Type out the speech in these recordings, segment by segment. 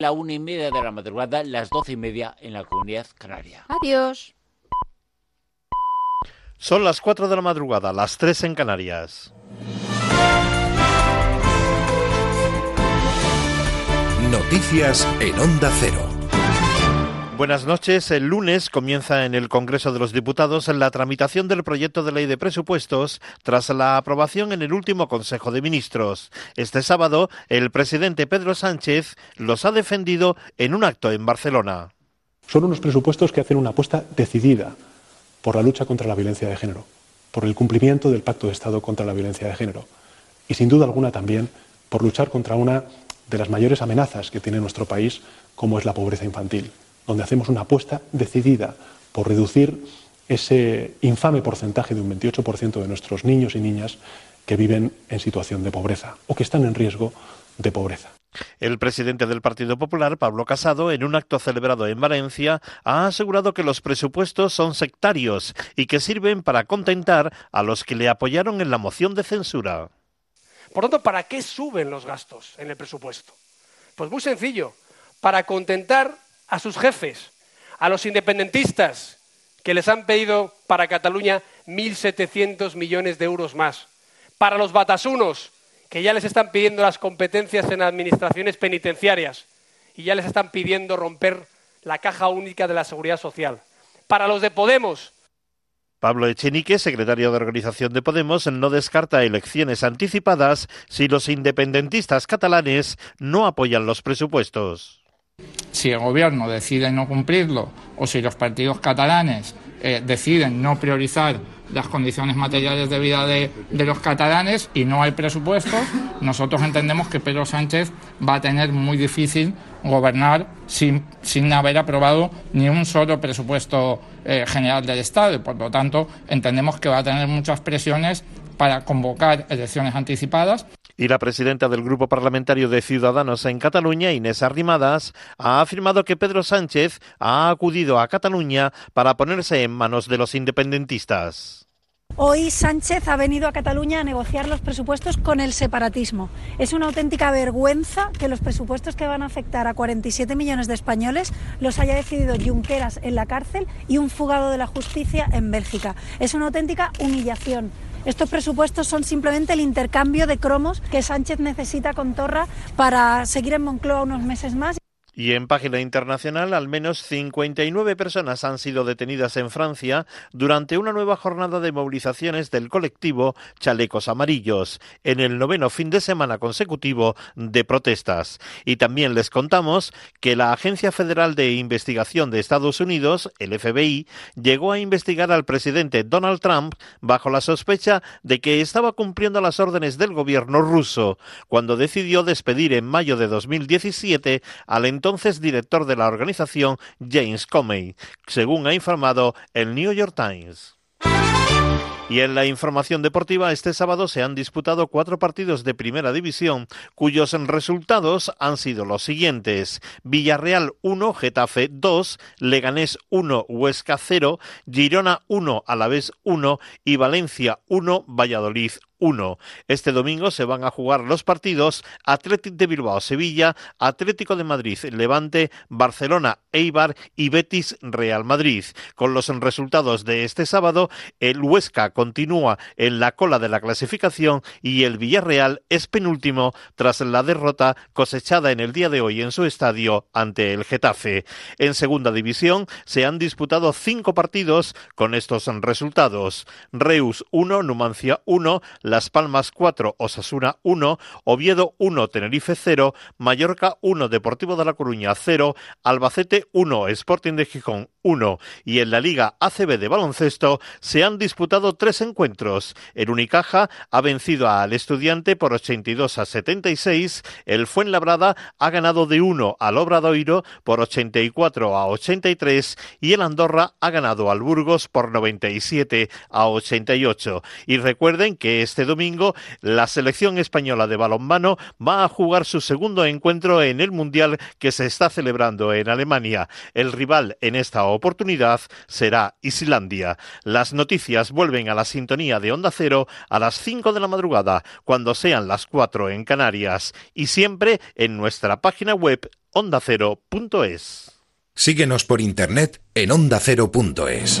la una y media de la madrugada, las doce y media en la comunidad canaria. Adiós. Son las cuatro de la madrugada, las tres en Canarias. Noticias en Onda Cero. Buenas noches. El lunes comienza en el Congreso de los Diputados la tramitación del proyecto de ley de presupuestos tras la aprobación en el último Consejo de Ministros. Este sábado, el presidente Pedro Sánchez los ha defendido en un acto en Barcelona. Son unos presupuestos que hacen una apuesta decidida por la lucha contra la violencia de género, por el cumplimiento del Pacto de Estado contra la violencia de género y, sin duda alguna, también por luchar contra una de las mayores amenazas que tiene nuestro país, como es la pobreza infantil donde hacemos una apuesta decidida por reducir ese infame porcentaje de un 28% de nuestros niños y niñas que viven en situación de pobreza o que están en riesgo de pobreza. El presidente del Partido Popular, Pablo Casado, en un acto celebrado en Valencia, ha asegurado que los presupuestos son sectarios y que sirven para contentar a los que le apoyaron en la moción de censura. Por tanto, ¿para qué suben los gastos en el presupuesto? Pues muy sencillo, para contentar a sus jefes, a los independentistas, que les han pedido para Cataluña 1.700 millones de euros más, para los batasunos, que ya les están pidiendo las competencias en administraciones penitenciarias y ya les están pidiendo romper la caja única de la seguridad social, para los de Podemos, Pablo Echenique, secretario de organización de Podemos, no descarta elecciones anticipadas si los independentistas catalanes no apoyan los presupuestos si el gobierno decide no cumplirlo o si los partidos catalanes eh, deciden no priorizar las condiciones materiales de vida de, los catalanes y no hay presupuestos, nosotros entendemos que Pedro Sánchez va a tener muy difícil gobernar sin, sin haber aprobado ni un solo presupuesto eh, general del Estado y por lo tanto entendemos que va a tener muchas presiones para convocar elecciones anticipadas. Y la presidenta del Grupo Parlamentario de Ciudadanos en Cataluña, Inés Arrimadas, ha afirmado que Pedro Sánchez ha acudido a Cataluña para ponerse en manos de los independentistas. Hoy Sánchez ha venido a Cataluña a negociar los presupuestos con el separatismo. Es una auténtica vergüenza que los presupuestos que van a afectar a 47 millones de españoles los haya decidido Junqueras en la cárcel y un fugado de la justicia en Bélgica. Es una auténtica humillación. Estos presupuestos son simplemente el intercambio de cromos que Sánchez necesita con Torra para seguir en Moncloa unos meses más. Y en página internacional, al menos 59 personas han sido detenidas en Francia durante una nueva jornada de movilizaciones del colectivo Chalecos Amarillos, en el noveno fin de semana consecutivo de protestas. Y también les contamos que la Agencia Federal de Investigación de Estados Unidos, el FBI, llegó a investigar al presidente Donald Trump bajo la sospecha de que estaba cumpliendo las órdenes del gobierno ruso, cuando decidió despedir en mayo de 2017 al entonces entonces director de la organización James Comey, según ha informado el New York Times. Y en la información deportiva, este sábado se han disputado cuatro partidos de primera división, cuyos resultados han sido los siguientes. Villarreal 1, Getafe 2, Leganés 1, Huesca 0, Girona 1, Alavés 1 y Valencia 1, Valladolid 1. Este domingo se van a jugar los partidos Atlético de Bilbao, Sevilla, Atlético de Madrid, Levante, Barcelona, Eibar y Betis, Real Madrid. Con los resultados de este sábado, el Huesca continúa en la cola de la clasificación y el Villarreal es penúltimo tras la derrota cosechada en el día de hoy en su estadio ante el Getafe. En segunda división se han disputado cinco partidos con estos resultados. Reus 1, Numancia 1, las Palmas 4, Osasuna 1, Oviedo 1, Tenerife 0, Mallorca 1, Deportivo de La Coruña 0, Albacete 1, Sporting de Gijón 1 y en la Liga ACB de baloncesto se han disputado tres encuentros. El Unicaja ha vencido al Estudiante por 82 a 76, el Fuenlabrada ha ganado de 1 al Obradoiro por 84 a 83 y el Andorra ha ganado al Burgos por 97 a 88. Y recuerden que este este domingo la selección española de balonmano va a jugar su segundo encuentro en el Mundial que se está celebrando en Alemania. El rival en esta oportunidad será Islandia. Las noticias vuelven a la sintonía de Onda Cero a las 5 de la madrugada, cuando sean las 4 en Canarias, y siempre en nuestra página web ondacero.es. Síguenos por internet en ondacero.es.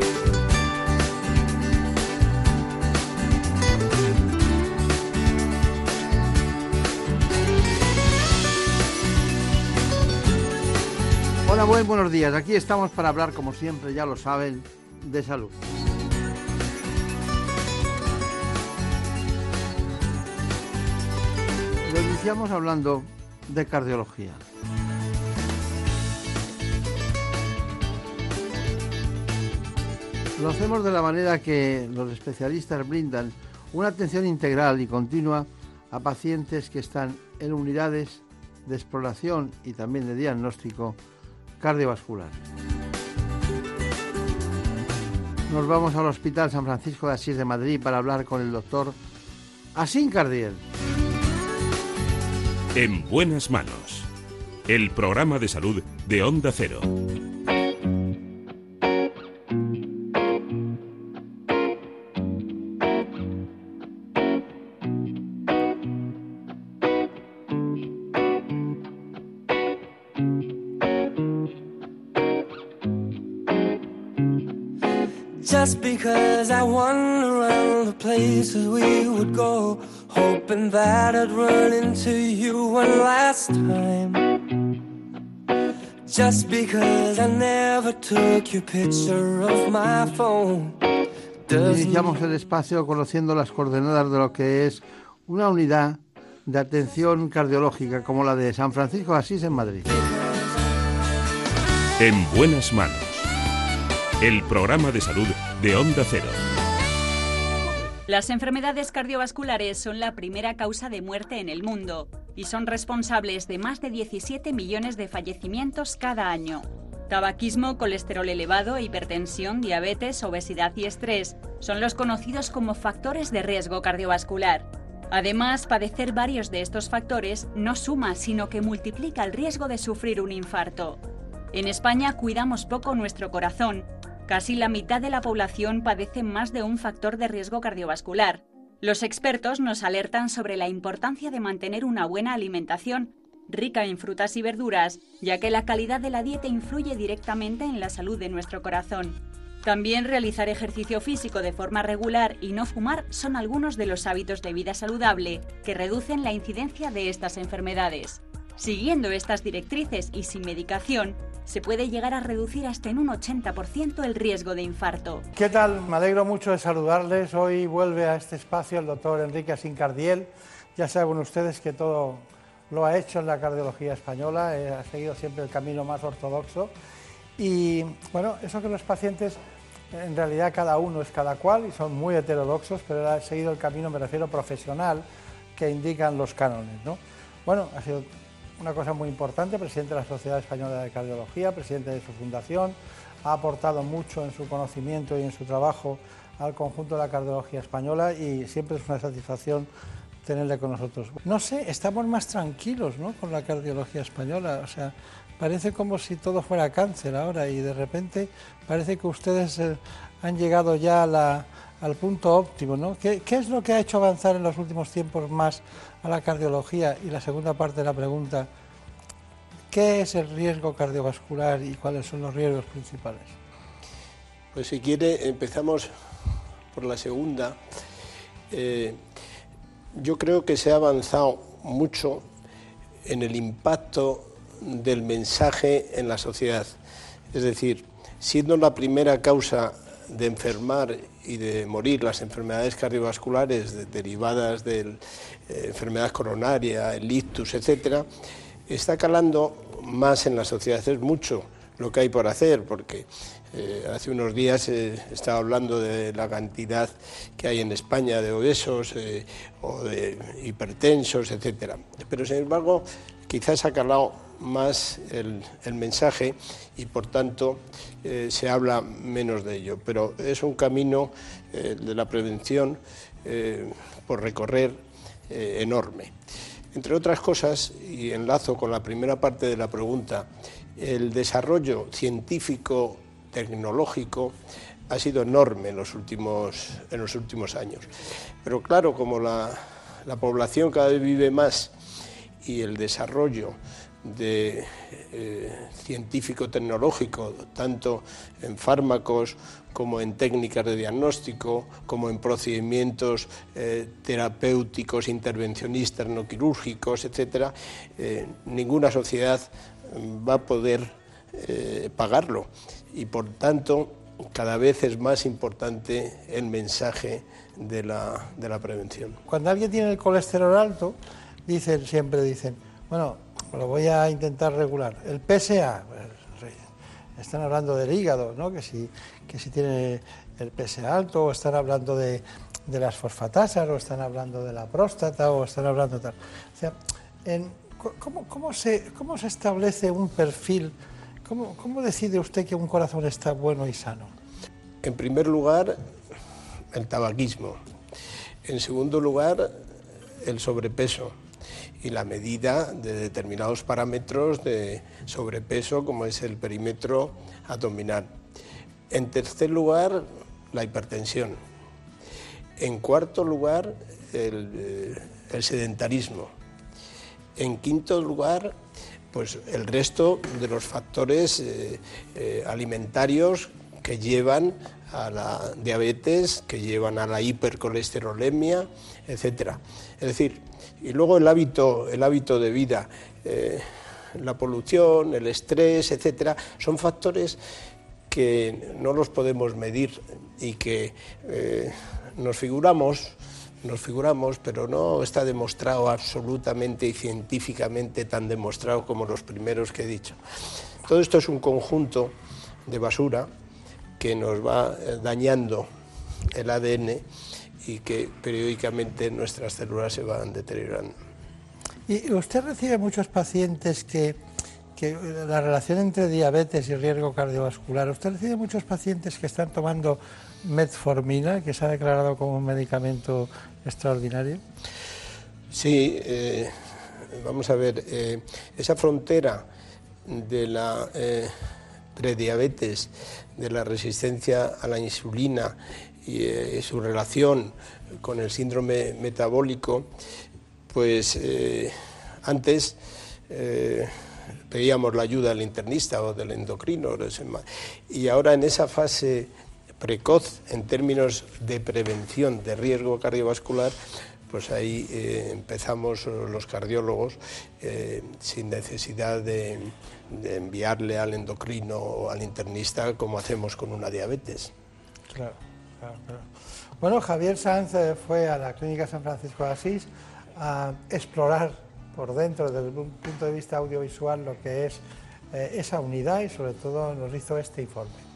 Hola, buen buenos días. Aquí estamos para hablar, como siempre, ya lo saben, de salud. Lo iniciamos hablando de cardiología. Lo hacemos de la manera que los especialistas brindan una atención integral y continua a pacientes que están en unidades de exploración y también de diagnóstico cardiovascular. Nos vamos al Hospital San Francisco de Asís de Madrid para hablar con el doctor Asín Cardiel. En buenas manos. El programa de salud de Onda Cero. Would go, hoping that I'd run into you one last time. Just because I never took your picture of my phone. Iniciamos el espacio conociendo las coordenadas de lo que es una unidad de atención cardiológica como la de San Francisco de Asís en Madrid. En buenas manos. El programa de salud de Onda Cero. Las enfermedades cardiovasculares son la primera causa de muerte en el mundo y son responsables de más de 17 millones de fallecimientos cada año. Tabaquismo, colesterol elevado, hipertensión, diabetes, obesidad y estrés son los conocidos como factores de riesgo cardiovascular. Además, padecer varios de estos factores no suma, sino que multiplica el riesgo de sufrir un infarto. En España cuidamos poco nuestro corazón. Casi la mitad de la población padece más de un factor de riesgo cardiovascular. Los expertos nos alertan sobre la importancia de mantener una buena alimentación, rica en frutas y verduras, ya que la calidad de la dieta influye directamente en la salud de nuestro corazón. También realizar ejercicio físico de forma regular y no fumar son algunos de los hábitos de vida saludable que reducen la incidencia de estas enfermedades. Siguiendo estas directrices y sin medicación, se puede llegar a reducir hasta en un 80% el riesgo de infarto. ¿Qué tal? Me alegro mucho de saludarles. Hoy vuelve a este espacio el doctor Enrique Asincardiel. Ya saben ustedes que todo lo ha hecho en la cardiología española, eh, ha seguido siempre el camino más ortodoxo. Y bueno, eso que los pacientes, en realidad cada uno es cada cual y son muy heterodoxos, pero ha seguido el camino, me refiero profesional, que indican los cánones. ¿no? Bueno, ha sido una cosa muy importante, presidente de la Sociedad Española de Cardiología, presidente de su fundación, ha aportado mucho en su conocimiento y en su trabajo al conjunto de la cardiología española y siempre es una satisfacción tenerle con nosotros. No sé, estamos más tranquilos ¿no? con la cardiología española, o sea, parece como si todo fuera cáncer ahora y de repente parece que ustedes eh, han llegado ya al punto óptimo. ¿no? ¿Qué, ¿Qué es lo que ha hecho avanzar en los últimos tiempos más a la cardiología? Y la segunda parte de la pregunta, ¿qué es el riesgo cardiovascular y cuáles son los riesgos principales? Pues si quiere, empezamos por la segunda. Eh, yo creo que se ha avanzado mucho en el impacto del mensaje en la sociedad. Es decir, siendo la primera causa de enfermar y de morir las enfermedades cardiovasculares derivadas de eh, enfermedad coronaria, el ictus, etcétera, está calando más en la sociedad. Es mucho lo que hay por hacer, porque eh, hace unos días eh, estaba hablando de la cantidad que hay en España de obesos eh, o de hipertensos, etcétera. Pero sin embargo, quizás ha calado más el, mensaje y por tanto se habla menos de ello. Pero es un camino de la prevención por recorrer enorme. Entre otras cosas, y enlazo con la primera parte de la pregunta, el desarrollo científico tecnológico ha sido enorme en los últimos, en los últimos años. Pero claro, como la, población cada vez vive más y el desarrollo de eh, científico-tecnológico, tanto en fármacos como en técnicas de diagnóstico, como en procedimientos eh, terapéuticos, intervencionistas, no quirúrgicos, etc., eh, ninguna sociedad va a poder pagarlo y por tanto cada vez es más importante el mensaje de la, de la prevención. Cuando alguien tiene el colesterol alto, dicen, siempre dicen, bueno, lo voy a intentar regular. El PSA, pues, están hablando del hígado, ¿no? que, si, que si tiene el PSA alto, o están hablando de, de las fosfatasas, o están hablando de la próstata, o están hablando tal. O sea, ¿cómo, cómo, se, ¿cómo se establece un perfil? ¿Cómo, decide usted que un corazón está bueno y sano? En primer lugar, el tabaquismo. En segundo lugar, el sobrepeso y la medida de determinados parámetros de sobrepeso, como es el perímetro abdominal. En tercer lugar, la hipertensión. En cuarto lugar, el, eh, sedentarismo. En quinto lugar, pues el resto de los factores eh, eh, alimentarios que llevan a la diabetes, que llevan a la hipercolesterolemia, etcétera. Es decir, y luego el hábito, el hábito de vida, eh, la polución, el estrés, etcétera, son factores que no los podemos medir y que nos figuramos nos figuramos, pero no está demostrado absolutamente y científicamente tan demostrado como los primeros que he dicho. Todo esto es un conjunto de basura que nos va eh, dañando el ADN y que periódicamente nuestras células se van deteriorando. ¿Y usted recibe muchos pacientes que, que la relación entre diabetes y riesgo cardiovascular, usted recibe muchos pacientes que están tomando metformina, que se ha declarado como un medicamento extraordinario? Sí, eh, vamos a ver, eh, esa frontera de la eh, prediabetes, de la resistencia a la insulina y su relación con el síndrome metabólico, pues antes pedíamos la ayuda del internista o del endocrino, y ahora en esa fase precoz en términos de prevención de riesgo cardiovascular, pues ahí eh, empezamos los cardiólogos eh, sin necesidad de, enviarle al endocrino o al internista como hacemos con una diabetes. Claro, Bueno, Javier Sanz eh, fue a la Clínica San Francisco de Asís a explorar por dentro desde un punto de vista audiovisual lo que es esa unidad y sobre todo nos hizo este informe.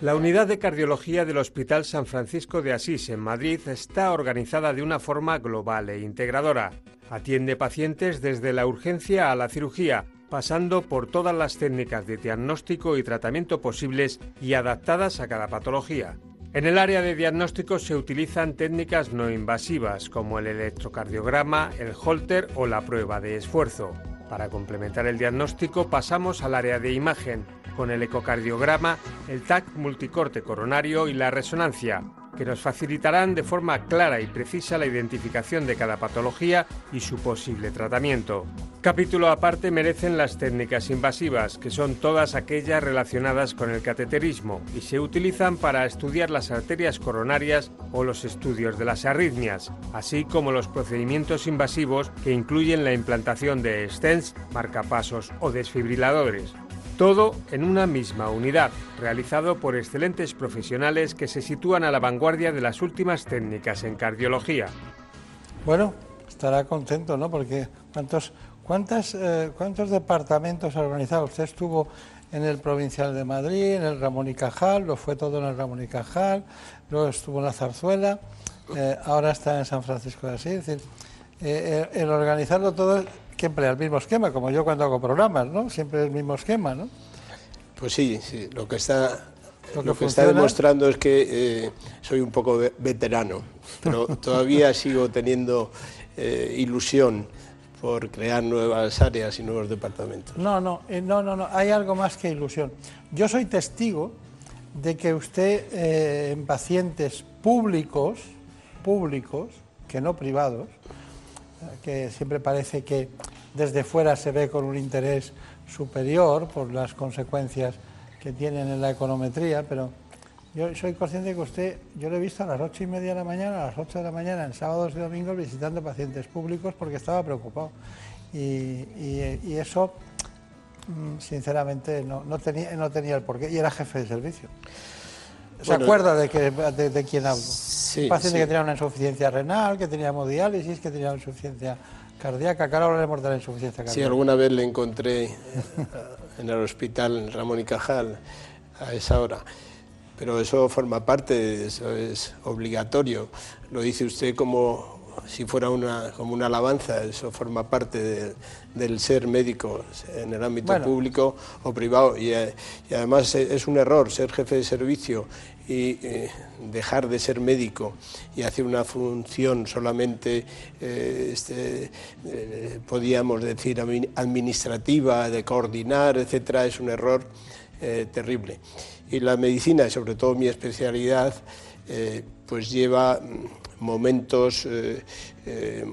La unidad de cardiología del Hospital San Francisco de Asís en Madrid está organizada de una forma global e integradora. Atiende pacientes desde la urgencia a la cirugía, pasando por todas las técnicas de diagnóstico y tratamiento posibles y adaptadas a cada patología. En el área de diagnóstico se utilizan técnicas no invasivas como el electrocardiograma, el holter o la prueba de esfuerzo. Para complementar el diagnóstico pasamos al área de imagen, con el ecocardiograma, el TAC multicorte coronario y la resonancia, que nos facilitarán de forma clara y precisa la identificación de cada patología y su posible tratamiento. Capítulo aparte merecen las técnicas invasivas, que son todas aquellas relacionadas con el cateterismo y se utilizan para estudiar las arterias coronarias o los estudios de las arritmias, así como los procedimientos invasivos que incluyen la implantación de stents, marcapasos o desfibriladores. Todo en una misma unidad, realizado por excelentes profesionales que se sitúan a la vanguardia de las últimas técnicas en cardiología. Bueno, estará contento, ¿no? Porque ¿cuántos, cuántas, eh, ¿cuántos departamentos ha organizado? Usted estuvo en el Provincial de Madrid, en el Ramón y Cajal, lo fue todo en el Ramón y Cajal, luego estuvo en la Zarzuela, eh, ahora está en San Francisco de Asís. Es decir, eh, el, el organizarlo todo emplea el mismo esquema, como yo cuando hago programas, ¿no? Siempre el mismo esquema, ¿no? Pues sí, sí. Lo que está, Lo lo que está demostrando es que eh, soy un poco ve- veterano, pero todavía sigo teniendo eh, ilusión por crear nuevas áreas y nuevos departamentos. No, no, eh, no, no, no, hay algo más que ilusión. Yo soy testigo de que usted eh, en pacientes públicos, públicos, que no privados, que siempre parece que desde fuera se ve con un interés superior por las consecuencias que tienen en la econometría, pero yo soy consciente que usted, yo lo he visto a las ocho y media de la mañana, a las ocho de la mañana, en sábados y domingos, visitando pacientes públicos porque estaba preocupado. Y, eso, mm, sinceramente, no tenía, no tenía el porqué. Y era jefe de servicio. ¿Se Bueno, acuerda de, que, de, de quién hablo? Sí, paciente sí. que tenía una insuficiencia renal, que tenía hemodiálisis, que tenía una insuficiencia cardíaca, que ahora hablaremos de la insuficiencia Si cardíaca. alguna vez le encontré eh, en el hospital Ramón y Cajal a esa hora, pero eso forma parte, eso es obligatorio. Lo dice usted como si fuera una, como una alabanza, eso forma parte de- del ser médico en el ámbito Bueno. público o privado. Y, eh, y además es un error ser jefe de servicio y eh, dejar de ser médico y hacer una función solamente, eh, este, eh, podríamos decir, admi- administrativa, de coordinar, etcétera, es un error eh, terrible. Y la medicina, y sobre todo mi especialidad, eh, pues lleva mm, momentos eh,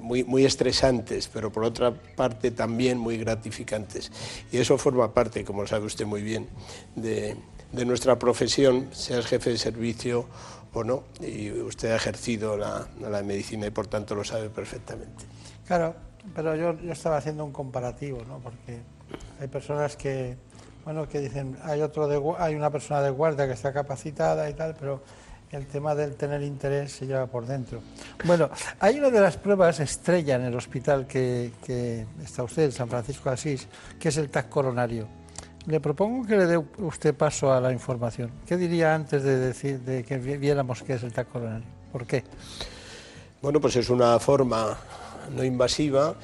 muy, muy estresantes, pero por otra parte también muy gratificantes. Y eso forma parte, como sabe usted muy bien, de, de nuestra profesión, seas jefe de servicio o no, y usted ha ejercido la, la medicina y por tanto lo sabe perfectamente. Claro, pero yo, yo estaba haciendo un comparativo, ¿no? Porque hay personas que, bueno, que dicen, hay otro hay una persona de guardia que está capacitada y tal, pero el tema del tener interés se lleva por dentro. Bueno, hay una de las pruebas estrella en el hospital que, que está usted, en San Francisco de Asís, que es el TAC coronario. Le propongo que le dé usted paso a la información. ¿Qué diría antes de decir de que vi- viéramos qué es el TAC coronario? ¿Por qué? Bueno, pues es una forma no invasiva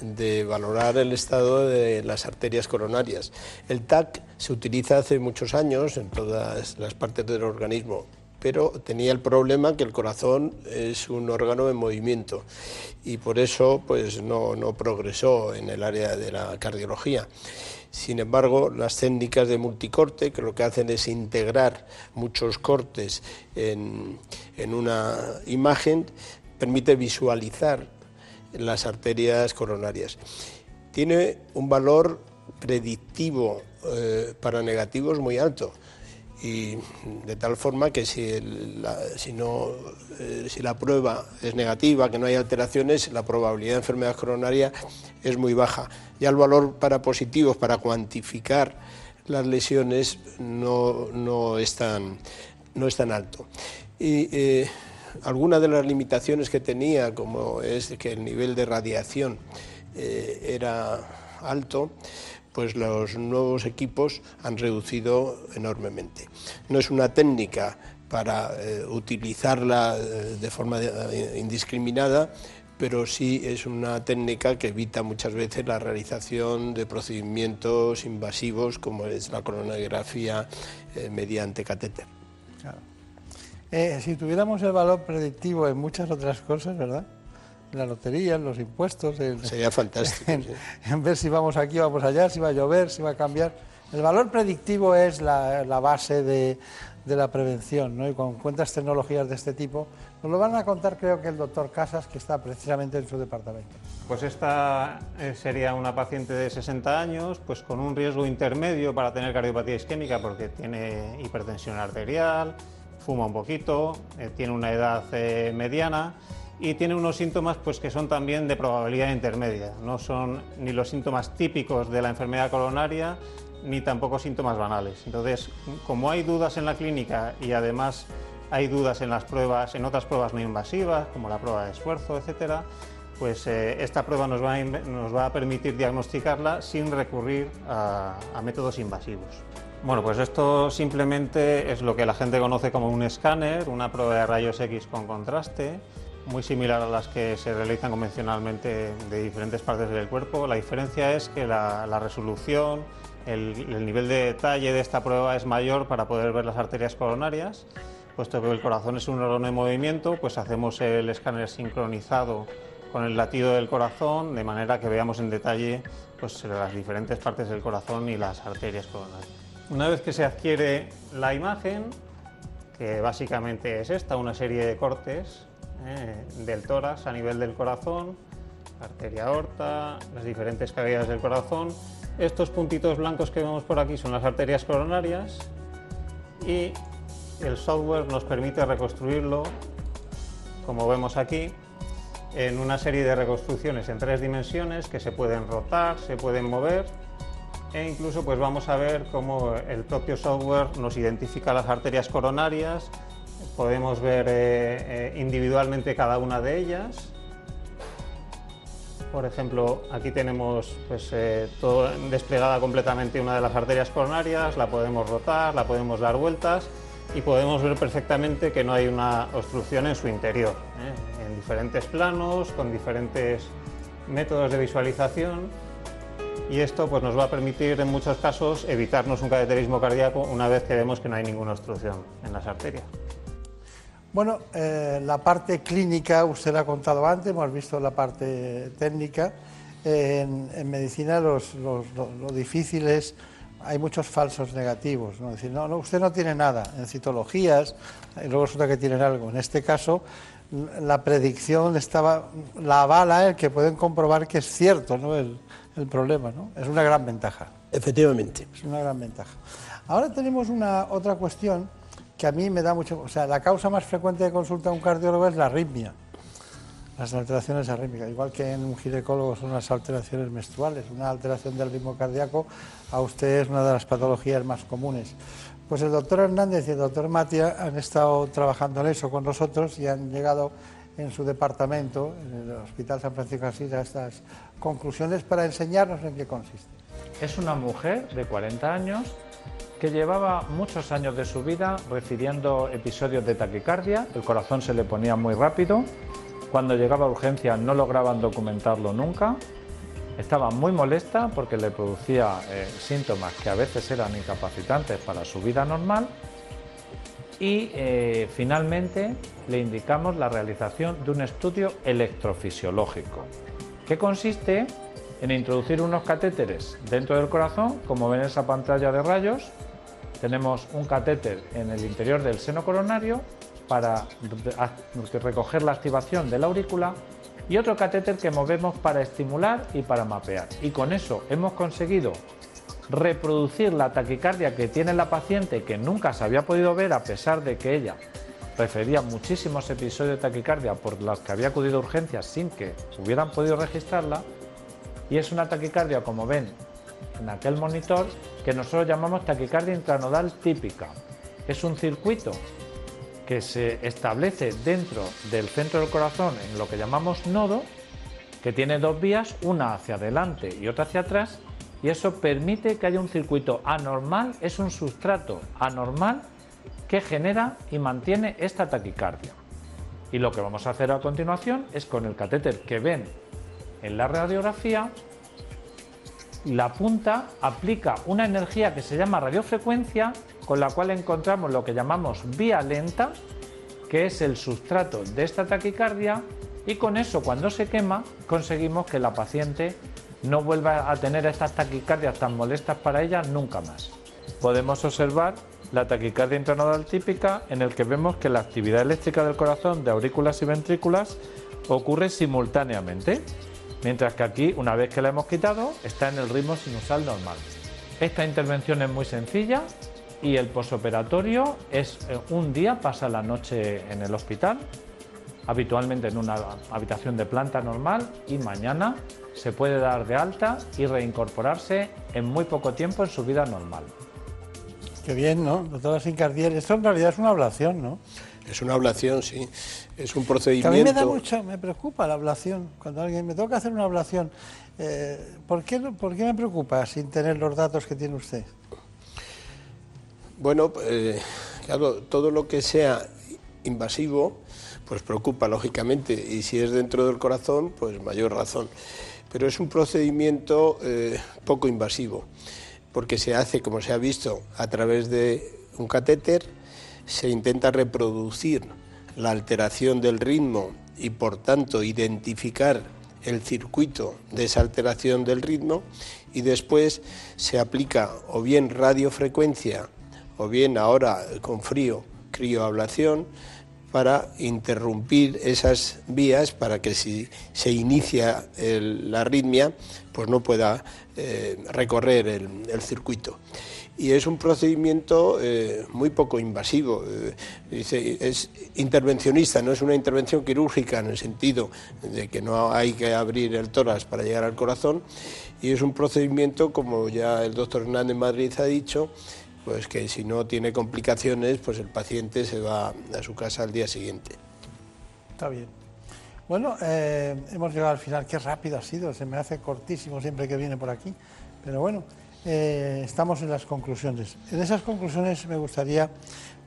de valorar el estado de las arterias coronarias. El TAC se utiliza hace muchos años en todas las partes del organismo, pero tenía el problema que el corazón es un órgano en movimiento y por eso pues no, no progresó en el área de la cardiología. Sin embargo, las técnicas de multicorte, que lo que hacen es integrar muchos cortes en, en una imagen, permite visualizar las arterias coronarias. Tiene un valor predictivo eh, para negativos muy alto y de tal forma que si, la, si, no, eh, si la prueba es negativa, que no hay alteraciones, la probabilidad de enfermedad coronaria es muy baja. Ya el valor para positivos, para cuantificar las lesiones, no, no, es, tan, no es tan alto. Y eh, algunas de las limitaciones que tenía, como es que el nivel de radiación eh, era alto, pues los nuevos equipos han reducido enormemente. No es una técnica para eh, utilizarla eh, de forma eh, indiscriminada, pero sí es una técnica que evita muchas veces la realización de procedimientos invasivos como es la coronografía mediante catéter. Si tuviéramos el valor predictivo en muchas otras cosas, ¿verdad? En la lotería, en los impuestos. En, Sería fantástico. En, sí. en ver si vamos aquí, vamos allá, si va a llover, si va a cambiar. El valor predictivo es la, la base de, de la prevención, ¿no? Y con cuentas tecnologías de este tipo, nos lo van a contar creo que el doctor Casas, que está precisamente en su departamento. Pues esta eh, sería una paciente de 60 años, pues con un riesgo intermedio para tener cardiopatía isquémica porque tiene hipertensión arterial, fuma un poquito, eh, tiene una edad eh, mediana y tiene unos síntomas pues que son también de probabilidad intermedia. No son ni los síntomas típicos de la enfermedad coronaria ni tampoco síntomas banales. Entonces, como hay dudas en la clínica y además hay dudas en las pruebas, en otras pruebas no invasivas, como la prueba de esfuerzo, etcétera, pues eh, esta prueba nos va, a, permitir diagnosticarla sin recurrir a, a, métodos invasivos. Bueno, pues esto simplemente es lo que la gente conoce como un escáner, una prueba de rayos X con contraste, muy similar a las que se realizan convencionalmente de diferentes partes del cuerpo. La diferencia es que la, resolución, el, el, nivel de detalle de esta prueba es mayor para poder ver las arterias coronarias, puesto que el corazón es un órgano de movimiento, pues hacemos el escáner sincronizado con el latido del corazón, de manera que veamos en detalle pues, las diferentes partes del corazón y las arterias coronarias. Una vez que se adquiere la imagen, que básicamente es esta, una serie de cortes eh, del tórax a nivel del corazón, arteria aorta, las diferentes cavidades del corazón. Estos puntitos blancos que vemos por aquí son las arterias coronarias y el software nos permite reconstruirlo, como vemos aquí, en una serie de reconstrucciones en tres dimensiones que se pueden rotar, se pueden mover e incluso pues vamos a ver cómo el propio software nos identifica las arterias coronarias, podemos ver eh, eh, individualmente cada una de ellas. Por ejemplo, aquí tenemos pues, eh, desplegada completamente una de las arterias coronarias, la podemos rotar, la podemos dar vueltas y podemos ver perfectamente que no hay una obstrucción en su interior, en diferentes planos, con diferentes métodos de visualización y esto pues, nos va a permitir en muchos casos evitarnos un cateterismo cardíaco una vez que vemos que no hay ninguna obstrucción en las arterias. Bueno, eh, la parte clínica usted la ha contado antes, hemos visto la parte técnica. Eh, en, en, medicina los, los, lo, lo difícil es hay muchos falsos negativos. ¿no? Es decir, no, no, usted no tiene nada en citologías, y luego resulta que tienen algo. En este caso, la predicción estaba, la avala el que pueden comprobar que es cierto ¿no? el, el problema. ¿no? Es una gran ventaja. Efectivamente. Es una gran ventaja. Ahora tenemos una otra cuestión que a mí me da mucho. O sea, la causa más frecuente de consulta a un cardiólogo es la arritmia las alteraciones arrítmicas, igual que en un ginecólogo son las alteraciones menstruales, una alteración del ritmo cardíaco a usted es una de las patologías más comunes. Pues el doctor Hernández y el doctor Matia han estado trabajando en eso con nosotros y han llegado en su departamento, en el Hospital San Francisco de Asís, a estas conclusiones para enseñarnos en qué consiste. Es una mujer de 40 años que llevaba muchos años de su vida recibiendo episodios de taquicardia, el corazón se le ponía muy rápido, cuando llegaba a urgencia no lograban documentarlo nunca. Estaba muy molesta porque le producía eh, síntomas que a veces eran incapacitantes para su vida normal. Y eh, finalmente le indicamos la realización de un estudio electrofisiológico, que consiste en introducir unos catéteres dentro del corazón, como ven en esa pantalla de rayos. Tenemos un catéter en el interior del seno coronario para recoger la activación de la aurícula y otro catéter que movemos para estimular y para mapear. Y con eso hemos conseguido reproducir la taquicardia que tiene la paciente que nunca se había podido ver a pesar de que ella refería muchísimos episodios de taquicardia por los que había acudido a urgencias sin que hubieran podido registrarla. Y es una taquicardia, como ven en aquel monitor, que nosotros llamamos taquicardia intranodal típica. Es un circuito que se establece dentro del centro del corazón en lo que llamamos nodo, que tiene dos vías, una hacia adelante y otra hacia atrás, y eso permite que haya un circuito anormal, es un sustrato anormal que genera y mantiene esta taquicardia. Y lo que vamos a hacer a continuación es con el catéter que ven en la radiografía, la punta aplica una energía que se llama radiofrecuencia, con la cual encontramos lo que llamamos vía lenta, que es el sustrato de esta taquicardia, y con eso cuando se quema conseguimos que la paciente no vuelva a tener estas taquicardias tan molestas para ella nunca más. Podemos observar la taquicardia intranodal típica en el que vemos que la actividad eléctrica del corazón de aurículas y ventrículas ocurre simultáneamente, mientras que aquí, una vez que la hemos quitado, está en el ritmo sinusal normal. Esta intervención es muy sencilla y el posoperatorio es eh, un día, pasa la noche en el hospital, habitualmente en una habitación de planta normal y mañana se puede dar de alta y reincorporarse en muy poco tiempo en su vida normal. Qué bien, ¿no? Doctora Sincardiel, esto en realidad es una ablación, ¿no? Es una ablación, sí. Es un procedimiento. a mí me da mucho, me preocupa la ablación. Cuando alguien me toca hacer una ablación, eh, ¿por, qué, ¿por qué me preocupa sin tener los datos que tiene usted? Bueno, eh, claro, todo lo que sea invasivo, pues preocupa lógicamente. Y si es dentro del corazón, pues mayor razón. Pero es un procedimiento eh, poco invasivo porque se hace, como se ha visto, a través de un catéter, se intenta reproducir la alteración del ritmo y por tanto identificar el circuito de esa alteración del ritmo y después se aplica o bien radiofrecuencia o bien ahora con frío crioablación para interrumpir esas vías para que si se inicia la arritmia pues no pueda eh, recorrer el, circuito. Y es un procedimiento eh, muy poco invasivo, eh, dice, es intervencionista, no es una intervención quirúrgica en el sentido de que no hay que abrir el tórax para llegar al corazón, y es un procedimiento, como ya el doctor Hernández Madrid ha dicho, pues que si no tiene complicaciones, pues el paciente se va a su casa al día siguiente. Está bien. Bueno, eh, hemos llegado al final. Qué rápido ha sido, se me hace cortísimo siempre que viene por aquí. Pero bueno, eh, estamos en las conclusiones. En esas conclusiones me gustaría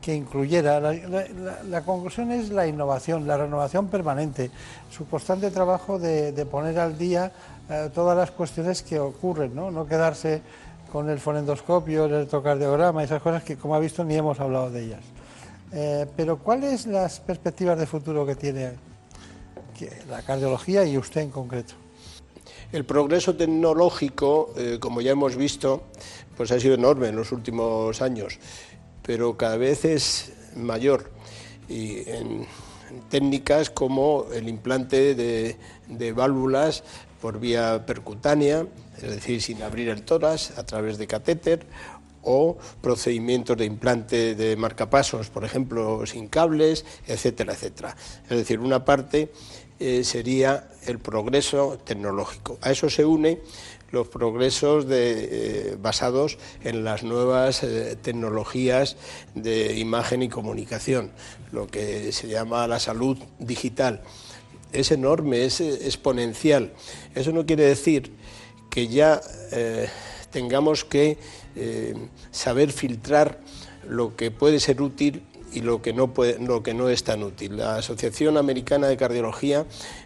que incluyera, la, conclusión es la innovación, la renovación permanente, su constante trabajo de, poner al día eh, todas las cuestiones que ocurren, ¿no? no quedarse con el fonendoscopio, el electrocardiograma, esas cosas que como ha visto ni hemos hablado de ellas. pero ¿cuáles las perspectivas de futuro que tiene la cardiología y usted en concreto. El progreso tecnológico, eh, como ya hemos visto, pues ha sido enorme en los últimos años, pero cada vez es mayor y en, técnicas como el implante de, de válvulas por vía percutánea, es decir, sin abrir el tórax a través de catéter, o procedimientos de implante de marcapasos, por ejemplo, sin cables, etcétera, etcétera. Es decir, una parte eh, sería el progreso tecnológico. A eso se une los progresos eh, basados en las nuevas eh, tecnologías de imagen y comunicación, lo que se llama la salud digital. Es enorme, es exponencial. Eso no quiere decir que ya tengamos que saber filtrar lo que puede ser útil y lo que no, lo que no es tan útil. La Asociación Americana de Cardiología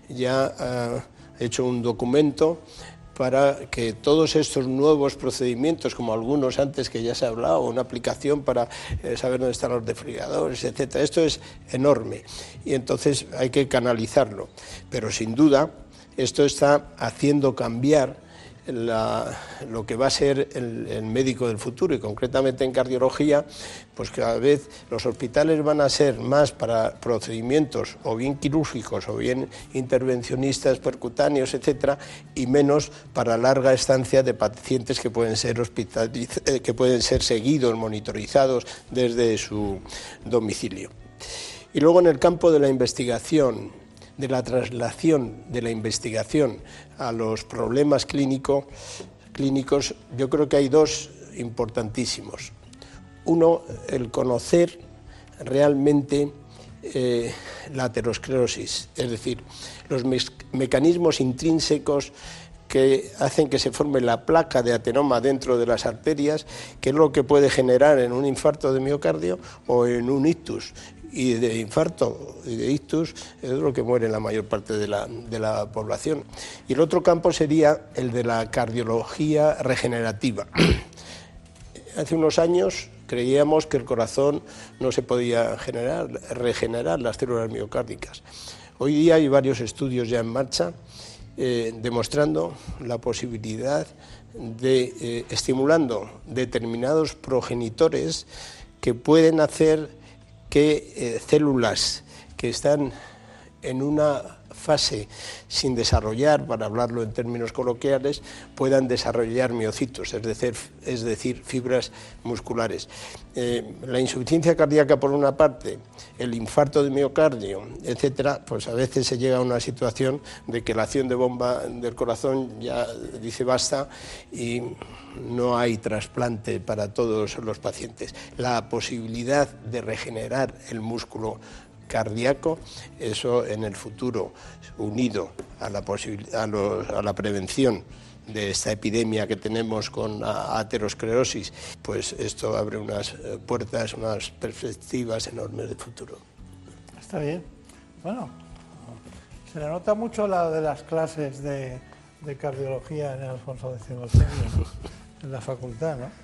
ya ha hecho un documento para que todos estos nuevos procedimientos, como algunos antes que ya se ha hablado, una aplicación para eh, saber dónde están los defriadores, etcétera, esto es enorme y entonces hay que canalizarlo. Pero sin duda esto está haciendo cambiar lo que va a ser el, médico del futuro y concretamente en cardiología, pues cada vez los hospitales van a ser más para procedimientos o bien quirúrgicos o bien intervencionistas percutáneos, etcétera, y menos para larga estancia de pacientes que pueden ser eh, que pueden ser seguidos, monitorizados desde su domicilio. Y luego en el campo de la investigación, de la traslación de la investigación a los problemas clínicos, yo creo que hay dos importantísimos. Uno, el conocer realmente eh, la aterosclerosis, es decir, los mecanismos intrínsecos que hacen que se forme la placa de atenoma dentro de las arterias, que es lo que puede generar en un infarto de miocardio o en un ictus y de infarto y de ictus es lo que muere la mayor parte de la, de la población. Y el otro campo sería el de la cardiología regenerativa. Hace unos años creíamos que el corazón no se podía generar, regenerar las células miocárdicas. Hoy día hay varios estudios ya en marcha eh, demostrando la posibilidad de, eh, estimulando determinados progenitores que pueden hacer que eh, células que están en una fase sin desarrollar, para hablarlo en términos coloquiales, puedan desarrollar miocitos, es decir, es decir fibras musculares. Eh, la insuficiencia cardíaca por una parte, el infarto de miocardio, etcétera, pues a veces se llega a una situación de que la acción de bomba del corazón ya dice basta y no hay trasplante para todos los pacientes. La posibilidad de regenerar el músculo cardíaco, eso en el futuro, unido a la, a, la prevención de esta epidemia que tenemos con aterosclerosis, pues esto abre unas eh, puertas, unas perspectivas enormes de futuro. Está bien. Bueno, se le nota mucho la de las clases de, cardiología en Alfonso X en la facultad, ¿no?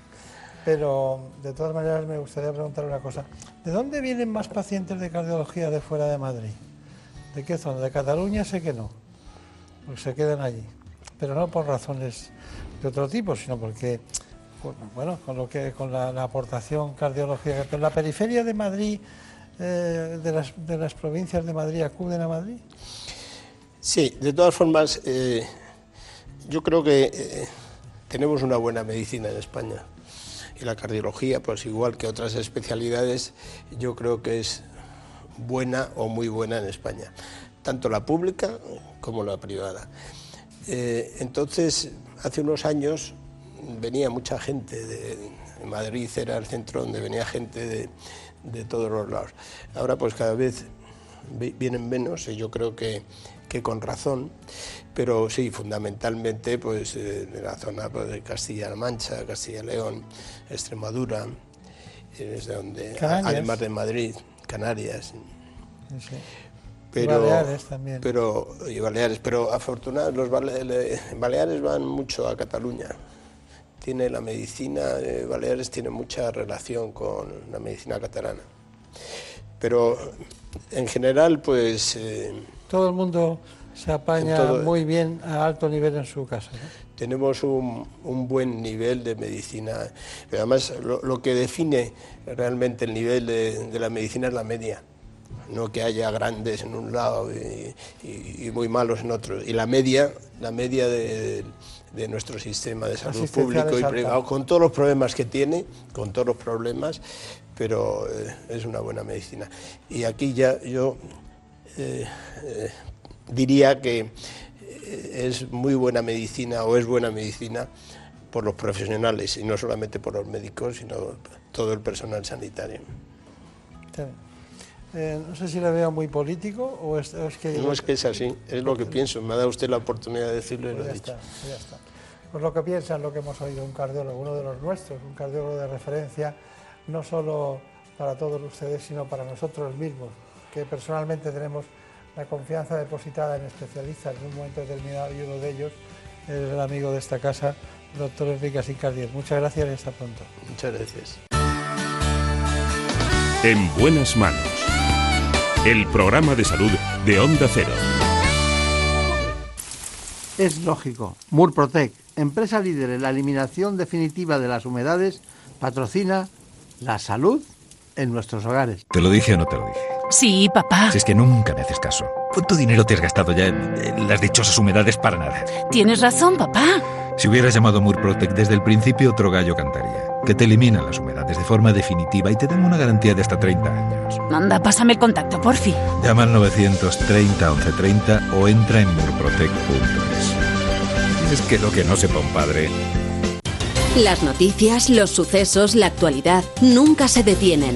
Pero de todas maneras me gustaría preguntar una cosa. ¿De dónde vienen más pacientes de cardiología de fuera de Madrid? ¿De qué zona? De Cataluña sé que no, porque se quedan allí. Pero no por razones de otro tipo, sino porque, bueno, con, lo que, con la, aportación cardiológica. Pero la periferia de Madrid, eh, de, las, de, las, provincias de Madrid, acuden a Madrid. Sí, de todas formas, eh, yo creo que eh, tenemos una buena medicina en España y la cardiología, pues igual que otras especialidades, yo creo que es buena o muy buena en España, tanto la pública como la privada. Eh, entonces, hace unos años venía mucha gente de, Madrid, era el centro donde venía gente de, de todos los lados. Ahora pues cada vez vienen menos y yo creo que, que con razón pero sí, fundamentalmente pues eh, de la zona pues, de Castilla-La Mancha, Castilla-León, Extremadura, desde donde, además de Madrid, Canarias. Pero, Baleares también. Pero, y Baleares, pero afortunadamente los Baleares van mucho a Cataluña. Tiene la medicina, de Baleares tiene mucha relación con la medicina catalana. Pero en general, pues... Eh, Todo el mundo se apaña muy bien a alto nivel en su casa. Tenemos un, buen nivel de medicina, pero además lo, que define realmente el nivel de, la medicina es la media, no que haya grandes en un lado y, muy malos en otro. Y la media, la media de, nuestro sistema de salud público y privado, con todos los problemas que tiene, con todos los problemas, pero eh, es una buena medicina. Y aquí ya yo eh, eh, diría que es muy buena medicina o es buena medicina por los profesionales y no solamente por los médicos, sino todo el personal sanitario. Eh, no sé si le veo muy político o es, que... No es que es así, es lo que pienso. Me ha dado usted la oportunidad de decirlo y pues lo he dicho. ya está. Pues lo que piensa es lo que hemos oído un cardiólogo, uno de los nuestros, un cardiólogo de referencia, no solo para todos ustedes, sino para nosotros mismos, que personalmente tenemos la confianza depositada en especialistas en un momento determinado y uno de ellos es el amigo de esta casa, el doctor Enrique Sicardier. Muchas gracias y hasta pronto. Muchas gracias. En buenas manos. El programa de salud de Onda Cero. Es lógico. Murprotec, empresa líder en la eliminación definitiva de las humedades, patrocina la salud en nuestros hogares. ¿Te lo dije o no te lo dije? Sí, papá. Si es que nunca me haces caso. ¿Cuánto dinero te has gastado ya en, las dichosas humedades para nada? Tienes razón, papá. Si hubieras llamado Murprotec desde el principio, otro gallo cantaría. Que te eliminan las humedades de forma definitiva y te dan una garantía de hasta 30 años. Anda, pásame el contacto, porfi. Llama al 930 1130 o entra en murprotec.es. Es que lo que no sepa un padre... Las noticias, los sucesos, la actualidad nunca se detienen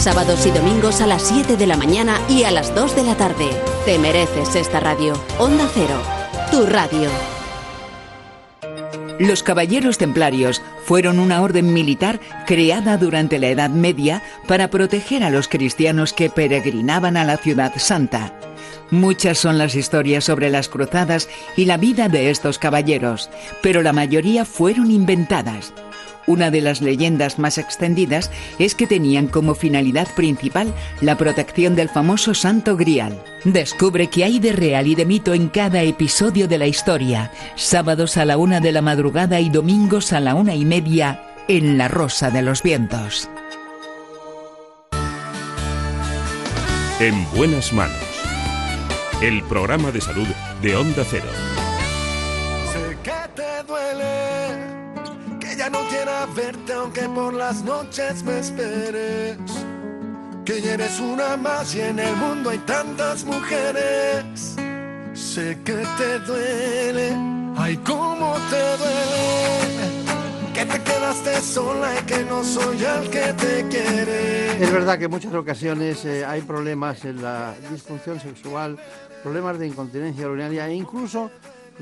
sábados y domingos a las 7 de la mañana y a las 2 de la tarde. Te mereces esta radio. Onda Cero, tu radio. Los Caballeros Templarios fueron una orden militar creada durante la Edad Media para proteger a los cristianos que peregrinaban a la ciudad santa. Muchas son las historias sobre las cruzadas y la vida de estos caballeros, pero la mayoría fueron inventadas. Una de las leyendas más extendidas es que tenían como finalidad principal la protección del famoso Santo Grial. Descubre qué hay de real y de mito en cada episodio de la historia, sábados a la una de la madrugada y domingos a la una y media en La Rosa de los Vientos. En buenas manos. El programa de salud de Onda Cero. Sé que te duele, ya no quiera verte aunque por las noches me esperes. Que ya eres una más y en el mundo hay tantas mujeres. Sé que te duele, ay cómo te duele. Que te quedaste sola y que no soy el que te quiere. Es verdad que en muchas ocasiones eh, hay problemas en la disfunción sexual, problemas de incontinencia urinaria e incluso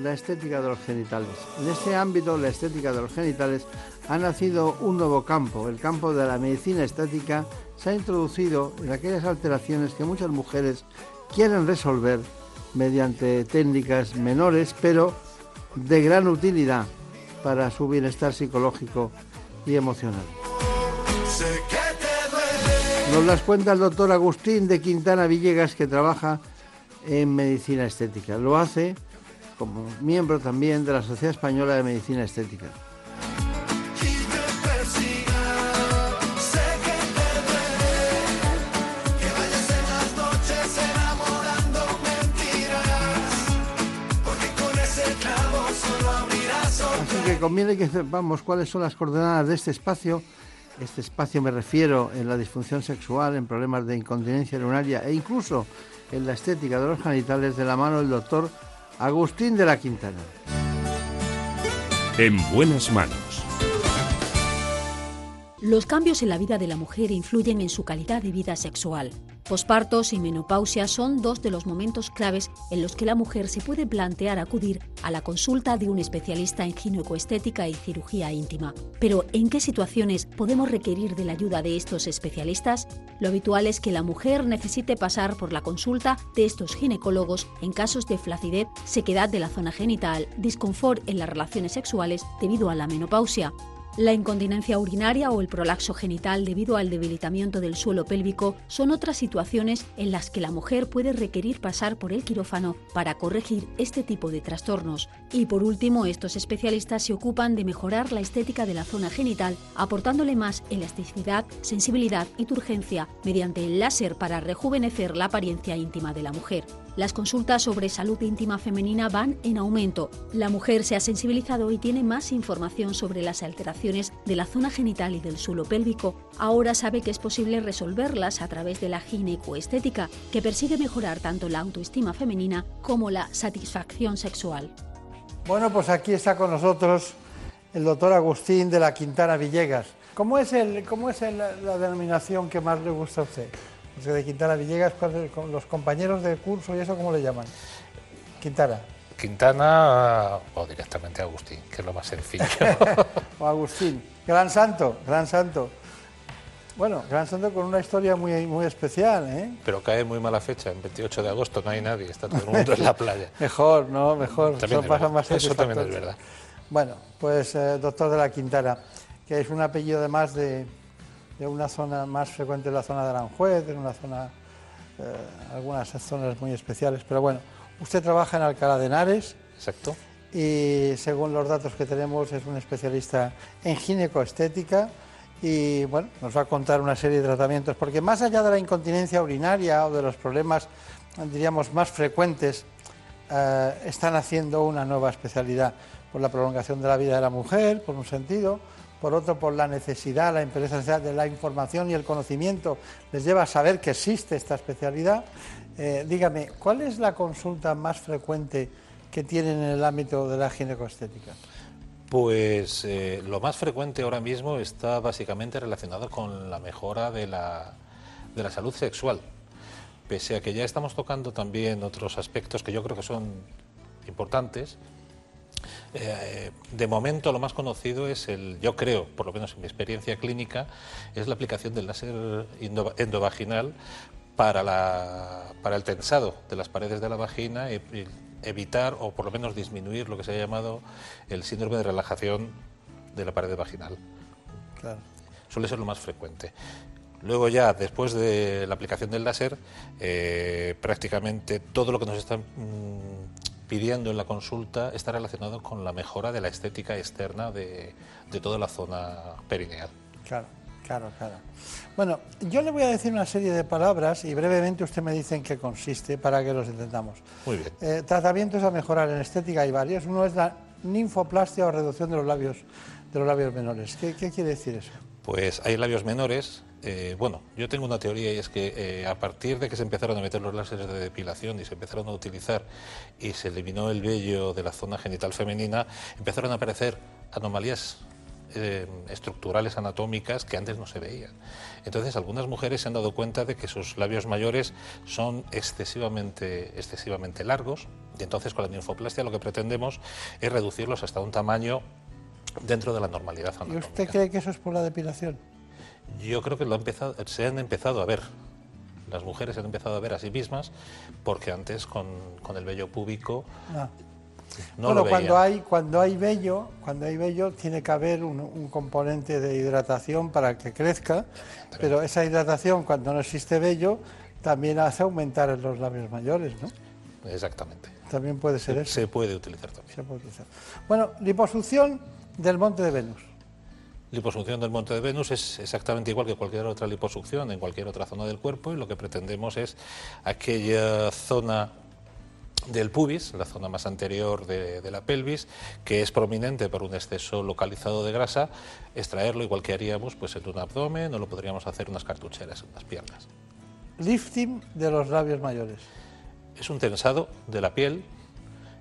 la estética de los genitales. En este ámbito, la estética de los genitales, ha nacido un nuevo campo. El campo de la medicina estética se ha introducido en aquellas alteraciones que muchas mujeres quieren resolver mediante técnicas menores, pero de gran utilidad para su bienestar psicológico y emocional. Nos las cuenta el doctor Agustín de Quintana Villegas, que trabaja en medicina estética. Lo hace como miembro también de la Sociedad Española de Medicina Estética. Conviene que sepamos cuáles son las coordenadas de este espacio. Este espacio me refiero en la disfunción sexual, en problemas de incontinencia urinaria e incluso en la estética de los genitales de la mano del doctor Agustín de la Quintana. En buenas manos. Los cambios en la vida de la mujer influyen en su calidad de vida sexual. Pospartos y menopausia son dos de los momentos claves en los que la mujer se puede plantear acudir a la consulta de un especialista en ginecoestética y cirugía íntima. Pero, ¿en qué situaciones podemos requerir de la ayuda de estos especialistas? Lo habitual es que la mujer necesite pasar por la consulta de estos ginecólogos en casos de flacidez, sequedad de la zona genital, disconfort en las relaciones sexuales debido a la menopausia. La incontinencia urinaria o el prolaxo genital debido al debilitamiento del suelo pélvico son otras situaciones en las que la mujer puede requerir pasar por el quirófano para corregir este tipo de trastornos. Y por último, estos especialistas se ocupan de mejorar la estética de la zona genital, aportándole más elasticidad, sensibilidad y turgencia mediante el láser para rejuvenecer la apariencia íntima de la mujer. Las consultas sobre salud íntima femenina van en aumento. La mujer se ha sensibilizado y tiene más información sobre las alteraciones de la zona genital y del suelo pélvico. Ahora sabe que es posible resolverlas a través de la ginecoestética, que persigue mejorar tanto la autoestima femenina como la satisfacción sexual. Bueno, pues aquí está con nosotros el doctor Agustín de la Quintana Villegas. ¿Cómo es, el, cómo es la denominación que más le gusta a usted? De Quintana Villegas, ¿cuál es- con los compañeros de curso y eso, ¿cómo le llaman? Quintana. Quintana o directamente Agustín, que es lo más sencillo. o Agustín. Gran santo, gran santo. Bueno, gran santo con una historia muy, muy especial, ¿eh? Pero cae muy mala fecha, el 28 de agosto no hay nadie, está todo el mundo en la playa. Mejor, ¿no? Mejor. También Eso es pasa verdad. más Eso también es verdad. Bueno, pues eh, doctor de la Quintana, que es un apellido además de, de una zona más frecuente en la zona de Aranjuez, en una zona, eh, algunas zonas muy especiales, pero bueno, usted trabaja en Alcalá de Henares. Exacto. Y según los datos que tenemos es un especialista en ginecoestética y bueno, nos va a contar una serie de tratamientos, porque más allá de la incontinencia urinaria o de los problemas, diríamos, más frecuentes, eh, están haciendo una nueva especialidad por la prolongación de la vida de la mujer, por un sentido, por otro por la necesidad, la necesidad de la información y el conocimiento les lleva a saber que existe esta especialidad. Eh, dígame, ¿cuál es la consulta más frecuente que tienen en el ámbito de la ginecoestética? Pues eh, lo más frecuente ahora mismo está básicamente relacionado con la mejora de la, de la salud sexual, pese a que ya estamos tocando también otros aspectos que yo creo que son importantes. Eh, de momento lo más conocido es el, yo creo, por lo menos en mi experiencia clínica, es la aplicación del láser endovaginal para, la, para el tensado de las paredes de la vagina y, y evitar o por lo menos disminuir lo que se ha llamado el síndrome de relajación de la pared vaginal. Claro. Suele ser lo más frecuente. Luego ya, después de la aplicación del láser, eh, prácticamente todo lo que nos están mm, pidiendo en la consulta está relacionado con la mejora de la estética externa de, de toda la zona perineal. Claro, claro, claro. Bueno, yo le voy a decir una serie de palabras y brevemente usted me dice en qué consiste para que los entendamos. Muy bien. Eh, tratamientos a mejorar en estética hay varios. Uno es la ninfoplastia o reducción de los labios, de los labios menores. ¿Qué, qué quiere decir eso? Pues hay labios menores. eh, bueno, yo tengo una teoría y es que eh, a partir de que se empezaron a meter los láseres de depilación y se empezaron a utilizar y se eliminó el vello de la zona genital femenina, empezaron a aparecer anomalías eh, estructurales anatómicas que antes no se veían. Entonces, algunas mujeres se han dado cuenta de que sus labios mayores son excesivamente, excesivamente largos y entonces con la ninfoplastia lo que pretendemos es reducirlos hasta un tamaño dentro de la normalidad ¿Y usted cree que eso es por la depilación? Yo creo que lo ha empezado, se han empezado a ver. Las mujeres se han empezado a ver a sí mismas porque antes con, con el vello púbico Ah. no bueno, lo veían. cuando hay cuando hay vello, cuando hay vello tiene que haber un, un componente de hidratación para que crezca, pero esa hidratación cuando no existe vello también hace aumentar en los labios mayores, ¿no? Exactamente. También puede ser Se, eso. se puede utilizar también. Se puede utilizar. Bueno, liposucción del monte de Venus. Liposucción del monte de Venus es exactamente igual que cualquier otra liposucción en cualquier otra zona del cuerpo y lo que pretendemos es aquella zona del pubis, la zona más anterior de, de la pelvis, que es prominente por un exceso localizado de grasa, extraerlo igual que haríamos pues, en un abdomen o lo podríamos hacer unas cartucheras en las piernas. Lifting de los labios mayores. Es un tensado de la piel,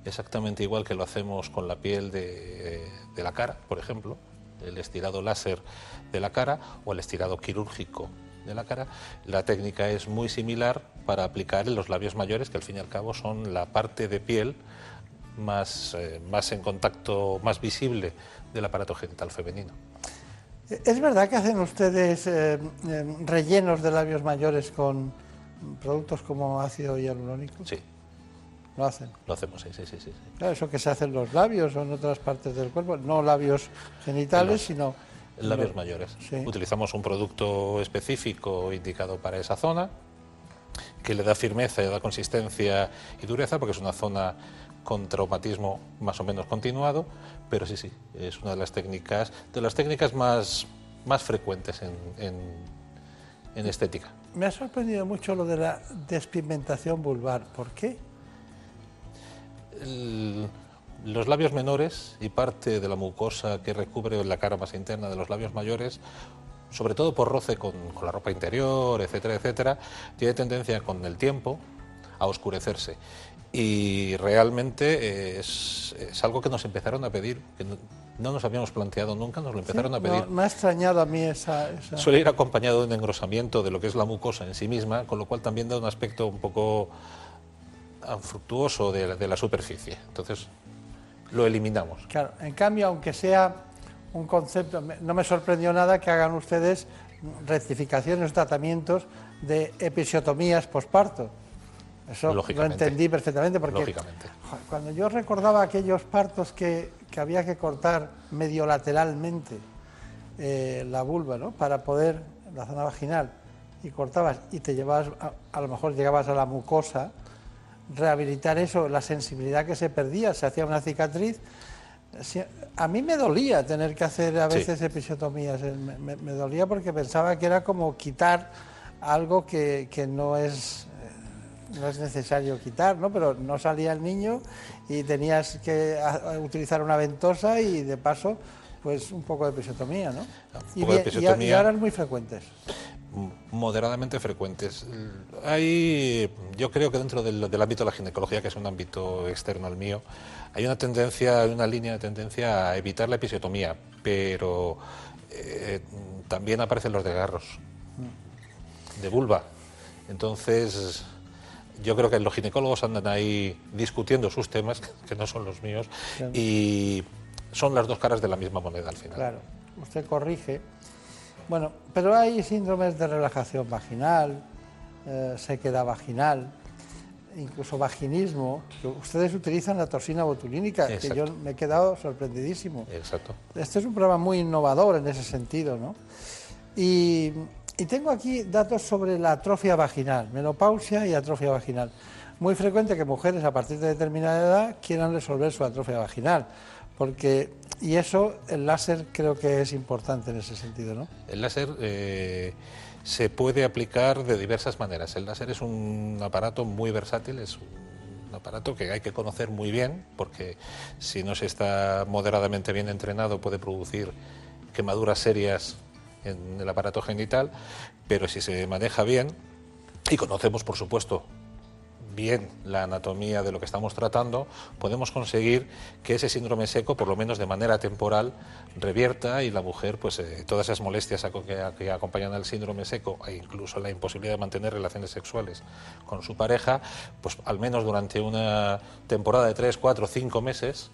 exactamente igual que lo hacemos con la piel de, de la cara, por ejemplo, el estirado láser de la cara o el estirado quirúrgico de la cara. La técnica es muy similar para aplicar en los labios mayores, que al fin y al cabo son la parte de piel más, eh, más en contacto, más visible del aparato genital femenino. ¿Es verdad que hacen ustedes eh, eh, rellenos de labios mayores con productos como ácido hialurónico? Sí. Lo hacen. Lo hacemos, sí, sí, sí. sí. Claro, eso que se hace en los labios o en otras partes del cuerpo, no labios genitales, Los- sino labios los- mayores. Sí. Utilizamos un producto específico indicado para esa zona, que le da firmeza, le da consistencia y dureza, porque es una zona con traumatismo más o menos continuado, pero sí, sí, es una de las técnicas, de las técnicas más, más frecuentes en, en- en estética. Me ha sorprendido mucho lo de la despigmentación vulvar. ¿Por qué? El- los labios menores y parte de la mucosa que recubre la cara más interna de los labios mayores, sobre todo por roce con, con la ropa interior, etcétera, etcétera, tiene tendencia con el tiempo a oscurecerse. Y realmente es, es algo que nos empezaron a pedir, que no, no nos habíamos planteado nunca, nos lo empezaron a pedir. no, me ha extrañado a mí esa... esa- Suele ir acompañado de un engrosamiento de lo que es la mucosa en sí misma, con lo cual también da un aspecto un poco fructuoso de, la- de la superficie. Entonces, lo eliminamos. Claro, en cambio, aunque sea un concepto, no me sorprendió nada que hagan ustedes rectificaciones, tratamientos de episiotomías posparto. Eso lo entendí perfectamente porque cuando yo recordaba aquellos partos que, que había que cortar medio lateralmente eh, la vulva, ¿no? Para poder, la zona vaginal, y cortabas y te llevabas, a, a lo mejor llegabas a la mucosa, rehabilitar eso, la sensibilidad que se perdía, se hacía una cicatriz, Sí, a mí me dolía tener que hacer a veces episiotomías, eh, me, me- me dolía porque pensaba que era como quitar algo que, que no es eh, no es necesario quitar, ¿no? Pero no salía el niño y tenías que utilizar una ventosa y de paso, pues un poco de episiotomía, ¿no? Y, poco de bien- y a- y episiotomía. ahora es muy frecuentes. Moderadamente frecuentes. Hay, yo creo que dentro del, del ámbito de la ginecología, que es un ámbito externo al mío, hay una tendencia, hay una línea de tendencia a evitar la episiotomía, pero eh, también aparecen los desgarros de vulva. Entonces, yo creo que los ginecólogos andan ahí discutiendo sus temas, que no son los míos, Claro. y son las dos caras de la misma moneda al final. Claro, usted corrige. Bueno, pero hay síndromes de relajación vaginal, eh, sequedad vaginal, incluso vaginismo. Ustedes utilizan la toxina botulínica, que yo me he quedado sorprendidísimo. Exacto. Este es un programa muy innovador en ese sentido, ¿no? Y, y tengo aquí datos sobre la atrofia vaginal, menopausia y atrofia vaginal. Muy frecuente que mujeres a partir de determinada edad quieran resolver su atrofia vaginal, porque y eso el láser creo que es importante en ese sentido, ¿no? El láser eh, se puede aplicar de diversas maneras. El láser es un aparato muy versátil, es un aparato que hay que conocer muy bien, porque si no se está moderadamente bien entrenado puede producir quemaduras serias en el aparato genital, pero si se maneja bien y conocemos, por supuesto, bien la anatomía de lo que estamos tratando, podemos conseguir que ese síndrome seco, por lo menos de manera temporal, revierta y la mujer, pues eh, todas esas molestias que, que acompañan al síndrome seco e incluso la imposibilidad de mantener relaciones sexuales con su pareja, pues al menos durante una temporada de tres, cuatro, cinco meses,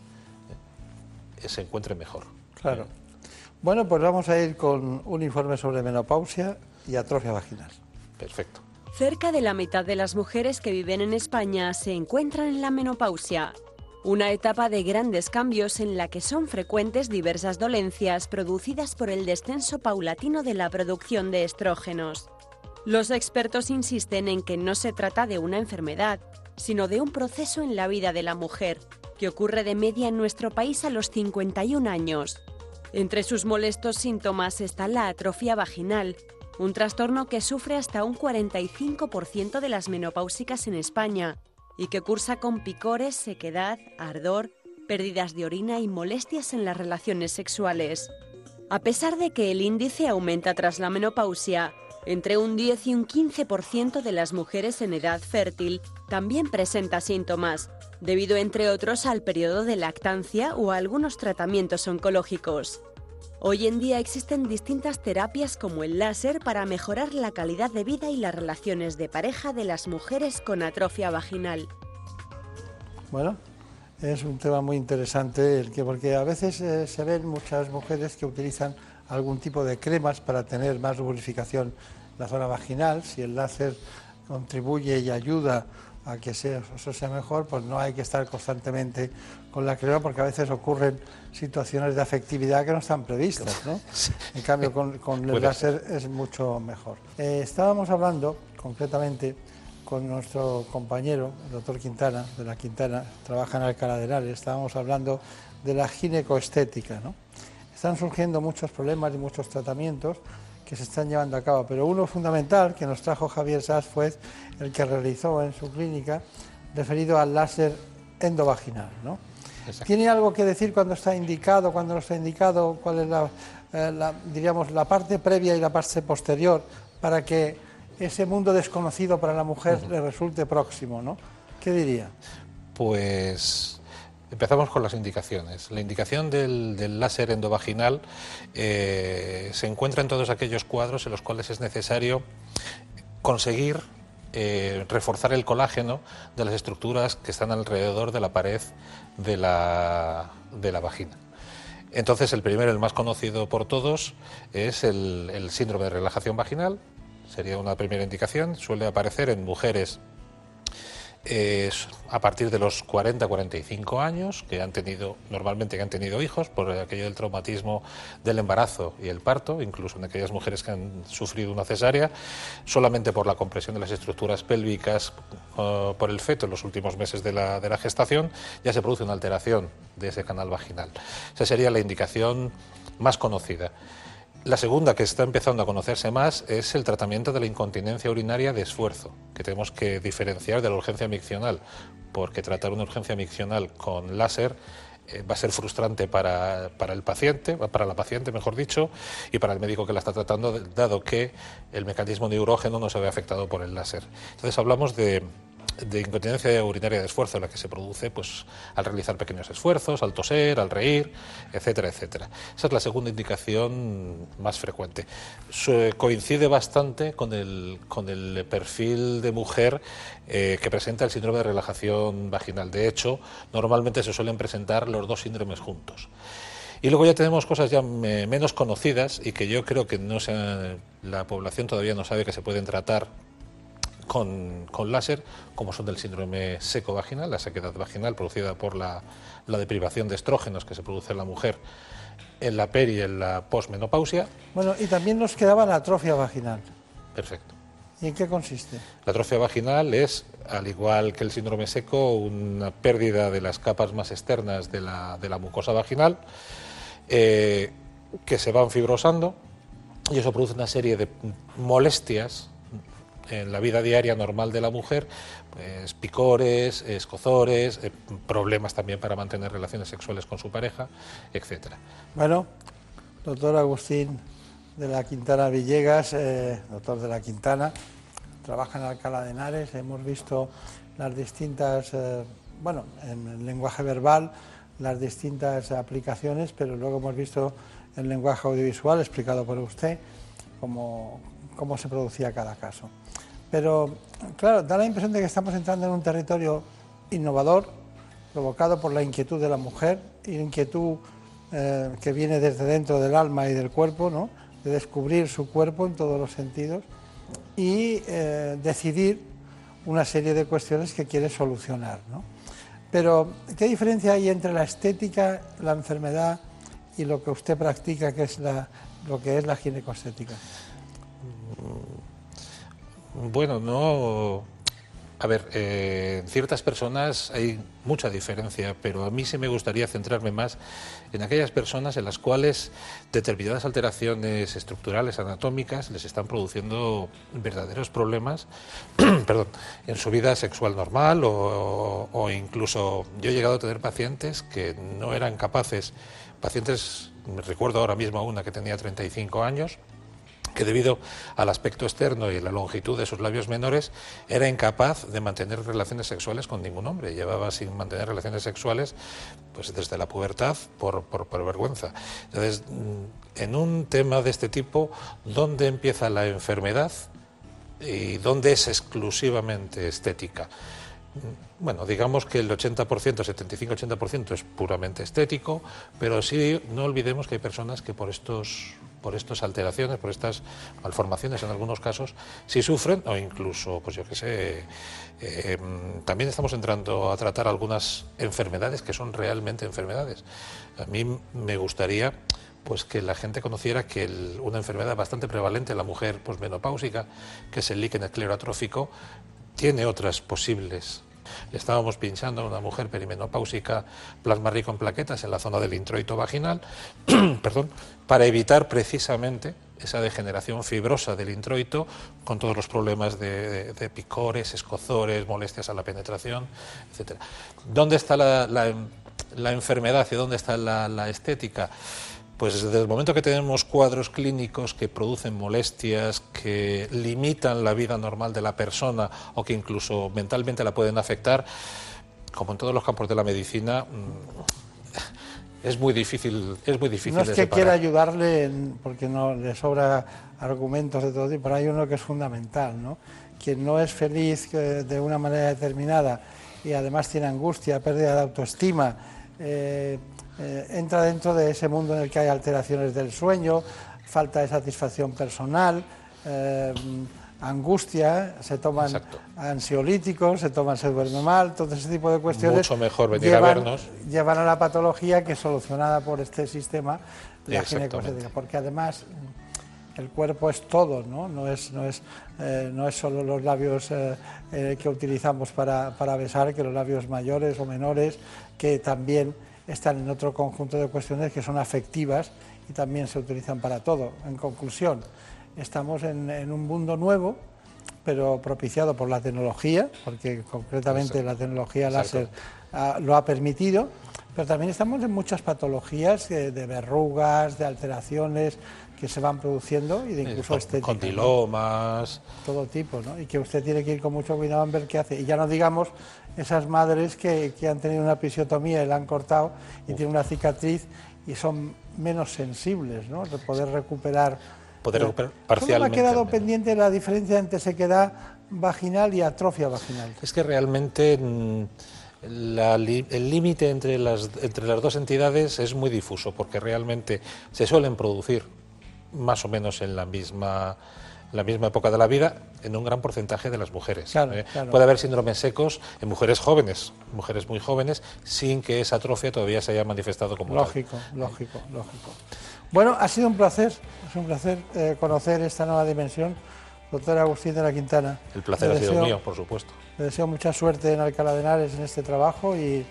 eh, se encuentre mejor. Claro. Bueno, pues vamos a ir con un informe sobre menopausia y atrofia vaginal. Perfecto. Cerca de la mitad de las mujeres que viven en España se encuentran en la menopausia, una etapa de grandes cambios en la que son frecuentes diversas dolencias producidas por el descenso paulatino de la producción de estrógenos. Los expertos insisten en que no se trata de una enfermedad, sino de un proceso en la vida de la mujer, que ocurre de media en nuestro país a los 51 años. Entre sus molestos síntomas está la atrofia vaginal, un trastorno que sufre hasta un 45% de las menopáusicas en España y que cursa con picores, sequedad, ardor, pérdidas de orina y molestias en las relaciones sexuales. A pesar de que el índice aumenta tras la menopausia, entre un 10 y un 15% de las mujeres en edad fértil también presenta síntomas, debido entre otros al periodo de lactancia o a algunos tratamientos oncológicos. Hoy en día existen distintas terapias como el láser para mejorar la calidad de vida y las relaciones de pareja de las mujeres con atrofia vaginal. Bueno, es un tema muy interesante el que porque a veces eh, se ven muchas mujeres que utilizan algún tipo de cremas para tener más lubrificación en la zona vaginal. Si el láser contribuye y ayuda a que sea- eso sea mejor, pues no hay que estar constantemente con la crema porque a veces ocurren situaciones de afectividad que no están previstas, ¿no? En cambio, con, con el láser es mucho mejor. Eh, estábamos hablando concretamente con nuestro compañero, el doctor Quintana, de la Quintana, trabaja en Alcalá de Henares, estábamos hablando de la ginecoestética, ¿no? Están surgiendo muchos problemas y muchos tratamientos que se están llevando a cabo, pero uno fundamental que nos trajo Javier Sass fue el que realizó en su clínica, referido al láser endovaginal, ¿no? ¿Tiene algo que decir cuando está indicado, cuando no está indicado, cuál es la, eh, la, diríamos, la parte previa y la parte posterior para que ese mundo desconocido para la mujer le resulte próximo, ¿no? ¿Qué diría? Pues empezamos con las indicaciones. La indicación del, del láser endovaginal eh, se encuentra en todos aquellos cuadros en los cuales es necesario conseguir eh, reforzar el colágeno de las estructuras que están alrededor de la pared de la, de la vagina. Entonces, el primero, el más conocido por todos, es el, el síndrome de relajación vaginal. Sería una primera indicación. Suele aparecer en mujeres es a partir de los 40-45 años, que han tenido, normalmente que han tenido hijos, por aquello del traumatismo del embarazo y el parto, incluso en aquellas mujeres que han sufrido una cesárea, solamente por la compresión de las estructuras pélvicas uh, por el feto en los últimos meses de la, de la gestación, ya se produce una alteración de ese canal vaginal. Esa sería la indicación más conocida. La segunda, que está empezando a conocerse más, es el tratamiento de la incontinencia urinaria de esfuerzo, que tenemos que diferenciar de la urgencia miccional, porque tratar una urgencia miccional con láser eh, va a ser frustrante para, para, el paciente, para la paciente, mejor dicho, y para el médico que la está tratando, dado que el mecanismo neurógeno no se ve afectado por el láser. Entonces hablamos de de incontinencia urinaria de esfuerzo, la que se produce pues, al realizar pequeños esfuerzos, al toser, al reír, etcétera, etcétera. Esa es la segunda indicación más frecuente. coincide bastante con el, con el perfil de mujer eh, que presenta el síndrome de relajación vaginal. De hecho, normalmente se suelen presentar los dos síndromes juntos. Y luego ya tenemos cosas ya menos conocidas y que yo creo que no la población todavía no sabe que se pueden tratar con, láser, como son del síndrome seco vaginal, la sequedad vaginal producida por la, deprivación de estrógenos que se produce en la mujer en la peri y en la posmenopausia. Bueno, y también nos quedaba la atrofia vaginal. Perfecto. ¿Y en qué consiste? La atrofia vaginal es, al igual que el síndrome seco, una pérdida de las capas más externas de la, mucosa vaginal eh, que se van fibrosando y eso produce una serie de molestias en la vida diaria normal de la mujer, pues, picores, escozores, eh, problemas también para mantener relaciones sexuales con su pareja, etcétera. Bueno, doctor Agustín de la Quintana Villegas, eh, doctor de la Quintana, trabaja en Alcalá de Henares, hemos visto las distintas, eh, bueno, en lenguaje verbal, las distintas aplicaciones, pero luego hemos visto el lenguaje audiovisual explicado por usted, cómo, cómo se producía cada caso. Pero, claro, da la impresión de que estamos entrando en un territorio innovador, provocado por la inquietud de la mujer, inquietud eh, que viene desde dentro del alma y del cuerpo, ¿no? de descubrir su cuerpo en todos los sentidos y eh, decidir una serie de cuestiones que quiere solucionar. ¿no? Pero, ¿qué diferencia hay entre la estética, la enfermedad y lo que usted practica, que es la, lo que es la ginecostética? Bueno, no. A ver, eh, en ciertas personas hay mucha diferencia, pero a mí sí me gustaría centrarme más en aquellas personas en las cuales determinadas alteraciones estructurales, anatómicas, les están produciendo verdaderos problemas perdón, en su vida sexual normal o, o incluso yo he llegado a tener pacientes que no eran capaces, pacientes, me recuerdo ahora mismo a una que tenía 35 años, que debido al aspecto externo y la longitud de sus labios menores era incapaz de mantener relaciones sexuales con ningún hombre. Llevaba sin mantener relaciones sexuales pues desde la pubertad por, por, vergüenza. Entonces, mm, en un tema de este tipo, ¿dónde empieza la enfermedad y dónde es exclusivamente estética? Mm, bueno, digamos que el 80%, 75-80% es puramente estético, pero sí no olvidemos que hay personas que por estos por estas alteraciones, por estas malformaciones en algunos casos, si sufren o incluso, pues yo qué sé, eh, también estamos entrando a tratar algunas enfermedades que son realmente enfermedades. A mí me gustaría pues que la gente conociera que una enfermedad bastante prevalente en la mujer posmenopáusica, que es el líquen esclerotrófico, tiene otras posibles le estábamos pinchando a una mujer perimenopáusica plasma rico en plaquetas en la zona del introito vaginal, perdón, para evitar precisamente esa degeneración fibrosa del introito con todos los problemas de, picores, escozores, molestias a la penetración, etc. ¿Dónde está la, enfermedad y dónde está la estética? Pues desde el momento que tenemos cuadros clínicos que producen molestias, que limitan la vida normal de la persona o que incluso mentalmente la pueden afectar, como en todos los campos de la medicina, mm, es muy difícil, es muy difícil. No es que quiera ayudarle porque no le sobra argumentos de todo tipo, pero hay uno que es fundamental, ¿no? Quien no es feliz de una manera determinada y además tiene angustia, pérdida de autoestima, eh, eh, entra dentro de ese mundo en el que hay alteraciones del sueño, falta de satisfacción personal, eh, angustia, se toman ansiolíticos, se toman, se duerme mal, todo ese tipo de cuestiones. Mucho mejor venir llevan, a vernos. Llevan a la patología que solucionada por este sistema, la Exactamente. ginecostética, porque además el cuerpo es todo, ¿no? No es, no es, eh, no es solo los labios eh, eh, que utilizamos para, para besar, que los labios mayores o menores, que también están en otro conjunto de cuestiones que son afectivas y también se utilizan para todo. En conclusión, estamos en, en un mundo nuevo, pero propiciado por la tecnología, porque concretamente la tecnología láser lo ha permitido, pero también estamos en muchas patologías eh, de verrugas, de alteraciones que se van produciendo y de incluso con, estética. con ¿no? todo tipo, ¿no? Y que usted tiene que ir con mucho cuidado en ver qué hace. Y ya no digamos esas madres que, que han tenido una episiotomía y la han cortado y tienen una cicatriz y son menos sensibles, ¿no? De poder recuperar. Poder recuperar Solo me ha parcialmente. quedado pendiente la diferencia entre sequedad vaginal y atrofia vaginal. Es que realmente mm, la el límite entre las, entre las dos entidades es muy difuso, porque realmente se suelen producir más o menos en la misma la misma época de la vida en un gran porcentaje de las mujeres. Claro, ¿eh? claro. Puede haber síndromes secos en mujeres jóvenes, mujeres muy jóvenes, sin que esa atrofia todavía se haya manifestado como tal. Lógico, lógico, lógico. Bueno, ha sido un placer, es un placer eh, conocer esta nueva dimensión. Doctor Agustín de la Quintana. El placer le ha sido deseo- mío, por supuesto. Le deseo mucha suerte en Alcalá de Henares en este trabajo y,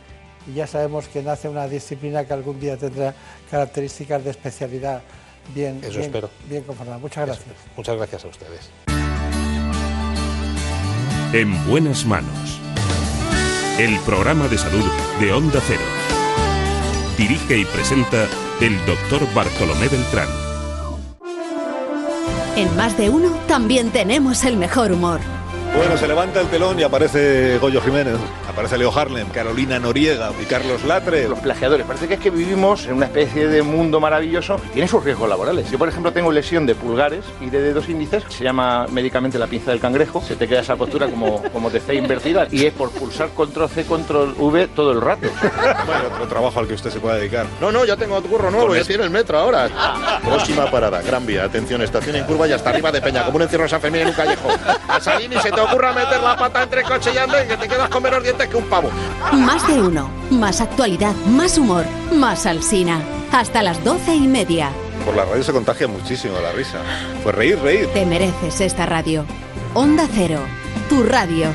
y ya sabemos que nace una disciplina que algún día tendrá características de especialidad bien, Eso bien, espero. bien conformadas. Muchas gracias. Muchas gracias a ustedes. En buenas manos. El programa de salud de Onda Cero. Dirige y presenta el doctor Bartolomé Beltrán. En más de uno también tenemos el mejor humor. Bueno, se levanta el telón y aparece Goyo Jiménez, aparece Leo Harlem, Carolina Noriega y Carlos Latre. Los plagiadores. Parece que es que vivimos en una especie de mundo maravilloso y tiene sus riesgos laborales. Yo, por ejemplo, tengo lesión de pulgares y de dedos índices. Se llama médicamente la pinza del cangrejo. Se te queda esa postura como, como te esté invertida y es por pulsar control C, control V todo el rato. Bueno, otro trabajo al que usted se pueda dedicar. No, no, ya tengo curro nuevo, ya este- tiene el metro ahora. Próxima parada, Gran Vía, atención, estación en curva y hasta arriba de Peña, como un encierro de San Fermín en un callejo. A salir y se te ocurra meter la pata entre el coche y anda y que te quedas con menos dientes que un pavo. Más de uno, más actualidad, más humor, más alsina. Hasta las doce y media. Por la radio se contagia muchísimo la risa. Pues reír, reír. Te mereces esta radio. Onda Cero, tu radio.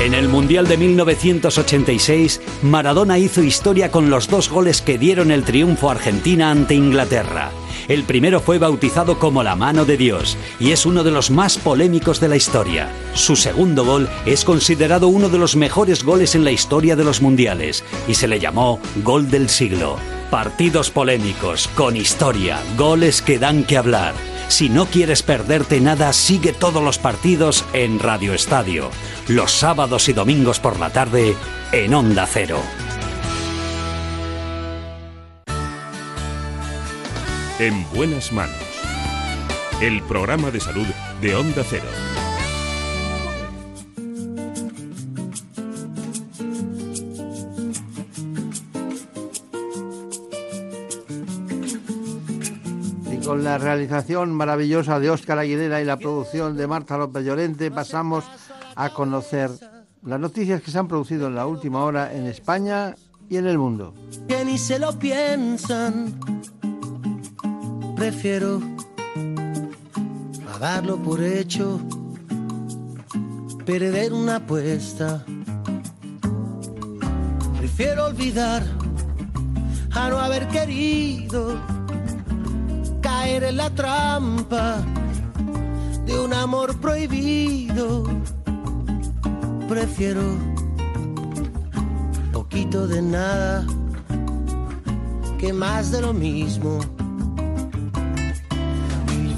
En el Mundial de 1986, Maradona hizo historia con los dos goles que dieron el triunfo a Argentina ante Inglaterra. El primero fue bautizado como la mano de Dios y es uno de los más polémicos de la historia. Su segundo gol es considerado uno de los mejores goles en la historia de los mundiales y se le llamó Gol del siglo. Partidos polémicos, con historia, goles que dan que hablar. Si no quieres perderte nada, sigue todos los partidos en Radio Estadio, los sábados y domingos por la tarde en Onda Cero. En buenas manos. El programa de salud de Onda Cero. Y con la realización maravillosa de Óscar Aguilera y la producción de Marta López Llorente pasamos a conocer las noticias que se han producido en la última hora en España y en el mundo. que ni se lo piensan. Prefiero a darlo por hecho, perder una apuesta. Prefiero olvidar a no haber querido caer en la trampa de un amor prohibido. Prefiero poquito de nada que más de lo mismo.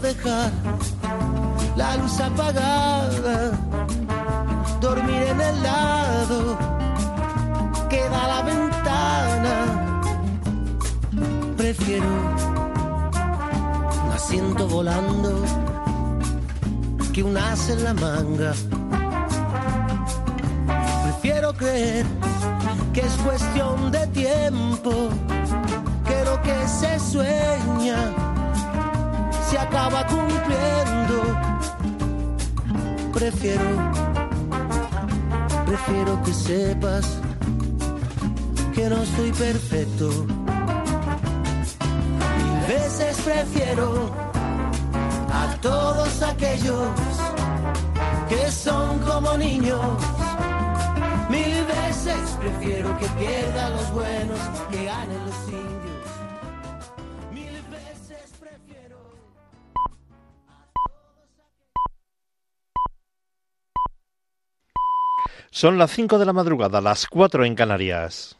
Dejar la luz apagada, dormir en el lado que da la ventana. Prefiero un asiento volando que un as en la manga. Prefiero creer que es cuestión de tiempo, que lo que se sueña acaba cumpliendo. Prefiero, prefiero que sepas que no soy perfecto. Mil veces prefiero a todos aquellos que son como niños. Mil veces prefiero que pierdan los buenos que ganen los indios. Son las 5 de la madrugada, las 4 en Canarias.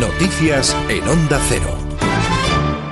Noticias en Onda Cero.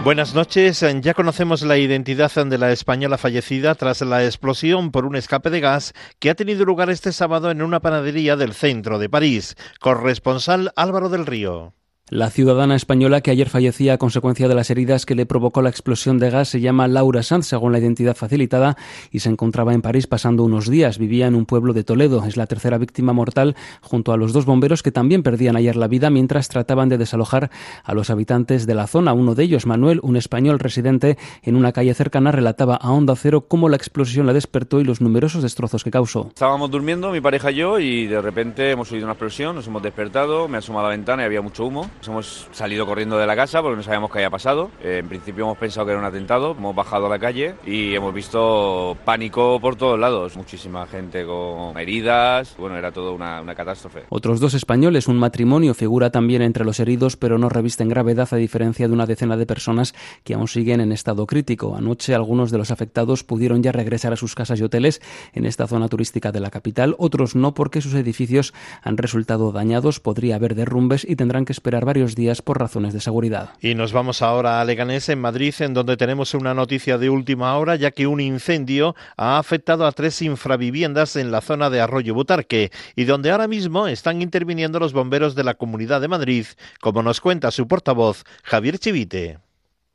Buenas noches. Ya conocemos la identidad de la española fallecida tras la explosión por un escape de gas que ha tenido lugar este sábado en una panadería del centro de París. Corresponsal Álvaro del Río. La ciudadana española que ayer fallecía a consecuencia de las heridas que le provocó la explosión de gas se llama Laura Sanz, según la identidad facilitada, y se encontraba en París pasando unos días. Vivía en un pueblo de Toledo. Es la tercera víctima mortal junto a los dos bomberos que también perdían ayer la vida mientras trataban de desalojar a los habitantes de la zona. Uno de ellos, Manuel, un español residente en una calle cercana, relataba a Onda Cero cómo la explosión la despertó y los numerosos destrozos que causó. Estábamos durmiendo, mi pareja y yo, y de repente hemos oído una explosión, nos hemos despertado, me he asomado a la ventana y había mucho humo. Hemos salido corriendo de la casa porque no sabíamos qué había pasado. Eh, en principio hemos pensado que era un atentado, hemos bajado a la calle y hemos visto pánico por todos lados. Muchísima gente con heridas, bueno, era todo una, una catástrofe. Otros dos españoles, un matrimonio, figura también entre los heridos, pero no revisten gravedad a diferencia de una decena de personas que aún siguen en estado crítico. Anoche algunos de los afectados pudieron ya regresar a sus casas y hoteles en esta zona turística de la capital, otros no porque sus edificios han resultado dañados, podría haber derrumbes y tendrán que esperar varios días por razones de seguridad. Y nos vamos ahora a Leganés, en Madrid, en donde tenemos una noticia de última hora, ya que un incendio ha afectado a tres infraviviendas en la zona de Arroyo Butarque y donde ahora mismo están interviniendo los bomberos de la Comunidad de Madrid, como nos cuenta su portavoz, Javier Chivite.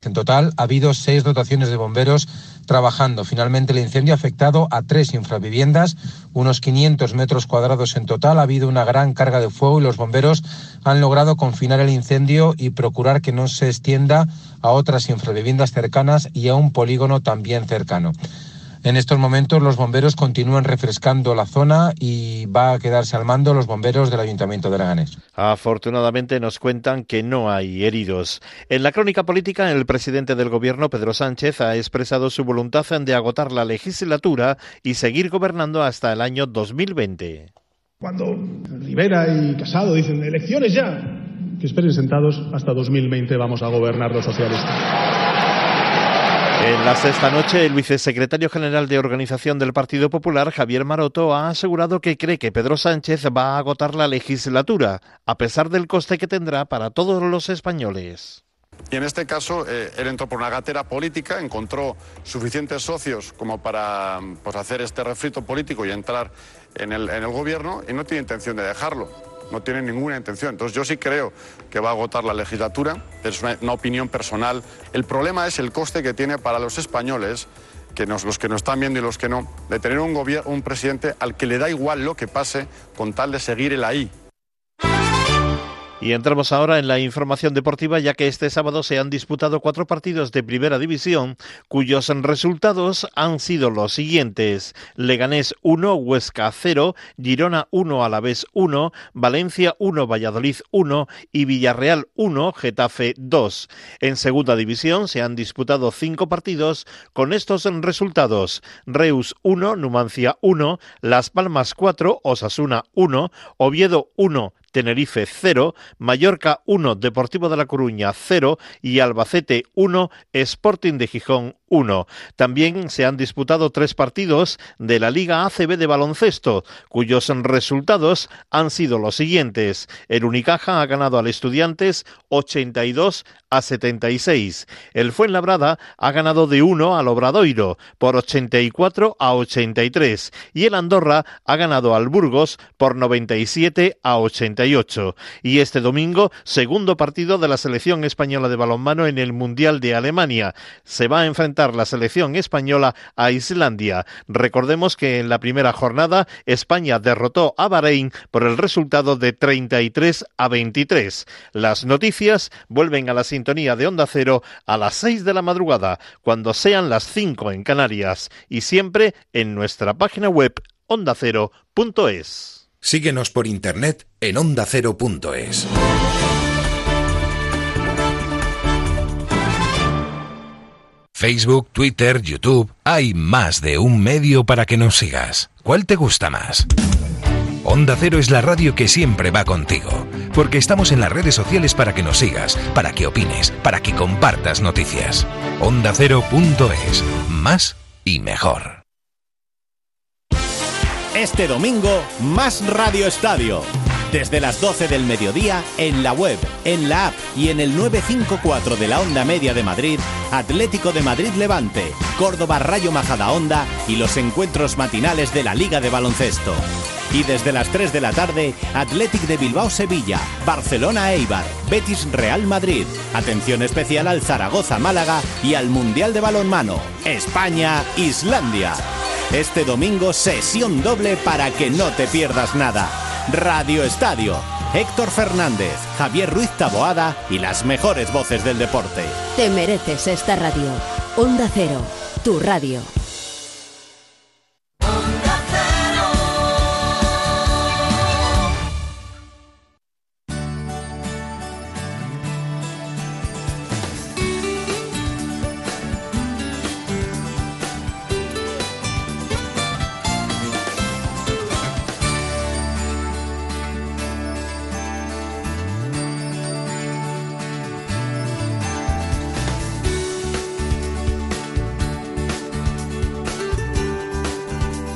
En total ha habido seis dotaciones de bomberos trabajando. Finalmente el incendio ha afectado a tres infraviviendas, unos 500 metros cuadrados en total. Ha habido una gran carga de fuego y los bomberos han logrado confinar el incendio y procurar que no se extienda a otras infraviviendas cercanas y a un polígono también cercano. En estos momentos los bomberos continúan refrescando la zona y va a quedarse al mando los bomberos del Ayuntamiento de Leganés. Afortunadamente nos cuentan que no hay heridos. En la crónica política, el presidente del gobierno, Pedro Sánchez, ha expresado su voluntad de agotar la legislatura y seguir gobernando hasta el año 2020. Cuando Rivera y Casado dicen elecciones ya, que esperen sentados hasta 2020 vamos a gobernar los socialistas. En la sexta noche, el vicesecretario general de Organización del Partido Popular, Javier Maroto, ha asegurado que cree que Pedro Sánchez va a agotar la legislatura, a pesar del coste que tendrá para todos los españoles. Y en este caso, eh, él entró por una gatera política, encontró suficientes socios como para pues, hacer este refrito político y entrar en el, en el gobierno y no tiene intención de dejarlo no tiene ninguna intención. Entonces yo sí creo que va a agotar la legislatura, es una, opinión personal. El problema es el coste que tiene para los españoles, que nos, los que nos están viendo y los que no, de tener un, un presidente al que le da igual lo que pase con tal de seguir el ahí. Y entramos ahora en la información deportiva, ya que este sábado se han disputado cuatro partidos de primera división, cuyos resultados han sido los siguientes: Leganés 1, Huesca 0, Girona 1, Alavés 1, Valencia 1, Valladolid 1 y Villarreal 1, Getafe 2. En segunda división se han disputado cinco partidos con estos resultados: Reus 1, Numancia 1, Las Palmas 4, Osasuna 1, Oviedo 1, Tenerife 0, Mallorca 1, Deportivo de La Coruña 0 y Albacete 1, Sporting de Gijón 1. También se han disputado tres partidos de la Liga ACB de baloncesto, cuyos resultados han sido los siguientes. El Unicaja ha ganado al Estudiantes 82 a 76. El Fuenlabrada ha ganado de 1 al Obradoiro por 84 a 83 y el Andorra ha ganado al Burgos por 97 a 88. Y este domingo, segundo partido de la selección española de balonmano en el Mundial de Alemania. Se va a enfrentar la selección española a Islandia. Recordemos que en la primera jornada España derrotó a Bahrein por el resultado de 33 a 23. Las noticias vuelven a la sintonía de Onda Cero a las 6 de la madrugada, cuando sean las 5 en Canarias, y siempre en nuestra página web ondacero.es. Síguenos por internet en ondacero.es. Facebook, Twitter, YouTube, hay más de un medio para que nos sigas. ¿Cuál te gusta más? Onda Cero es la radio que siempre va contigo, porque estamos en las redes sociales para que nos sigas, para que opines, para que compartas noticias. OndaCero.es, más y mejor. Este domingo, más Radio Estadio. Desde las 12 del mediodía, en la web, en la app y en el 954 de la Onda Media de Madrid, Atlético de Madrid Levante, Córdoba Rayo Majada Onda y los encuentros matinales de la Liga de Baloncesto. Y desde las 3 de la tarde, Athletic de Bilbao Sevilla, Barcelona Eibar, Betis Real Madrid. Atención especial al Zaragoza Málaga y al Mundial de Balonmano, España Islandia. Este domingo sesión doble para que no te pierdas nada. Radio Estadio. Héctor Fernández, Javier Ruiz Taboada y las mejores voces del deporte. Te mereces esta radio. Onda Cero, tu radio.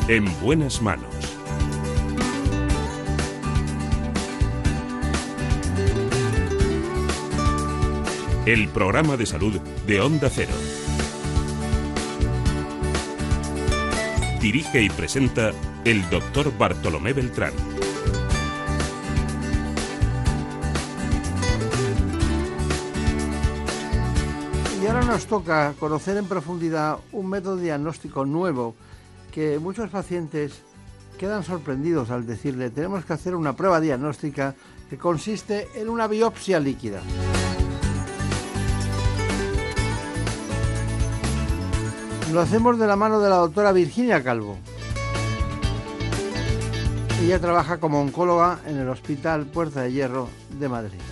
En buenas manos. El programa de salud de Onda Cero. Dirige y presenta el doctor Bartolomé Beltrán. Y ahora nos toca conocer en profundidad un método diagnóstico nuevo muchos pacientes quedan sorprendidos al decirle tenemos que hacer una prueba diagnóstica que consiste en una biopsia líquida. Lo hacemos de la mano de la doctora Virginia Calvo. Ella trabaja como oncóloga en el Hospital Puerta de Hierro de Madrid.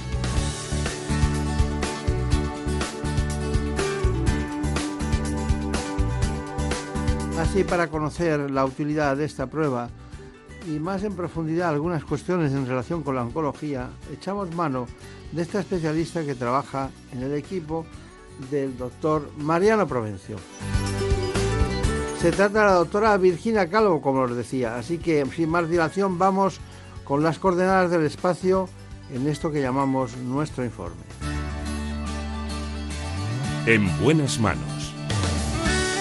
Así, para conocer la utilidad de esta prueba y más en profundidad algunas cuestiones en relación con la oncología, echamos mano de esta especialista que trabaja en el equipo del doctor Mariano Provencio. Se trata de la doctora Virginia Calvo, como os decía, así que sin más dilación vamos con las coordenadas del espacio en esto que llamamos nuestro informe. En buenas manos.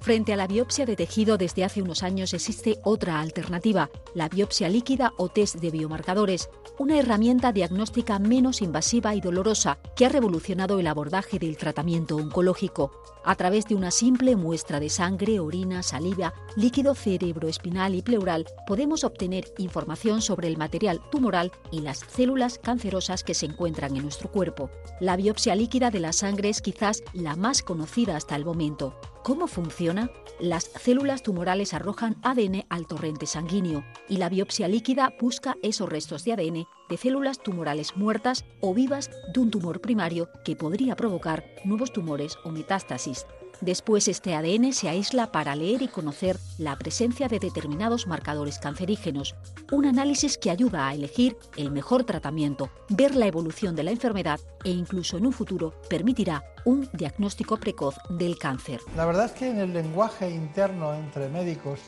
Frente a la biopsia de tejido desde hace unos años existe otra alternativa, la biopsia líquida o test de biomarcadores, una herramienta diagnóstica menos invasiva y dolorosa que ha revolucionado el abordaje del tratamiento oncológico. A través de una simple muestra de sangre, orina, saliva, líquido cerebroespinal y pleural, podemos obtener información sobre el material tumoral y las células cancerosas que se encuentran en nuestro cuerpo. La biopsia líquida de la sangre es quizás la más conocida hasta el momento. ¿Cómo funciona? Las células tumorales arrojan ADN al torrente sanguíneo y la biopsia líquida busca esos restos de ADN de células tumorales muertas o vivas de un tumor primario que podría provocar nuevos tumores o metástasis. Después este ADN se aísla para leer y conocer la presencia de determinados marcadores cancerígenos, un análisis que ayuda a elegir el mejor tratamiento, ver la evolución de la enfermedad e incluso en un futuro permitirá un diagnóstico precoz del cáncer. La verdad es que en el lenguaje interno entre médicos,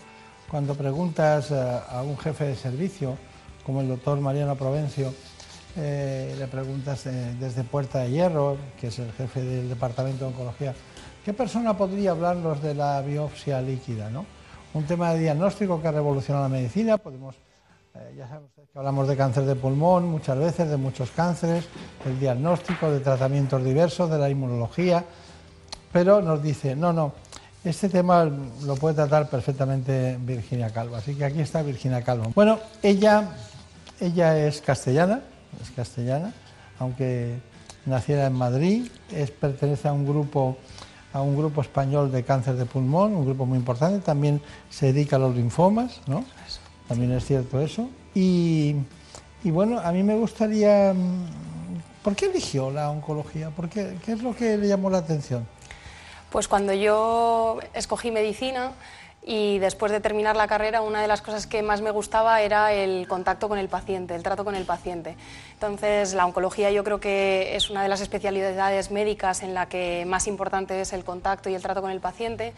cuando preguntas a un jefe de servicio, como el doctor Mariano Provencio, eh, le preguntas desde Puerta de Hierro, que es el jefe del Departamento de Oncología, ¿qué persona podría hablarnos de la biopsia líquida? ¿no? Un tema de diagnóstico que ha revolucionado la medicina, podemos, eh, ya saben que hablamos de cáncer de pulmón muchas veces, de muchos cánceres, el diagnóstico, de tratamientos diversos, de la inmunología, pero nos dice, no, no, este tema lo puede tratar perfectamente Virginia Calvo, así que aquí está Virginia Calvo. Bueno, ella, ella es castellana, es castellana, aunque naciera en Madrid, es, pertenece a un grupo a un grupo español de cáncer de pulmón, un grupo muy importante, también se dedica a los linfomas, ¿no? También es cierto eso. Y, bueno, a mí me gustaría, mm, ¿por qué eligió la oncología? ¿Por qué, ¿Qué es lo que le llamó la atención? Pues cuando yo escogí medicina, y después de terminar la carrera, una de las cosas que más me gustaba era el contacto con el paciente, el trato con el paciente. Entonces, la oncología yo creo que es una de las especialidades médicas en la que más importante es el contacto y el trato con el paciente.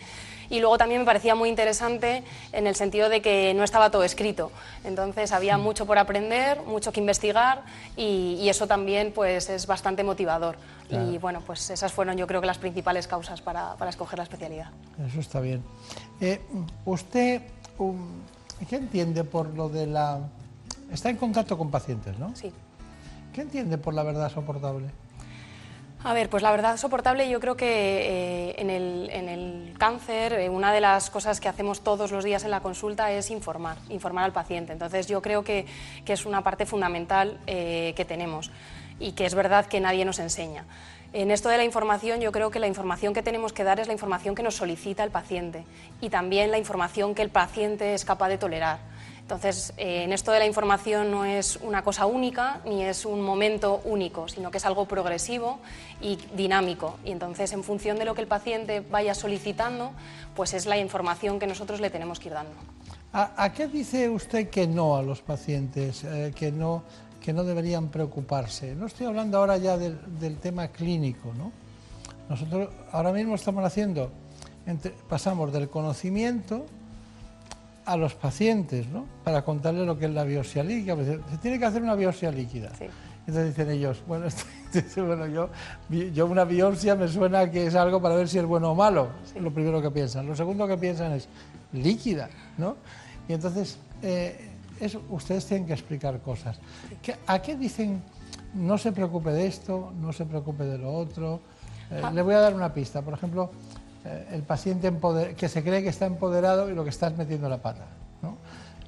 Y luego también me parecía muy interesante en el sentido de que no estaba todo escrito. Entonces, había mucho por aprender, mucho que investigar y, y eso también pues, es bastante motivador. Claro. Y bueno, pues esas fueron yo creo que las principales causas para, para escoger la especialidad. Eso está bien. Eh, usted, um, ¿qué entiende por lo de la... Está en contacto con pacientes, ¿no? Sí. ¿Qué entiende por la verdad soportable? A ver, pues la verdad soportable yo creo que eh, en, el, en, el, cáncer eh, una de las cosas que hacemos todos los días en la consulta es informar, informar al paciente. Entonces yo creo que, que es una parte fundamental eh, que tenemos y que es verdad que nadie nos enseña. En esto de la información, yo creo que la información que tenemos que dar es la información que nos solicita el paciente y también la información que el paciente es capaz de tolerar. Entonces, eh, en esto de la información no es una cosa única ni es un momento único, sino que es algo progresivo y dinámico. Y entonces, en función de lo que el paciente vaya solicitando, pues es la información que nosotros le tenemos que ir dando. ¿A, qué dice usted que no a los pacientes? Eh, que no que no deberían preocuparse. No estoy hablando ahora ya del, del tema clínico, ¿no? Nosotros ahora mismo estamos haciendo, entre, pasamos del conocimiento a los pacientes, ¿no? Para contarles lo que es la biopsia líquida. Se tiene que hacer una biopsia líquida. Sí. Entonces dicen ellos, bueno, esto, bueno yo, yo una biopsia me suena que es algo para ver si es bueno o malo, sí. lo primero que piensan. Lo segundo que piensan es líquida, ¿no? Y entonces eh, ustedes tienen que explicar cosas. ¿Qué, ¿A qué dicen no se preocupe de esto, no se preocupe de lo otro? Eh, ah. Le voy a dar una pista. Por ejemplo, eh, el paciente que se cree que está empoderado y lo que está es metiendo la pata. ¿no?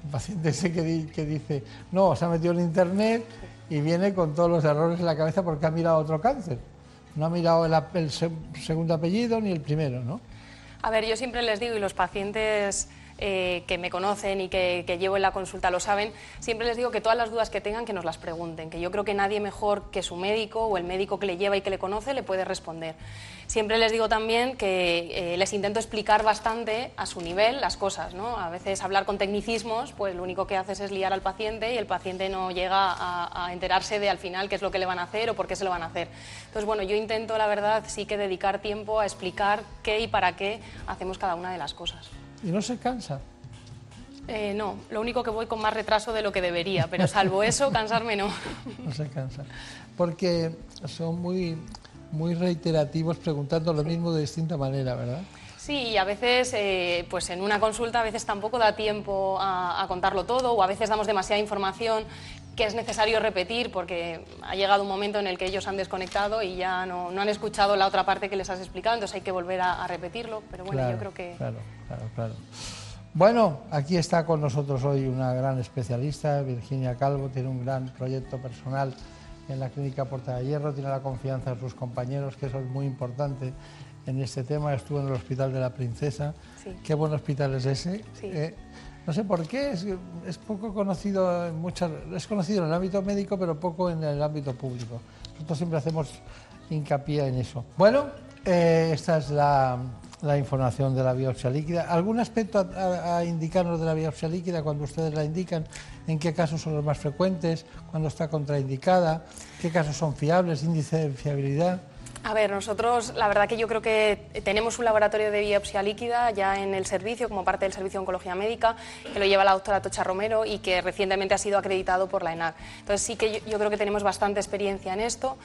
El paciente ese que, di que, dice, no, se ha metido en Internet y viene con todos los errores en la cabeza porque ha mirado otro cáncer. No ha mirado el, el segundo apellido ni el primero, ¿no? A ver, yo siempre les digo, y los pacientes eh, que me conocen y que, llevo en la consulta lo saben, siempre les digo que todas las dudas que tengan que nos las pregunten, que yo creo que nadie mejor que su médico o el médico que le lleva y que le conoce le puede responder. Siempre les digo también que eh, les intento explicar bastante a su nivel las cosas, ¿no? A veces hablar con tecnicismos, pues lo único que haces es liar al paciente y el paciente no llega a, a enterarse de al final qué es lo que le van a hacer o por qué se lo van a hacer. Entonces, bueno, yo intento, la verdad, sí que dedicar tiempo a explicar qué y para qué hacemos cada una de las cosas. ¿Y no se cansa? Eh, no, lo único que voy con más retraso de lo que debería, pero salvo eso, cansarme no. No se cansa. Porque son muy, muy reiterativos preguntando lo mismo de distinta manera, ¿verdad? Sí, y a veces, eh, pues en una consulta, a veces tampoco da tiempo a, a, contarlo todo, o a veces damos demasiada información que es necesario repetir porque ha llegado un momento en el que ellos han desconectado y ya no, no han escuchado la otra parte que les has explicado, entonces hay que volver a, a repetirlo, pero bueno, claro, yo creo que... Claro, claro, claro. Bueno, aquí está con nosotros hoy una gran especialista, Virginia Calvo, tiene un gran proyecto personal en la clínica Puerta de Hierro, tiene la confianza de sus compañeros, que eso es muy importante en este tema. Estuvo en el Hospital de la Princesa. Sí. Qué buen hospital es ese. Sí. Eh, no sé por qué, es, es, poco conocido, en muchas, es conocido en el ámbito médico, pero poco en el ámbito público. Nosotros siempre hacemos hincapié en eso. Bueno, eh, esta es la, la información de la biopsia líquida. ¿Algún aspecto a, indicarnos de la biopsia líquida cuando ustedes la indican? ¿En qué casos son los más frecuentes? ¿Cuándo está contraindicada? ¿Qué casos son fiables? ¿Índice de fiabilidad? A ver, nosotros la verdad que yo creo que tenemos un laboratorio de biopsia líquida ya en el servicio, como parte del Servicio de Oncología Médica, que lo lleva la doctora Tocha Romero y que recientemente ha sido acreditado por la ENAR. Entonces sí que yo, creo que tenemos bastante experiencia en esto.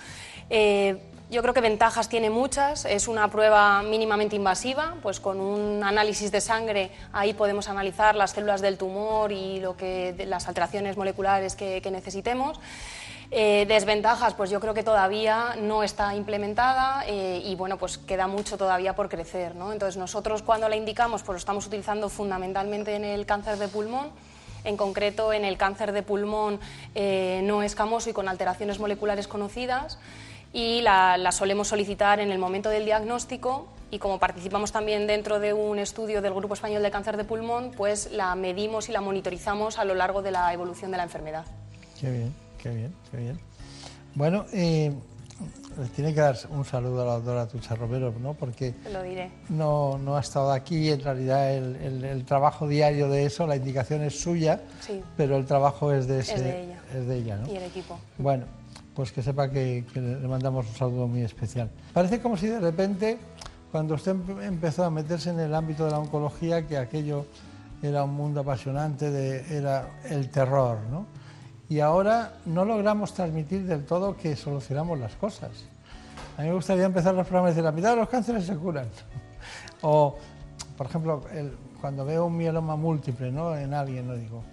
Eh, yo creo que ventajas tiene muchas. Es una prueba mínimamente invasiva, pues con un análisis de sangre ahí podemos analizar las células del tumor y lo que, las alteraciones moleculares que, que necesitemos. Eh, desventajas, pues yo creo que todavía no está implementada eh, y bueno, pues queda mucho todavía por crecer. ¿no? Entonces nosotros cuando la indicamos, pues lo estamos utilizando fundamentalmente en el cáncer de pulmón, en concreto en el cáncer de pulmón eh, no escamoso y con alteraciones moleculares conocidas y la, la, solemos solicitar en el momento del diagnóstico y como participamos también dentro de un estudio del Grupo Español de Cáncer de Pulmón, pues la medimos y la monitorizamos a lo largo de la evolución de la enfermedad. Qué bien. Qué bien, qué bien. Bueno, eh, les tiene que dar un saludo a la doctora Tucha Romero, ¿no? Porque Lo diré. No, no ha estado aquí, en realidad el, el, trabajo diario de eso, la indicación es suya, sí. pero el trabajo es de, ese, es de ella. Es de ella ¿no? Y el equipo. Bueno, pues que sepa que, le mandamos un saludo muy especial. Parece como si de repente, cuando usted empezó a meterse en el ámbito de la oncología, que aquello era un mundo apasionante, de, era el terror, ¿no? y ahora no logramos transmitir del todo que solucionamos las cosas. A mí me gustaría empezar los programas decir, la mitad de los cánceres se curan. o, por ejemplo, cuando veo un mieloma múltiple ¿no? en alguien, no digo,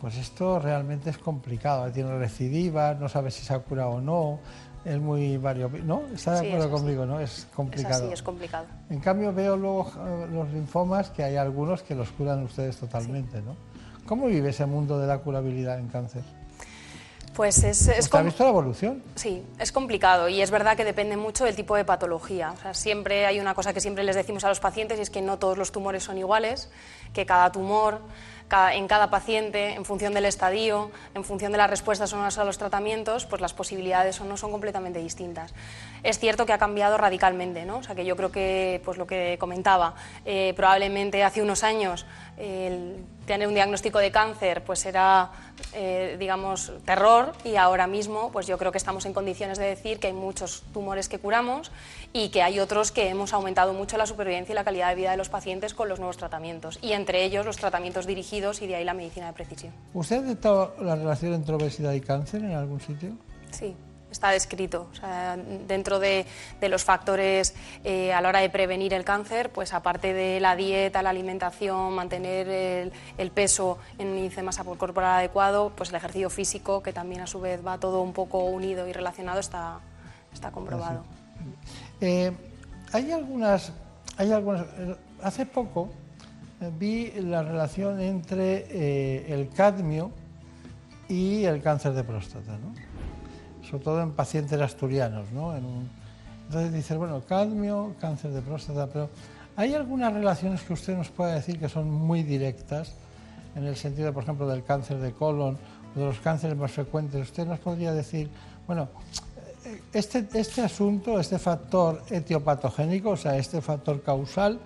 pues esto realmente es complicado, tiene recidivas, no sabe si se ha curado o no, es muy variopinto, ¿no? ¿Está de Sí, acuerdo es conmigo, no? Es complicado. Es así, es complicado. En cambio veo luego eh, los linfomas que hay algunos que los curan ustedes totalmente, ¿no? ¿Cómo vive ese mundo de la curabilidad en cáncer? Pues es, es ¿Usted ha com- visto la evolución? Sí, es complicado y es verdad que depende mucho del tipo de patología. O sea, siempre hay una cosa que siempre les decimos a los pacientes y es que no todos los tumores son iguales, que cada tumor en cada paciente, en función del estadio, en función de las respuestas o no a los tratamientos, pues las posibilidades o no son completamente distintas. Es cierto que ha cambiado radicalmente, ¿no? O sea, que yo creo que, pues lo que comentaba, eh, probablemente hace unos años el tener un diagnóstico de cáncer pues era, eh, digamos, terror y ahora mismo pues yo creo que estamos en condiciones de decir que hay muchos tumores que curamos y que hay otros que hemos aumentado mucho la supervivencia y la calidad de vida de los pacientes con los nuevos tratamientos y entre ellos los tratamientos dirigidos y de ahí la medicina de precisión. ¿Usted ha detectado la relación entre obesidad y cáncer en algún sitio? Sí, está descrito. O sea, dentro de, de los factores eh, a la hora de prevenir el cáncer, pues aparte de la dieta, la alimentación, mantener el, el peso en un índice de masa corporal adecuado, pues el ejercicio físico, que también a su vez va todo un poco unido y relacionado, está, está comprobado. Eh, hay algunas, hay algunas. eh, Hace poco eh, vi la relación entre el cadmio y el cáncer de próstata, ¿no? Sobre todo en pacientes asturianos, ¿no? Entonces dices, bueno, cadmio, cáncer de próstata, pero hay algunas relaciones que usted nos pueda decir que son muy directas, en el sentido, por ejemplo, del cáncer de colon o de los cánceres más frecuentes. Usted nos podría decir, bueno, este, este asunto, este factor etiopatogénico, o sea, este factor causal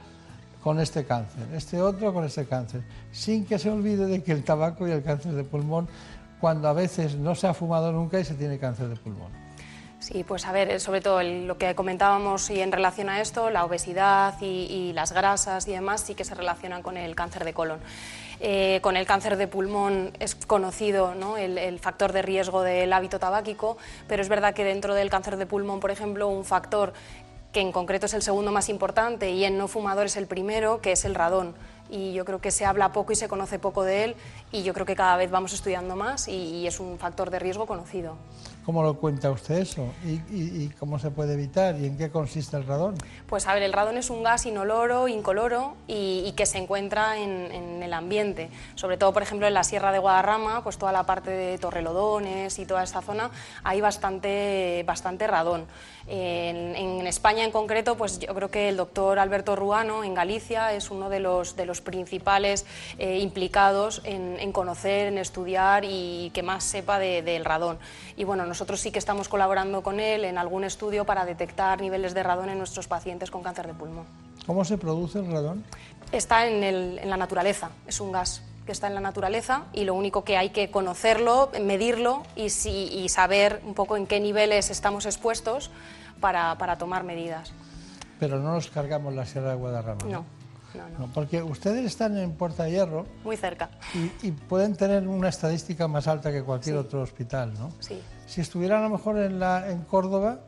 con este cáncer, este otro con este cáncer, sin que se olvide de que el tabaco y el cáncer de pulmón, cuando a veces no se ha fumado nunca y se tiene cáncer de pulmón. Sí, pues a ver, eh, sobre todo lo que comentábamos y en relación a esto, la obesidad y, y las grasas y demás sí que se relacionan con el cáncer de colon. Eh, con el cáncer de pulmón es conocido ¿no? el, factor de riesgo del hábito tabáquico, pero es verdad que dentro del cáncer de pulmón, por ejemplo, un factor que en concreto es el segundo más importante y en no fumadores el primero, que es el radón. Y yo creo que se habla poco y se conoce poco de él y yo creo que cada vez vamos estudiando más y es un factor de riesgo conocido. ¿Cómo lo cuenta usted eso? ¿Y, cómo se puede evitar? ¿Y en qué consiste el radón? Pues a ver, el radón es un gas inoloro, incoloro y, que se encuentra en, el ambiente. Sobre todo, por ejemplo, en la Sierra de Guadarrama, pues toda la parte de Torrelodones y toda esta zona, hay bastante, bastante radón. En, en España en concreto, pues yo creo que el doctor Alberto Ruano en Galicia es uno de los, de los principales eh, implicados en, en conocer, en estudiar y que más sepa de- del radón. Y bueno, nosotros sí que estamos colaborando con él en algún estudio para detectar niveles de radón en nuestros pacientes con cáncer de pulmón. ¿Cómo se produce el radón? Está en, el, en la naturaleza, es un gas que está en la naturaleza y lo único que hay que conocerlo, medirlo y, si, y saber un poco en qué niveles estamos expuestos para, para tomar medidas. Pero no nos cargamos la Sierra de Guadarrama. No. No, no. No, porque ustedes están en Puerta de Hierro Muy cerca. y, y pueden tener una estadística más alta que cualquier otro hospital, ¿no? Sí. Si estuvieran a lo mejor en, la, en Córdoba,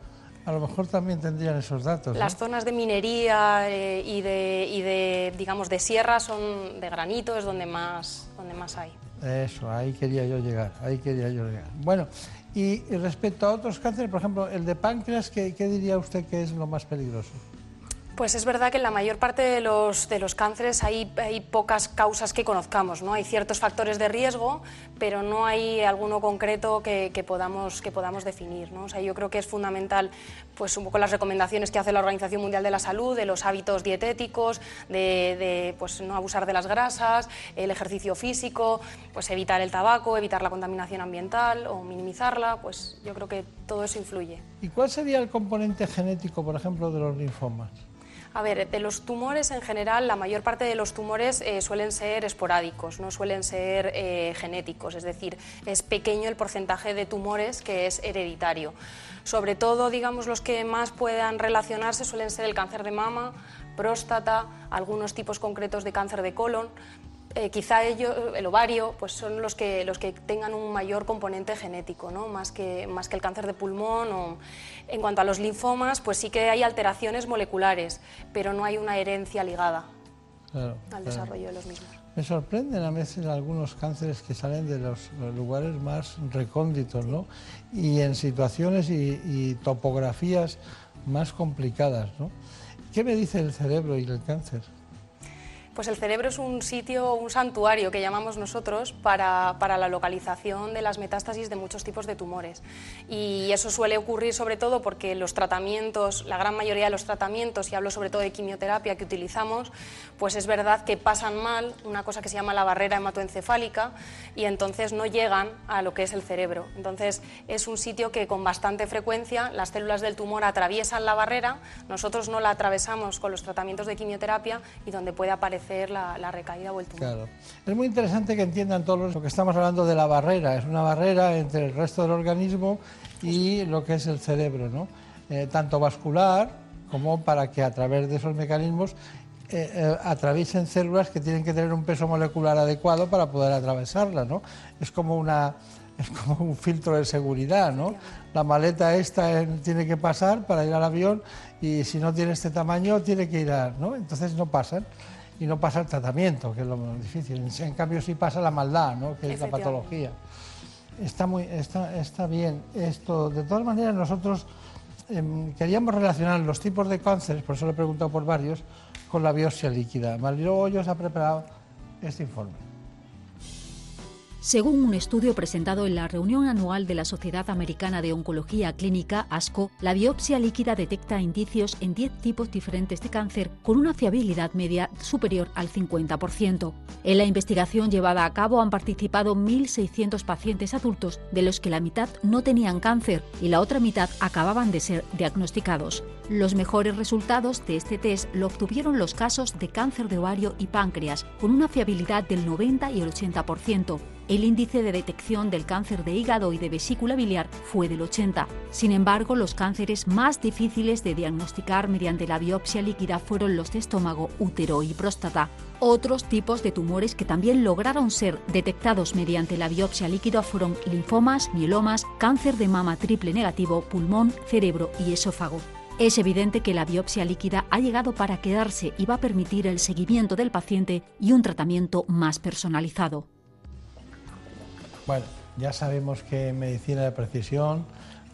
a lo mejor también tendrían esos datos. ¿no? Las zonas de minería eh, y, de, y de, digamos, de sierra son de granito, es donde más, donde más hay. Eso, ahí quería yo llegar, ahí quería yo llegar. Bueno, y, respecto a otros cánceres, por ejemplo, el de páncreas, ¿qué, qué diría usted que es lo más peligroso? Pues es verdad que en la mayor parte de los, de los cánceres hay, hay pocas causas que conozcamos, ¿no? Hay ciertos factores de riesgo, pero no hay alguno concreto que, podamos, que podamos definir, ¿no? O sea, yo creo que es fundamental pues un poco las recomendaciones que hace la Organización Mundial de la Salud, de los hábitos dietéticos, de, de, pues no abusar de las grasas, el ejercicio físico, pues evitar el tabaco, evitar la contaminación ambiental o minimizarla, pues yo creo que todo eso influye. ¿Y cuál sería el componente genético, por ejemplo, de los linfomas? A ver, de los tumores en general, la mayor parte de los tumores eh, suelen ser esporádicos, no suelen ser eh, genéticos, es decir, es pequeño el porcentaje de tumores que es hereditario. Sobre todo, digamos, los que más puedan relacionarse suelen ser el cáncer de mama, próstata, algunos tipos concretos de cáncer de colon, eh, quizá ello, el ovario, pues son los que, los que tengan un mayor componente genético, ¿no? más, que, más que el cáncer de pulmón. O... En cuanto a los linfomas, pues sí que hay alteraciones moleculares, pero no hay una herencia ligada Claro, al claro. desarrollo de los mismos. Me sorprenden a veces algunos cánceres que salen de los lugares más recónditos, ¿no? Y en situaciones y, y topografías más complicadas, ¿no? ¿Qué me dice el cerebro y el cáncer? Pues el cerebro es un sitio, un santuario que llamamos nosotros para, para, la localización de las metástasis de muchos tipos de tumores. Y eso suele ocurrir sobre todo porque los tratamientos, la gran mayoría de los tratamientos, y hablo sobre todo de quimioterapia que utilizamos, pues es verdad que pasan mal una cosa que se llama la barrera hematoencefálica y entonces no llegan a lo que es el cerebro. Entonces es un sitio que con bastante frecuencia las células del tumor atraviesan la barrera, nosotros no la atravesamos con los tratamientos de quimioterapia y donde puede aparecer la, la, recaída o el tumor. Claro. Es muy interesante que entiendan todos lo que estamos hablando de la barrera. Es una barrera entre el resto del organismo y lo que es el cerebro, ¿no? Eh, tanto vascular como para que a través de esos mecanismos eh, eh, atraviesen células que tienen que tener un peso molecular adecuado para poder atravesarla, ¿no? Es como una es como un filtro de seguridad, ¿no? La maleta esta tiene que pasar para ir al avión y si no tiene este tamaño tiene que ir a, ¿no? Entonces no pasan y no pasa el tratamiento, que es lo más difícil. En cambio sí pasa la maldad, ¿no? que es la patología. Está, muy, está, está bien esto. De todas maneras, nosotros eh, queríamos relacionar los tipos de cánceres, por eso le he preguntado por varios, con la biopsia líquida. Mariló Hoyos ha preparado este informe. Según un estudio presentado en la reunión anual de la Sociedad Americana de Oncología Clínica, ASCO, la biopsia líquida detecta indicios en 10 tipos diferentes de cáncer con una fiabilidad media superior al 50%. En la investigación llevada a cabo han participado 1.600 pacientes adultos, de los que la mitad no tenían cáncer y la otra mitad acababan de ser diagnosticados. Los mejores resultados de este test lo obtuvieron los casos de cáncer de ovario y páncreas, con una fiabilidad del 90 y el 80%. El índice de detección del cáncer de hígado y de vesícula biliar fue del 80. Sin embargo, los cánceres más difíciles de diagnosticar mediante la biopsia líquida fueron los de estómago, útero y próstata. Otros tipos de tumores que también lograron ser detectados mediante la biopsia líquida fueron linfomas, mielomas, cáncer de mama triple negativo, pulmón, cerebro y esófago. Es evidente que la biopsia líquida ha llegado para quedarse y va a permitir el seguimiento del paciente y un tratamiento más personalizado. Bueno, ya sabemos que medicina de precisión,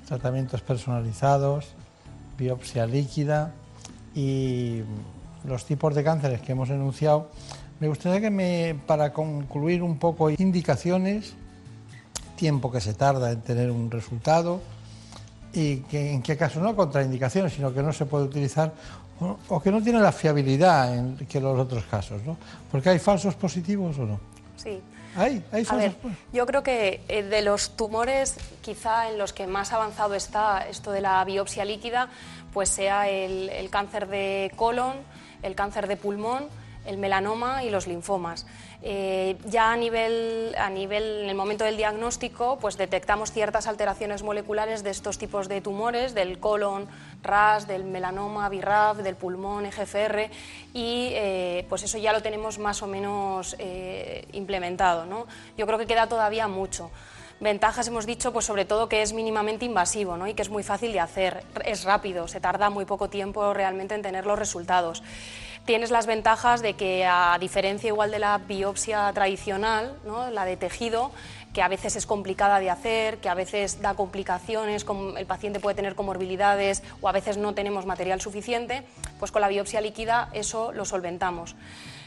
tratamientos personalizados, biopsia líquida y los tipos de cánceres que hemos enunciado. Me gustaría que me, para concluir un poco, indicaciones, tiempo que se tarda en tener un resultado y que, en qué caso no contraindicaciones, sino que no se puede utilizar o, que no tiene la fiabilidad en, que los otros casos, ¿no? Porque hay falsos positivos o no. Sí. Hay, hay A ver, yo creo que eh, de los tumores, quizá en los que más avanzado está esto de la biopsia líquida, pues sea el, el cáncer de colon, el cáncer de pulmón, el melanoma y los linfomas. Eh, ya a nivel, a nivel, en el momento del diagnóstico, pues detectamos ciertas alteraciones moleculares de estos tipos de tumores, del colon, RAS, del melanoma, BIRAF, del pulmón, EGFR, y eh, pues eso ya lo tenemos más o menos eh, implementado. ¿no? Yo creo que queda todavía mucho. Ventajas hemos dicho, pues sobre todo que es mínimamente invasivo ¿no? y que es muy fácil de hacer, es rápido, se tarda muy poco tiempo realmente en tener los resultados tienes las ventajas de que, a diferencia igual de la biopsia tradicional, ¿no? la de tejido, que a veces es complicada de hacer, que a veces da complicaciones, el paciente puede tener comorbilidades o a veces no tenemos material suficiente, pues con la biopsia líquida eso lo solventamos.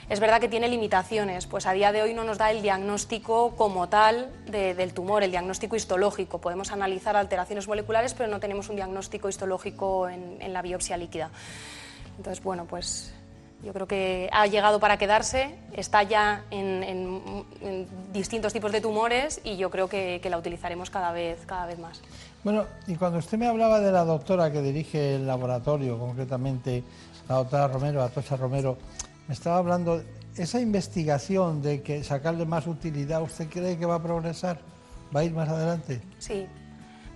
Es verdad que tiene limitaciones, pues a día de hoy no nos da el diagnóstico como tal del tumor, el diagnóstico histológico. Podemos analizar alteraciones moleculares, pero no tenemos un diagnóstico histológico en, en la biopsia líquida. Entonces, bueno, pues yo creo que ha llegado para quedarse, está ya en, distintos tipos de tumores y yo creo que, la utilizaremos cada vez, cada vez más. Bueno, y cuando usted me hablaba de la doctora que dirige el laboratorio, concretamente la doctora Romero, Atocha Romero, me estaba hablando, esa investigación de que sacarle más utilidad, ¿usted cree que va a progresar? ¿Va a ir más adelante? Sí,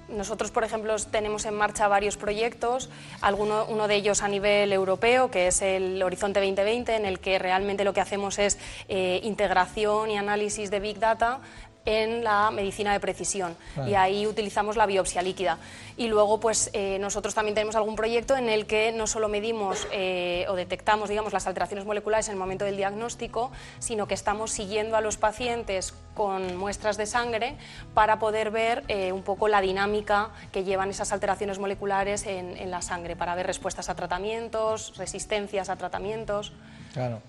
nosotros, por ejemplo, tenemos en marcha varios proyectos, alguno, uno de ellos a nivel europeo, que es el Horizonte 2020, en el que realmente lo que hacemos es eh, integración y análisis de Big Data en la medicina de precisión y ahí utilizamos la biopsia líquida. Y luego, pues eh, nosotros también tenemos algún proyecto en el que no solo medimos eh, o detectamos, digamos, las alteraciones moleculares en el momento del diagnóstico, sino que estamos siguiendo a los pacientes con muestras de sangre para poder ver eh, un poco la dinámica que llevan esas alteraciones moleculares en, en la sangre, para ver respuestas a tratamientos, resistencias a tratamientos. Claro.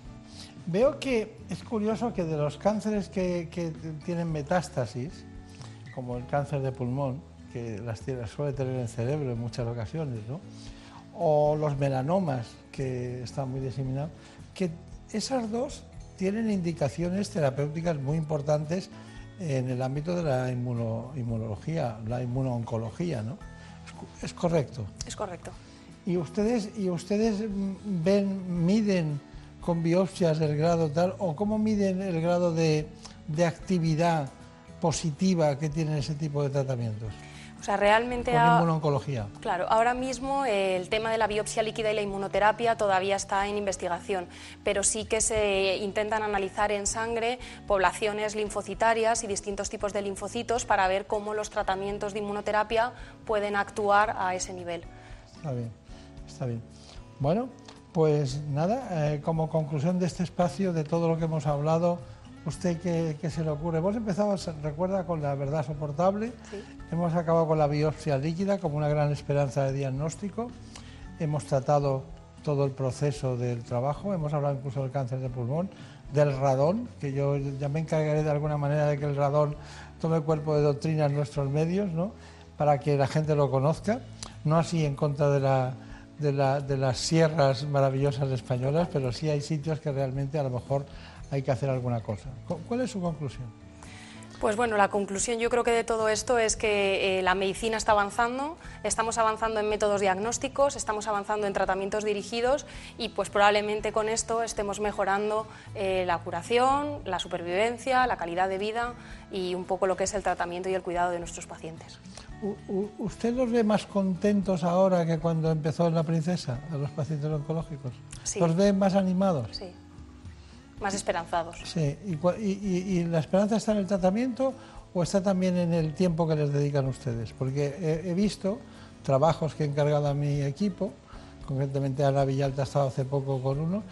Veo que es curioso que de los cánceres que, tienen metástasis, como el cáncer de pulmón, que las suele tener en el cerebro en muchas ocasiones, ¿no? o los melanomas, que están muy diseminados, que esas dos tienen indicaciones terapéuticas muy importantes en el ámbito de la inmunología, la inmunooncología, ¿no? ¿Es, correcto? Es correcto. ¿Y ustedes, y ustedes ven, miden con biopsias del grado tal, o cómo miden el grado de, actividad positiva que tienen ese tipo de tratamientos? O sea, realmente... Con inmunoncología. Claro, ahora mismo el tema de la biopsia líquida y la inmunoterapia todavía está en investigación, pero sí que se intentan analizar en sangre poblaciones linfocitarias y distintos tipos de linfocitos para ver cómo los tratamientos de inmunoterapia pueden actuar a ese nivel. Está bien, está bien. Bueno, pues nada, eh, como conclusión de este espacio, de todo lo que hemos hablado, ¿usted qué, se le ocurre? Hemos empezado, recuerda, con la verdad soportable, hemos acabado con la biopsia líquida como una gran esperanza de diagnóstico, hemos tratado todo el proceso del trabajo, hemos hablado incluso del cáncer de pulmón, del radón, que yo ya me encargaré de alguna manera de que el radón tome cuerpo de doctrina en nuestros medios, ¿no? para que la gente lo conozca, no así en contra de la de, las sierras maravillosas españolas, pero sí hay sitios que realmente a lo mejor hay que hacer alguna cosa. ¿Cuál es su conclusión? Pues bueno, la conclusión yo creo que de todo esto es que eh, la medicina está avanzando, estamos avanzando en métodos diagnósticos, estamos avanzando en tratamientos dirigidos y pues probablemente con esto estemos mejorando eh, la curación, la supervivencia, la calidad de vida y un poco lo que es el tratamiento y el cuidado de nuestros pacientes. ¿Usted los ve más contentos ahora que cuando empezó La Princesa, a los pacientes oncológicos? Sí. ¿Los ve más animados? Sí, más esperanzados. Sí, ¿Y, la esperanza está en el tratamiento o está también en el tiempo que les dedican ustedes? Porque he, visto trabajos que he encargado a mi equipo, concretamente Ana Villalta ha estado hace poco con uno,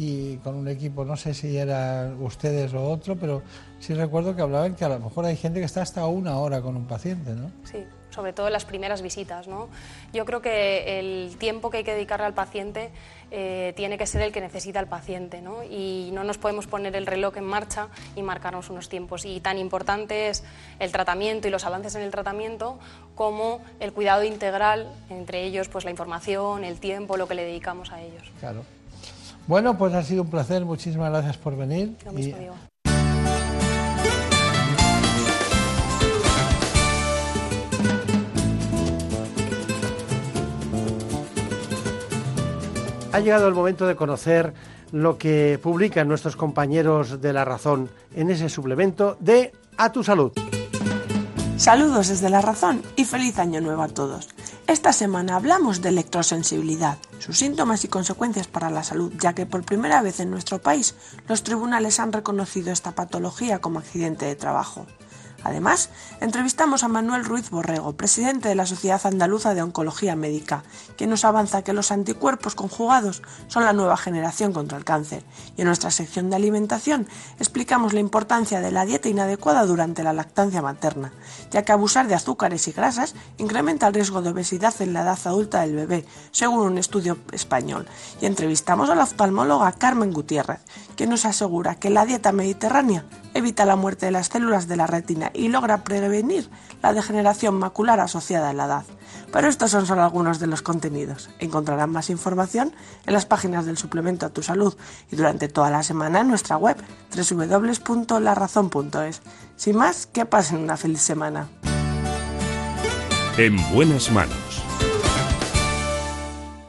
y con un equipo, no sé si eran ustedes o otro, pero sí recuerdo que hablaban que a lo mejor hay gente que está hasta una hora con un paciente, ¿no? Sí, sobre todo en las primeras visitas, ¿no? Yo creo que el tiempo que hay que dedicarle al paciente eh, tiene que ser el que necesita el paciente, ¿no? Y no nos podemos poner el reloj en marcha y marcarnos unos tiempos. Y tan importante es el tratamiento y los avances en el tratamiento como el cuidado integral, entre ellos pues la información, el tiempo, lo que le dedicamos a ellos. Claro. Bueno, pues ha sido un placer, muchísimas gracias por venir. ha llegado el momento de conocer lo que publican nuestros compañeros de La Razón en ese suplemento de A tu Salud. Saludos desde La Razón y feliz año nuevo a todos. Esta semana hablamos de electrosensibilidad, sus síntomas y consecuencias para la salud, ya que por primera vez en nuestro país los tribunales han reconocido esta patología como accidente de trabajo. Además, entrevistamos a Manuel Ruiz Borrego, presidente de la Sociedad Andaluza de Oncología Médica, quien nos avanza que los anticuerpos conjugados son la nueva generación contra el cáncer. Y en nuestra sección de alimentación explicamos la importancia de la dieta inadecuada durante la lactancia materna, ya que abusar de azúcares y grasas incrementa el riesgo de obesidad en la edad adulta del bebé, según un estudio español. Y entrevistamos a la oftalmóloga Carmen Gutiérrez, quien nos asegura que la dieta mediterránea evita la muerte de las células de la retina y logra prevenir la degeneración macular asociada a la edad. Pero estos son solo algunos de los contenidos. Encontrarán más información en las páginas del suplemento a tu salud y durante toda la semana en nuestra web www.larazón.es. Sin más, que pasen una feliz semana. En buenas manos.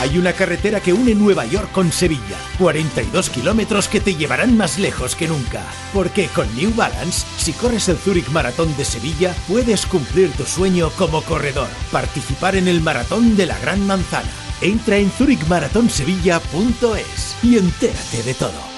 Hay una carretera que une Nueva York con Sevilla. 42 kilómetros que te llevarán más lejos que nunca. Porque con New Balance, si corres el Zurich Maratón de Sevilla, puedes cumplir tu sueño como corredor. Participar en el Maratón de la Gran Manzana. Entra en zurichmaratonsevilla.es y entérate de todo.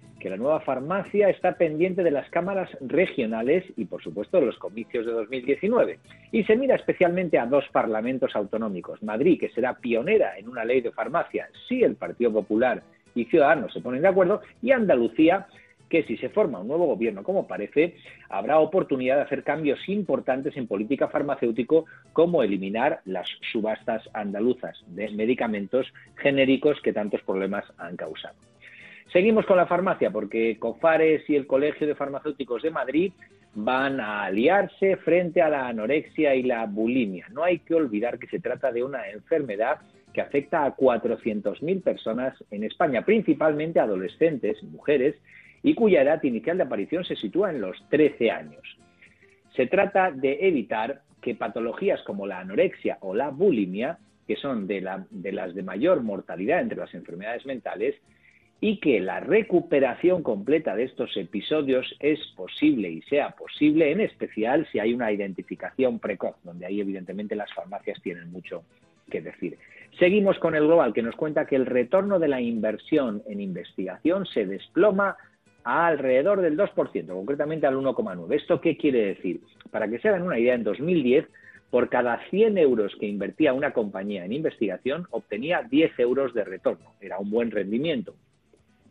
que la nueva farmacia está pendiente de las cámaras regionales y, por supuesto, de los comicios de 2019. Y se mira especialmente a dos parlamentos autonómicos. Madrid, que será pionera en una ley de farmacia, si el Partido Popular y Ciudadanos se ponen de acuerdo, y Andalucía, que si se forma un nuevo gobierno, como parece, habrá oportunidad de hacer cambios importantes en política farmacéutico, como eliminar las subastas andaluzas de medicamentos genéricos que tantos problemas han causado. Seguimos con la farmacia porque COFARES y el Colegio de Farmacéuticos de Madrid van a aliarse frente a la anorexia y la bulimia. No hay que olvidar que se trata de una enfermedad que afecta a 400.000 personas en España, principalmente adolescentes, mujeres, y cuya edad inicial de aparición se sitúa en los 13 años. Se trata de evitar que patologías como la anorexia o la bulimia, que son de, de las de mayor mortalidad entre las enfermedades mentales, y que la recuperación completa de estos episodios es posible y sea posible, en especial si hay una identificación precoz, donde ahí evidentemente las farmacias tienen mucho que decir. Seguimos con el global, que nos cuenta que el retorno de la inversión en investigación se desploma a alrededor del 2%, concretamente al 1,9%. ¿Esto qué quiere decir? Para que se hagan una idea, en 2010, por cada 100 euros que invertía una compañía en investigación, obtenía 10 euros de retorno. Era un buen rendimiento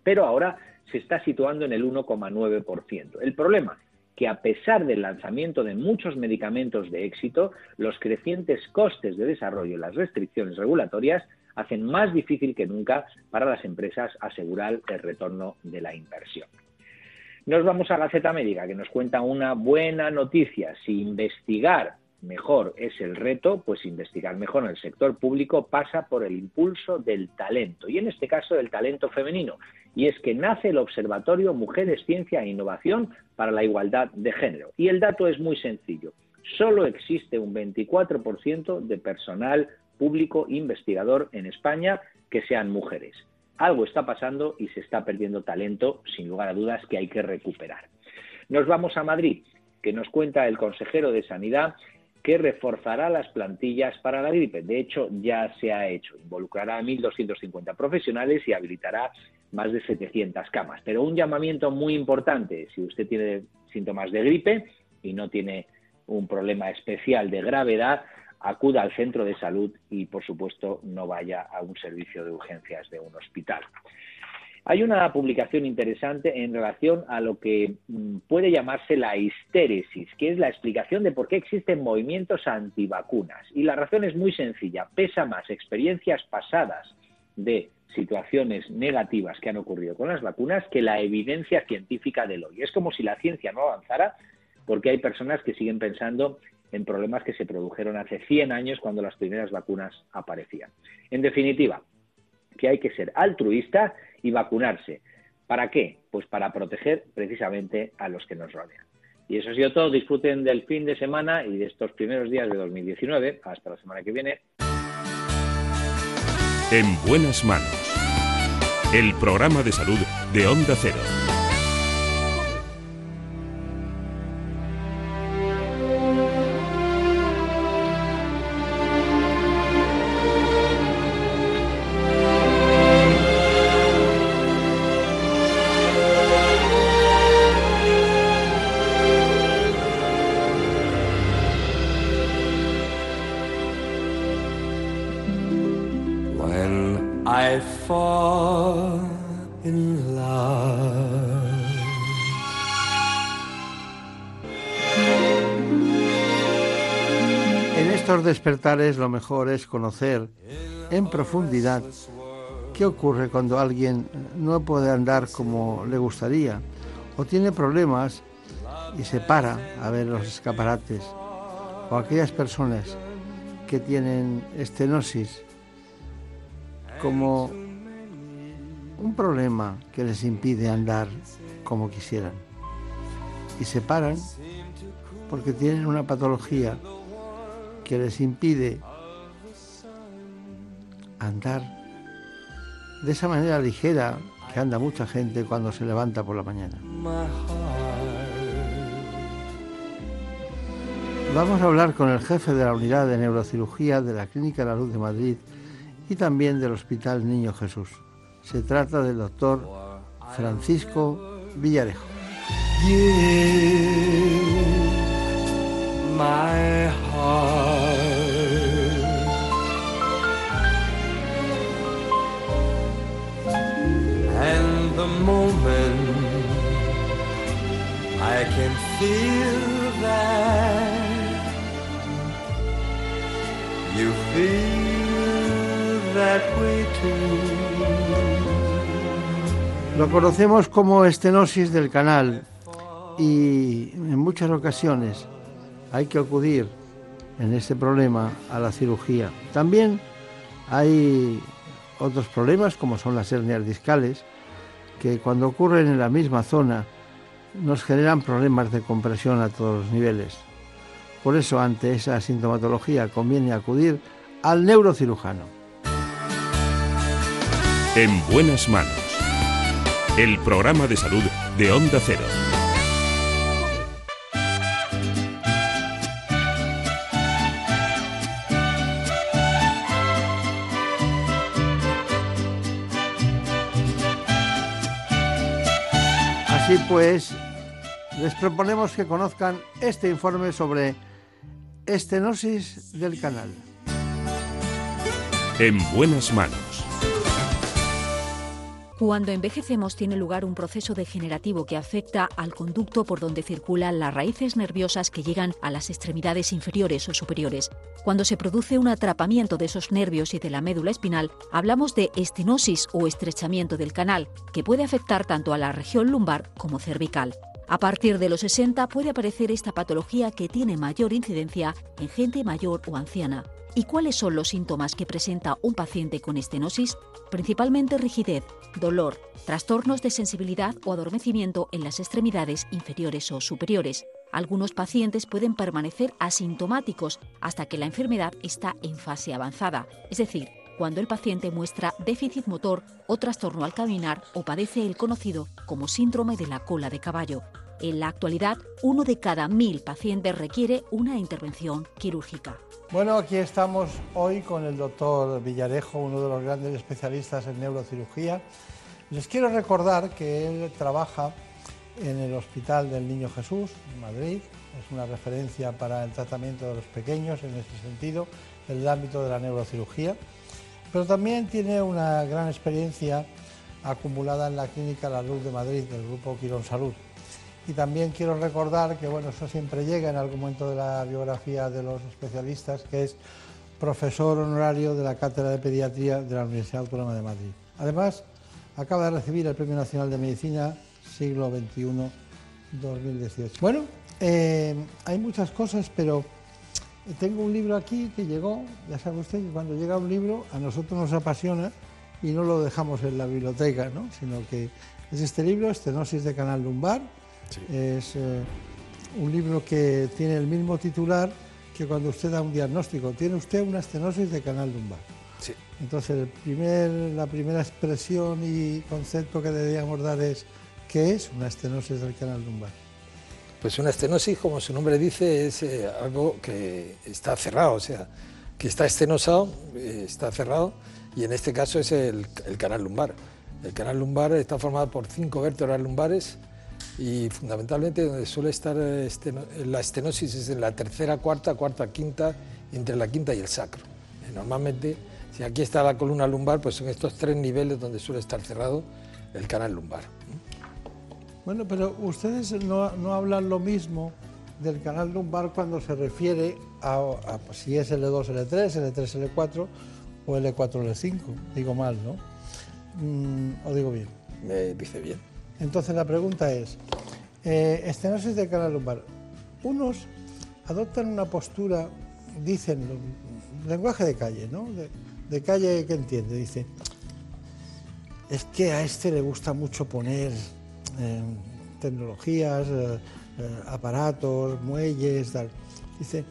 pero ahora se está situando en el 1,9%. El problema que a pesar del lanzamiento de muchos medicamentos de éxito, los crecientes costes de desarrollo y las restricciones regulatorias hacen más difícil que nunca para las empresas asegurar el retorno de la inversión. Nos vamos a Gaceta Médica, que nos cuenta una buena noticia. Si investigar mejor es el reto, pues investigar mejor en el sector público pasa por el impulso del talento, y en este caso del talento femenino, y es que nace el Observatorio Mujeres, Ciencia e Innovación para la Igualdad de Género. Y el dato es muy sencillo, solo existe un 24% de personal público investigador en España que sean mujeres. Algo está pasando y se está perdiendo talento, sin lugar a dudas, que hay que recuperar. Nos vamos a Madrid, que nos cuenta el consejero de Sanidad que reforzará las plantillas para la gripe. De hecho, ya se ha hecho. Involucrará a 1.250 profesionales y habilitará más de 700 camas. Pero un llamamiento muy importante, si usted tiene síntomas de gripe y no tiene un problema especial de gravedad, acuda al centro de salud y, por supuesto, no vaya a un servicio de urgencias de un hospital. Hay una publicación interesante en relación a lo que mm, puede llamarse la histéresis, que es la explicación de por qué existen movimientos antivacunas. Y la razón es muy sencilla. Pesa más experiencias pasadas de situaciones negativas que han ocurrido con las vacunas que la evidencia científica del hoy. Es como si la ciencia no avanzara porque hay personas que siguen pensando en problemas que se produjeron hace 100 años cuando las primeras vacunas aparecían. En definitiva, que hay que ser altruista y vacunarse. ¿Para qué? Pues para proteger precisamente a los que nos rodean. Y eso ha sido todo. Disfruten del fin de semana y de estos primeros días de 2019. Hasta la semana que viene. En buenas manos. El programa de salud de Onda Cero. Despertares lo mejor es conocer en profundidad qué ocurre cuando alguien no puede andar como le gustaría o tiene problemas y se para a ver los escaparates o aquellas personas que tienen estenosis como un problema que les impide andar como quisieran. Y se paran porque tienen una patología que les impide andar de esa manera ligera que anda mucha gente cuando se levanta por la mañana. Vamos a hablar con el jefe de la unidad de neurocirugía de la Clínica La Luz de Madrid y también del Hospital Niño Jesús. Se trata del doctor Francisco Villarejo. Lo conocemos como estenosis del canal y en muchas ocasiones hay que acudir en este problema a la cirugía. También hay otros problemas como son las hernias discales que cuando ocurren en la misma zona nos generan problemas de compresión a todos los niveles. Por eso ante esa sintomatología conviene acudir al neurocirujano. En buenas manos. El programa de salud de Onda Cero. Así pues, les proponemos que conozcan este informe sobre estenosis del canal. En buenas manos. Cuando envejecemos tiene lugar un proceso degenerativo que afecta al conducto por donde circulan las raíces nerviosas que llegan a las extremidades inferiores o superiores. Cuando se produce un atrapamiento de esos nervios y de la médula espinal, hablamos de estenosis o estrechamiento del canal, que puede afectar tanto a la región lumbar como cervical. A partir de los 60 puede aparecer esta patología que tiene mayor incidencia en gente mayor o anciana. ¿Y cuáles son los síntomas que presenta un paciente con estenosis? Principalmente rigidez, dolor, trastornos de sensibilidad o adormecimiento en las extremidades inferiores o superiores. Algunos pacientes pueden permanecer asintomáticos hasta que la enfermedad está en fase avanzada, es decir, cuando el paciente muestra déficit motor o trastorno al caminar o padece el conocido como síndrome de la cola de caballo. En la actualidad, uno de cada mil pacientes requiere una intervención quirúrgica. Bueno, aquí estamos hoy con el doctor Villarejo, uno de los grandes especialistas en neurocirugía. Les quiero recordar que él trabaja en el Hospital del Niño Jesús, en Madrid. Es una referencia para el tratamiento de los pequeños en este sentido, en el ámbito de la neurocirugía. Pero también tiene una gran experiencia acumulada en la Clínica La Luz de Madrid, del Grupo Quirón Salud. Y también quiero recordar que, bueno, eso siempre llega en algún momento de la biografía de los especialistas, que es profesor honorario de la Cátedra de Pediatría de la Universidad Autónoma de Madrid. Además, acaba de recibir el Premio Nacional de Medicina siglo XXI 2018. Bueno, eh, hay muchas cosas, pero tengo un libro aquí que llegó, ya sabe usted que cuando llega un libro a nosotros nos apasiona y no lo dejamos en la biblioteca, ¿no? sino que es este libro, Estenosis de Canal Lumbar, es eh, un libro que tiene el mismo titular que cuando usted da un diagnóstico, tiene usted una estenosis de canal lumbar. Entonces, el primer, la primera expresión y concepto que deberíamos dar es ¿qué es una estenosis del canal lumbar? Pues una estenosis, como su nombre dice, es eh, algo que está cerrado, o sea, que está estenosado, eh, está cerrado, y en este caso es el, el canal lumbar. El canal lumbar está formado por cinco vértebras lumbares y fundamentalmente donde suele estar este, la estenosis es en la tercera, cuarta, cuarta, quinta, entre la quinta y el sacro. Eh, normalmente, si aquí está la columna lumbar, pues son estos tres niveles donde suele estar cerrado el canal lumbar. Bueno, pero ustedes no, no hablan lo mismo del canal lumbar cuando se refiere a, si es L2, L3, L3, L4 o L4, L5. Digo mal, ¿no? Mm, ¿O digo bien? Me dice bien. Entonces la pregunta es, eh, estenosis del canal lumbar. Unos adoptan una postura, dicen, lenguaje de calle, ¿no? De, calle que entiende, dice, es que a este le gusta mucho poner eh, tecnologías, eh, aparatos, muelles, tal. Dice,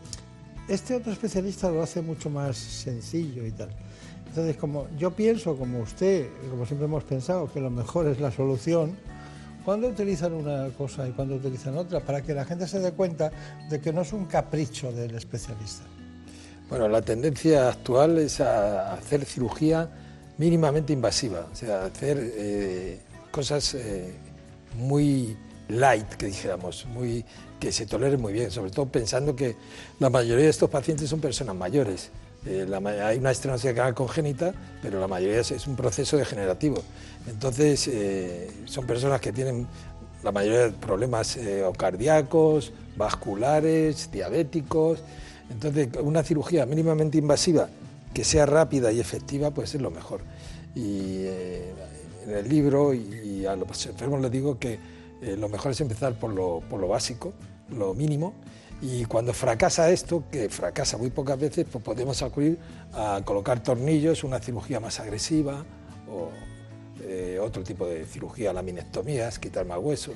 este otro especialista lo hace mucho más sencillo y tal. Entonces, como yo pienso, como usted, como siempre hemos pensado, que lo mejor es la solución, ¿Cuándo utilizan una cosa y cuándo utilizan otra? Para que la gente se dé cuenta de que no es un capricho del especialista. Bueno, la tendencia actual es a hacer cirugía mínimamente invasiva, o sea, hacer eh, cosas eh, muy light, que dijéramos, muy, que se toleren muy bien, sobre todo pensando que la mayoría de estos pacientes son personas mayores. Eh, hay una estenosis canal congénita, pero la mayoría es, un proceso degenerativo. Entonces, eh, son personas que tienen la mayoría de problemas eh, cardíacos, vasculares, diabéticos. Entonces, una cirugía mínimamente invasiva que sea rápida y efectiva, pues es lo mejor. Y en el libro y, a los enfermos les digo que lo mejor es empezar por lo, por lo básico, lo mínimo, y cuando fracasa esto, que fracasa muy pocas veces, pues podemos acudir a colocar tornillos, una cirugía más agresiva o eh, otro tipo de cirugía, laminectomías, quitar más hueso.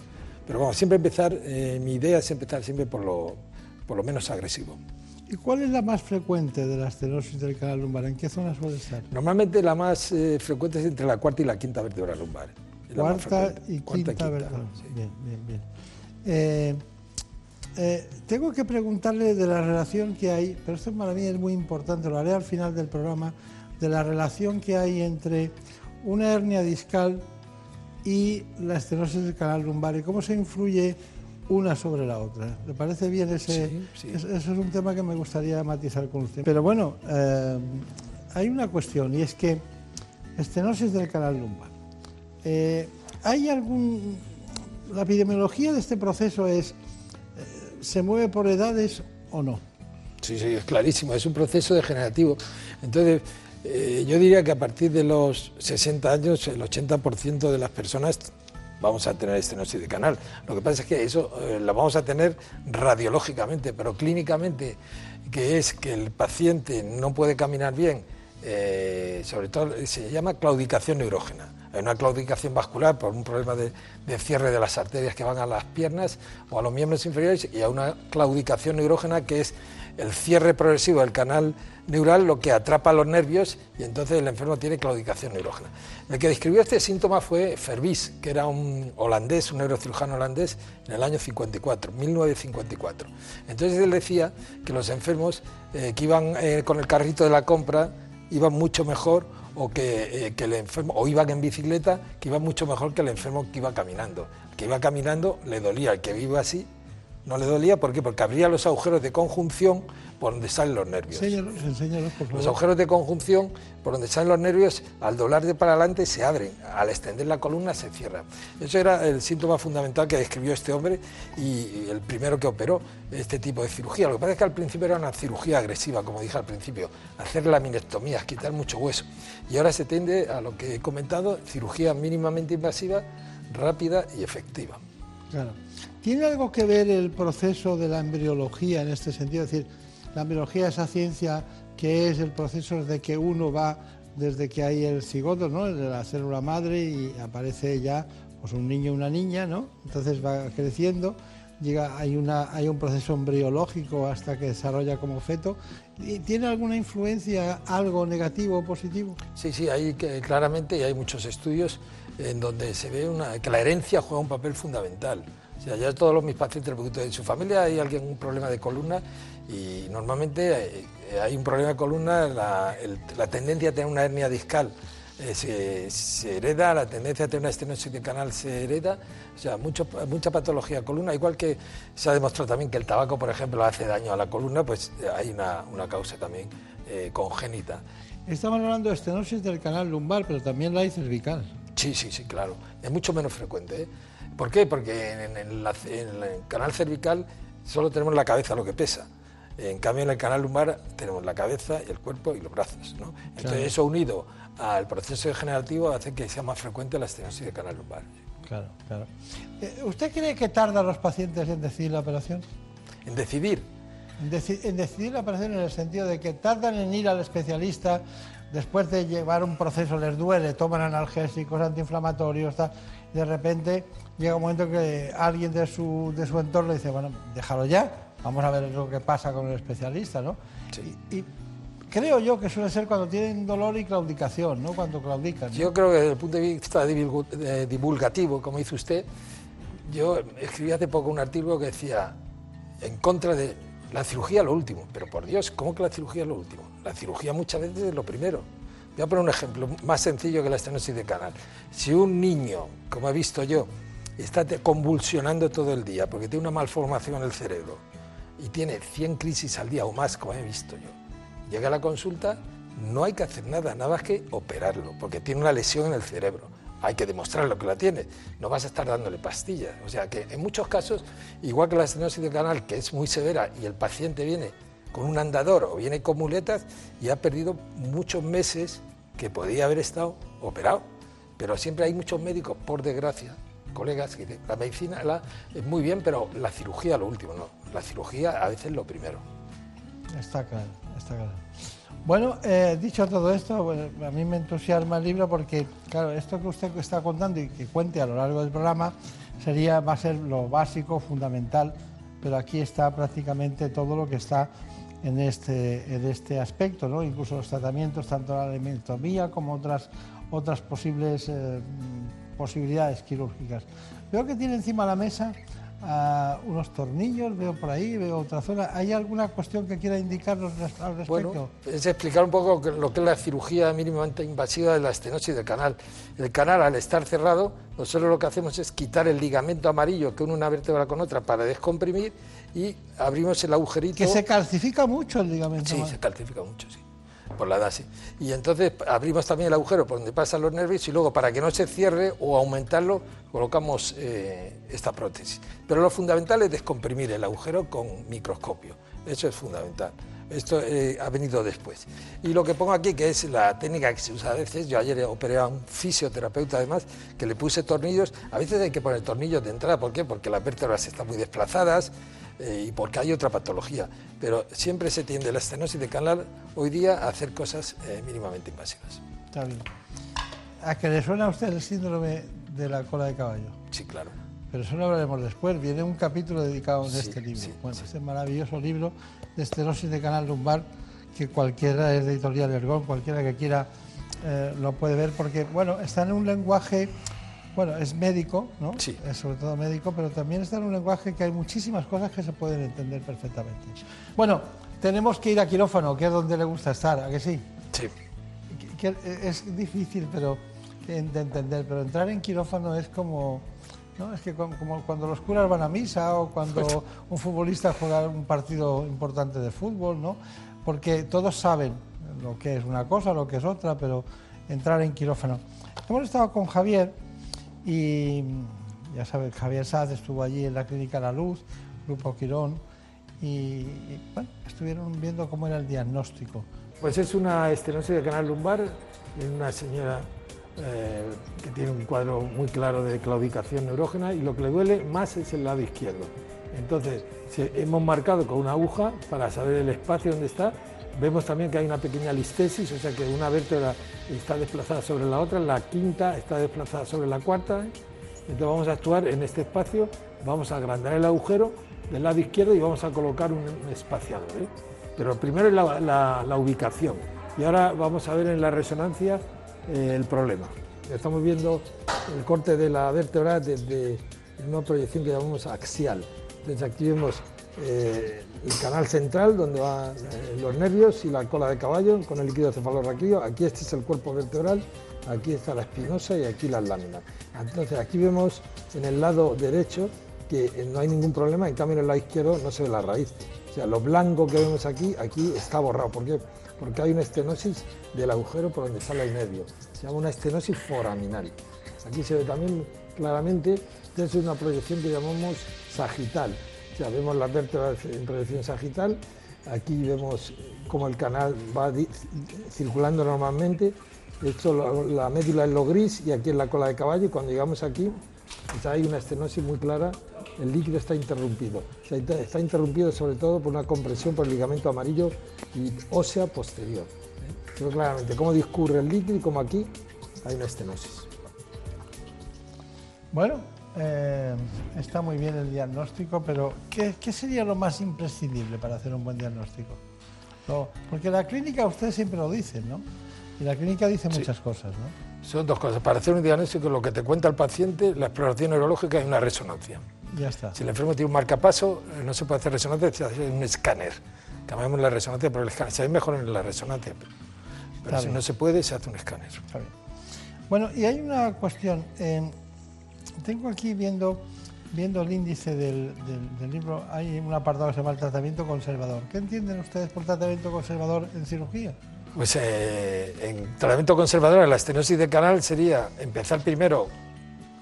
Pero vamos, siempre empezar, eh, mi idea es empezar siempre por lo, por lo menos agresivo. ¿Y cuál es la más frecuente de la estenosis del canal lumbar? ¿En qué zona suele estar? Normalmente la más eh, frecuente es entre la cuarta y la quinta vértebra lumbar. Cuarta y, quinta, vértebra. Bien, bien, bien. Eh, tengo que preguntarle de la relación que hay, pero esto para mí es muy importante, lo haré al final del programa, de la relación que hay entre una hernia discal y la estenosis del canal lumbar y cómo se influye una sobre la otra. ¿Le parece bien ese? Sí, eso es un tema que me gustaría matizar con usted. Pero bueno, eh, hay una cuestión y es que estenosis del canal lumbar. Eh, ¿Hay algún... La epidemiología de este proceso es se mueve por edades o no. Sí, sí, es clarísimo, es un proceso degenerativo. Entonces, eh, yo diría que a partir de los 60 años, el 80% de las personas vamos a tener estenosis de canal. Lo que pasa es que eso eh, lo vamos a tener radiológicamente, pero clínicamente, que es que el paciente no puede caminar bien, eh, sobre todo se llama claudicación neurógena. Hay una claudicación vascular por un problema de, cierre de las arterias que van a las piernas o a los miembros inferiores y hay una claudicación neurógena que es el cierre progresivo del canal neural lo que atrapa los nervios y entonces el enfermo tiene claudicación neurógena. El que describió este síntoma fue Fervis, que era un holandés, un neurocirujano holandés, en el año 54, 1954. Entonces él decía que los enfermos eh, que iban eh, con el carrito de la compra iban mucho mejor o que, eh, que, el enfermo, o iban en bicicleta, que iban mucho mejor que el enfermo que iba caminando. El que iba caminando le dolía, el que iba así no le dolía, ¿por qué? Porque abría los agujeros de conjunción por donde salen los nervios. Los agujeros de conjunción por donde salen los nervios, al doblar de para adelante se abren, al extender la columna se cierran. Eso era el síntoma fundamental que describió este hombre y el primero que operó este tipo de cirugía. Lo que pasa es que al principio era una cirugía agresiva, como dije al principio, hacer laminectomías, quitar mucho hueso. Y ahora se tiende a lo que he comentado, cirugía mínimamente invasiva, rápida y efectiva. Claro. ¿Tiene algo que ver el proceso de la embriología en este sentido? Es decir, la embriología es esa ciencia que es el proceso de que uno va desde que hay el cigoto, ¿no? de la célula madre y aparece ya pues, un niño o una niña, ¿no? Entonces va creciendo, llega, hay, una, hay un proceso embriológico hasta que desarrolla como feto. ¿Y ¿Tiene alguna influencia, algo negativo o positivo? Sí, sí, hay claramente y hay muchos estudios en donde se ve una, que la herencia juega un papel fundamental. O sea, ya todos los, mis pacientes en su familia hay alguien un problema de columna y normalmente eh, hay un problema de columna, la, tendencia a tener una hernia discal eh, se, hereda, la tendencia a tener una estenosis de canal se hereda, o sea, mucho, mucha patología de columna, igual que se ha demostrado también que el tabaco, por ejemplo, hace daño a la columna, pues eh, hay una, causa también congénita. Estamos hablando de estenosis del canal lumbar, pero también la hay cervical. Sí, sí, sí, claro. Es mucho menos frecuente. ¿Por qué? Porque en, el canal cervical solo tenemos la cabeza lo que pesa. En cambio, en el canal lumbar tenemos la cabeza, el cuerpo y los brazos. ¿no? Entonces, eso unido al proceso degenerativo hace que sea más frecuente la estenosis del canal lumbar. Claro, claro. Eh, ¿Usted cree que tardan los pacientes en decidir la operación? ¿En decidir? En, en decidir la operación en el sentido de que tardan en ir al especialista, después de llevar un proceso les duele, toman analgésicos, antiinflamatorios, de repente llega un momento que alguien de su, de su entorno dice, bueno, déjalo ya, vamos a ver lo que pasa con el especialista, ¿no? Y, creo yo que suele ser cuando tienen dolor y claudicación, ¿no? Cuando claudican. Yo creo que desde el punto de vista divulgativo, como dice usted, yo escribí hace poco un artículo que decía en contra de la cirugía lo último, pero por Dios, ¿cómo que la cirugía es lo último? La cirugía muchas veces es lo primero. Voy a poner un ejemplo más sencillo que la estenosis de canal. Si un niño, como he visto yo, está convulsionando todo el día porque tiene una malformación en el cerebro y tiene 100 crisis al día o más, como he visto yo, llega a la consulta, no hay que hacer nada, nada más que operarlo, porque tiene una lesión en el cerebro hay que demostrarlo que la tiene, no vas a estar dándole pastillas. O sea que en muchos casos, igual que la estenosis de canal, que es muy severa y el paciente viene con un andador o viene con muletas y ha perdido muchos meses que podía haber estado operado. Pero siempre hay muchos médicos, por desgracia, colegas, que dicen, la medicina es muy bien, pero la cirugía lo último, no. La cirugía a veces lo primero. Está claro, está claro. Bueno, eh, dicho todo esto, a mí me entusiasma el libro porque, claro, esto que usted está contando y que cuente a lo largo del programa sería, va a ser lo básico, fundamental, pero aquí está prácticamente todo lo que está en este, en este aspecto, ¿no? incluso los tratamientos, tanto la alimentomía como otras, otras posibles eh, posibilidades quirúrgicas. Veo que tiene encima la mesa unos tornillos, veo por ahí, veo otra zona. ¿Hay alguna cuestión que quiera indicarnos al respecto? Bueno, es explicar un poco lo que es la cirugía mínimamente invasiva de la estenosis del canal. El canal, al estar cerrado, nosotros lo que hacemos es quitar el ligamento amarillo que une una vértebra con otra para descomprimir y abrimos el agujerito. Que se calcifica mucho el ligamento. Sí, se calcifica mucho, sí por la edad sí. Y entonces abrimos también el agujero por donde pasan los nervios y luego para que no se cierre o aumentarlo colocamos eh, esta prótesis. Pero lo fundamental es descomprimir el agujero con microscopio. Eso es fundamental. Esto eh, ha venido después. Y lo que pongo aquí, que es la técnica que se usa a veces, yo ayer operé a un fisioterapeuta además, que le puse tornillos, a veces hay que poner tornillos de entrada, ¿por qué? Porque las vértebras están muy desplazadas, eh, y porque hay otra patología. Pero siempre se tiende la estenosis de canal hoy día a hacer cosas eh, mínimamente invasivas. Está bien. ¿A que le suena a usted el síndrome de la cola de caballo? Sí, claro. Pero eso lo hablaremos después. Viene un capítulo dedicado a este libro. bueno, este maravilloso libro de estenosis de canal lumbar que cualquiera es de editorial Ergón, cualquiera que quiera eh, lo puede ver porque, bueno, está en un lenguaje, bueno, es médico, ¿no? Sí. Es sobre todo médico, pero también está en un lenguaje que hay muchísimas cosas que se pueden entender perfectamente. Bueno, tenemos que ir a quirófano, que es donde le gusta estar, ¿a que sí? Sí. Que es difícil pero de entender, pero entrar en quirófano es como... ¿no? Es que como, cuando los curas van a misa o cuando un futbolista juega un partido importante de fútbol, ¿no? Porque todos saben lo que es una cosa, lo que es otra, pero entrar en quirófano. Hemos estado con Javier y ya sabes, Javier Saz estuvo allí en la clínica La Luz, Grupo Quirón, y, bueno, estuvieron viendo cómo era el diagnóstico. Pues es una estenosis del canal lumbar en una señora eh, que tiene un cuadro muy claro de claudicación neurógena y lo que le duele más es el lado izquierdo. Entonces, hemos marcado con una aguja para saber el espacio donde está Vemos también que hay una pequeña listesis, o sea que una vértebra está desplazada sobre la otra, la quinta está desplazada sobre la cuarta. Entonces vamos a actuar en este espacio, vamos a agrandar el agujero del lado izquierdo y vamos a colocar un, espaciador. ¿eh? Pero primero es la, ubicación y ahora vamos a ver en la resonancia eh, el problema. Estamos viendo el corte de la vértebra desde una proyección que llamamos axial. Entonces aquí vemos eh, el canal central donde van eh, los nervios y la cola de caballo con el líquido cefalorraquídeo. Aquí este es el cuerpo vertebral, aquí está la espinosa y aquí las láminas. Entonces aquí vemos en el lado derecho que eh, no hay ningún problema, en cambio en el lado izquierdo no se ve la raíz. O sea, lo blanco que vemos aquí, aquí está borrado. ¿Por qué? Porque hay una estenosis del agujero por donde sale el nervio. Se llama una estenosis foraminal. Aquí se ve también claramente, esta es una proyección que llamamos sagital ya vemos las vértebras en proyección sagital, aquí vemos cómo el canal va circulando normalmente, esto la médula es lo gris y aquí es la cola de caballo y cuando llegamos aquí pues hay una estenosis muy clara, el líquido está interrumpido, está interrumpido sobre todo por una compresión por el ligamento amarillo y ósea posterior. ¿eh? claramente cómo discurre el líquido y cómo aquí hay una estenosis. Bueno, eh, está muy bien el diagnóstico, pero ¿qué, sería lo más imprescindible para hacer un buen diagnóstico? porque la clínica, ustedes siempre lo dicen, ¿no? Y la clínica dice muchas cosas, ¿no? Son dos cosas. Para hacer un diagnóstico, lo que te cuenta el paciente, la exploración neurológica y una resonancia. Ya está. Si el enfermo tiene un marcapaso, eh, no se puede hacer resonancia, se hace un escáner. Cambiamos la resonancia por el escáner. Se ve mejor en la resonancia, pero si no se puede, se hace un escáner. Bueno, y hay una cuestión. Tengo aquí viendo, viendo el índice del, libro, hay un apartado que se llama el tratamiento conservador. ¿Qué entienden ustedes por tratamiento conservador en cirugía? Pues eh, en tratamiento conservador, la estenosis de canal sería empezar primero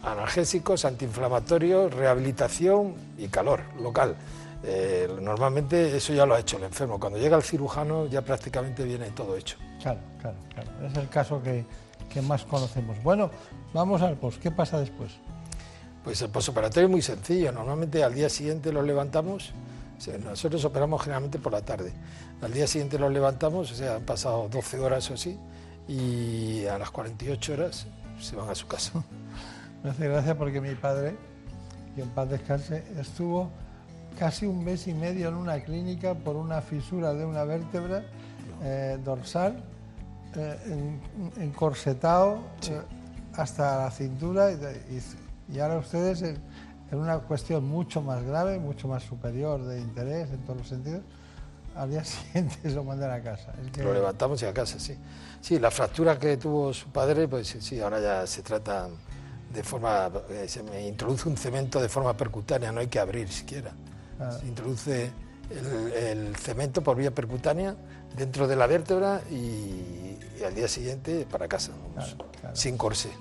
analgésicos, antiinflamatorios, rehabilitación y calor local. Eh, normalmente eso ya lo ha hecho el enfermo. Cuando llega el cirujano ya prácticamente viene todo hecho. Claro, claro, claro. Es el caso que, que más conocemos. Bueno, vamos al post. ¿Qué pasa después? Pues el posoperatorio es muy sencillo. Normalmente al día siguiente los levantamos. nosotros operamos generalmente por la tarde. Al día siguiente los levantamos, o sea, han pasado 12 horas o así, y a las 48 horas se van a su casa. Me hace gracia porque mi padre, que en paz descanse, estuvo casi un mes y medio en una clínica por una fisura de una vértebra eh, dorsal, eh, encorsetado eh, hasta la cintura y, y ahora ustedes, en, una cuestión mucho más grave, mucho más superior de interés en todos los sentidos, al día siguiente lo mandan a casa. Lo levantamos y a casa, sí. Sí, la fractura que tuvo su padre, pues sí, ahora ya se trata de forma, eh, se me introduce un cemento de forma percutánea, no hay que abrir siquiera. Ah. Se introduce el, cemento por vía percutánea dentro de la vértebra y, al día siguiente para casa, sin corsé.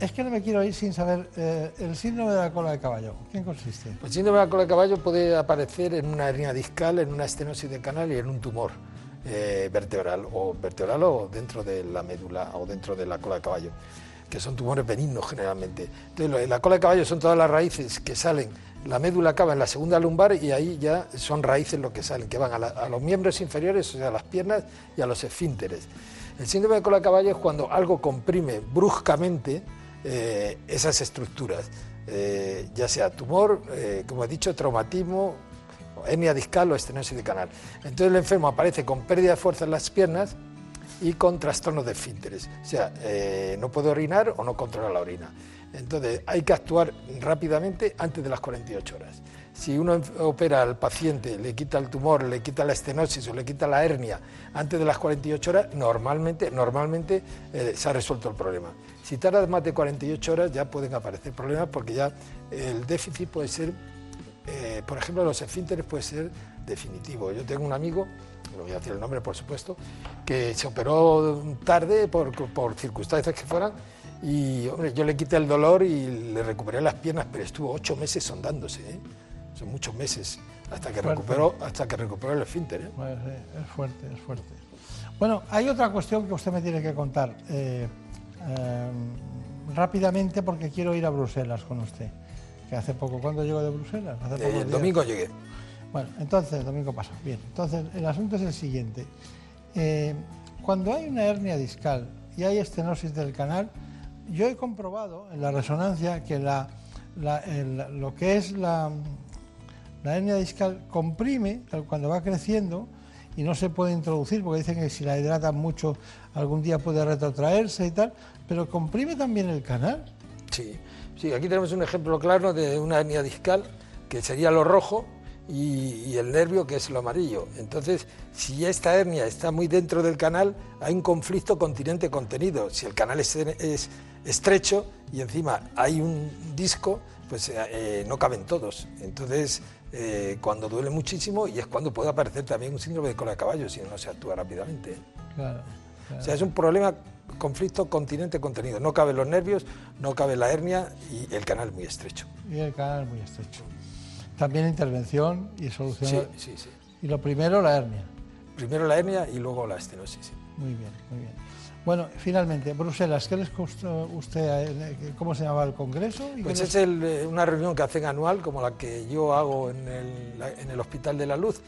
Es que no me quiero ir sin saber eh, el síndrome de la cola de caballo. ¿Qué consiste? El síndrome de la cola de caballo puede aparecer en una hernia discal, en una estenosis de canal y en un tumor eh, vertebral o vertebral o dentro de la médula o dentro de la cola de caballo, que son tumores benignos generalmente. Entonces, la cola de caballo son todas las raíces que salen la médula acaba en la segunda lumbar y ahí ya son raíces lo que salen, que van a, los miembros inferiores, o sea, a las piernas y a los esfínteres. El síndrome de cola de caballo es cuando algo comprime bruscamente eh, esas estructuras, eh, ya sea tumor, eh, como he dicho, traumatismo, hernia discal o estenosis de canal. Entonces el enfermo aparece con pérdida de fuerza en las piernas y con trastornos de esfínteres, o sea, no puede orinar o no controla la orina. Entonces hay que actuar rápidamente antes de las 48 horas. Si uno opera al paciente, le quita el tumor, le quita la estenosis o le quita la hernia antes de las 48 horas, normalmente, normalmente eh, se ha resuelto el problema. Si tarda más de 48 horas ya pueden aparecer problemas porque ya el déficit puede ser, eh, por ejemplo, los esfínteres puede ser definitivo. Yo tengo un amigo, no voy a decir el nombre por supuesto, que se operó tarde por, por circunstancias que fueran y hombre, yo le quité el dolor y le recuperé las piernas, pero estuvo ocho meses sondándose, ¿eh? son muchos meses, hasta que, recuperó, hasta que recuperó el esfínter. ¿eh? Pues, es fuerte, es fuerte. Bueno, hay otra cuestión que usted me tiene que contar eh, rápidamente porque quiero ir a Bruselas con usted, que hace poco, ¿cuándo llegó de Bruselas? el domingo llegué. Bueno, entonces, el domingo pasa. Bien, entonces el asunto es el siguiente. cuando hay una hernia discal y hay estenosis del canal, yo he comprobado en la resonancia que lo que es la, la hernia discal comprime cuando va creciendo y no se puede introducir porque dicen que si la hidratan mucho algún día puede retrotraerse y tal, pero comprime también el canal. Sí, sí, aquí tenemos un ejemplo claro de una hernia discal que sería lo rojo y, el nervio que es lo amarillo. Entonces, si esta hernia está muy dentro del canal, hay un conflicto continente-contenido. Si el canal es, estrecho y encima hay un disco, pues eh, no caben todos. Entonces, eh, cuando duele muchísimo y es cuando puede aparecer también un síndrome de cola de caballo si no se actúa rápidamente. O sea, es un problema, conflicto continente-contenido. No caben los nervios, no cabe la hernia y el canal muy estrecho. Y el canal muy estrecho. También intervención y solución. Sí, sí, sí. Y lo primero, la hernia. Primero la hernia y luego la estenosis. Muy bien, muy bien. Bueno, finalmente, Bruselas, ¿qué les costó usted, eh, cómo se llamaba el Congreso? pues es eh, una reunión que hacen anual, como la que yo hago en el, Hospital de la Luz.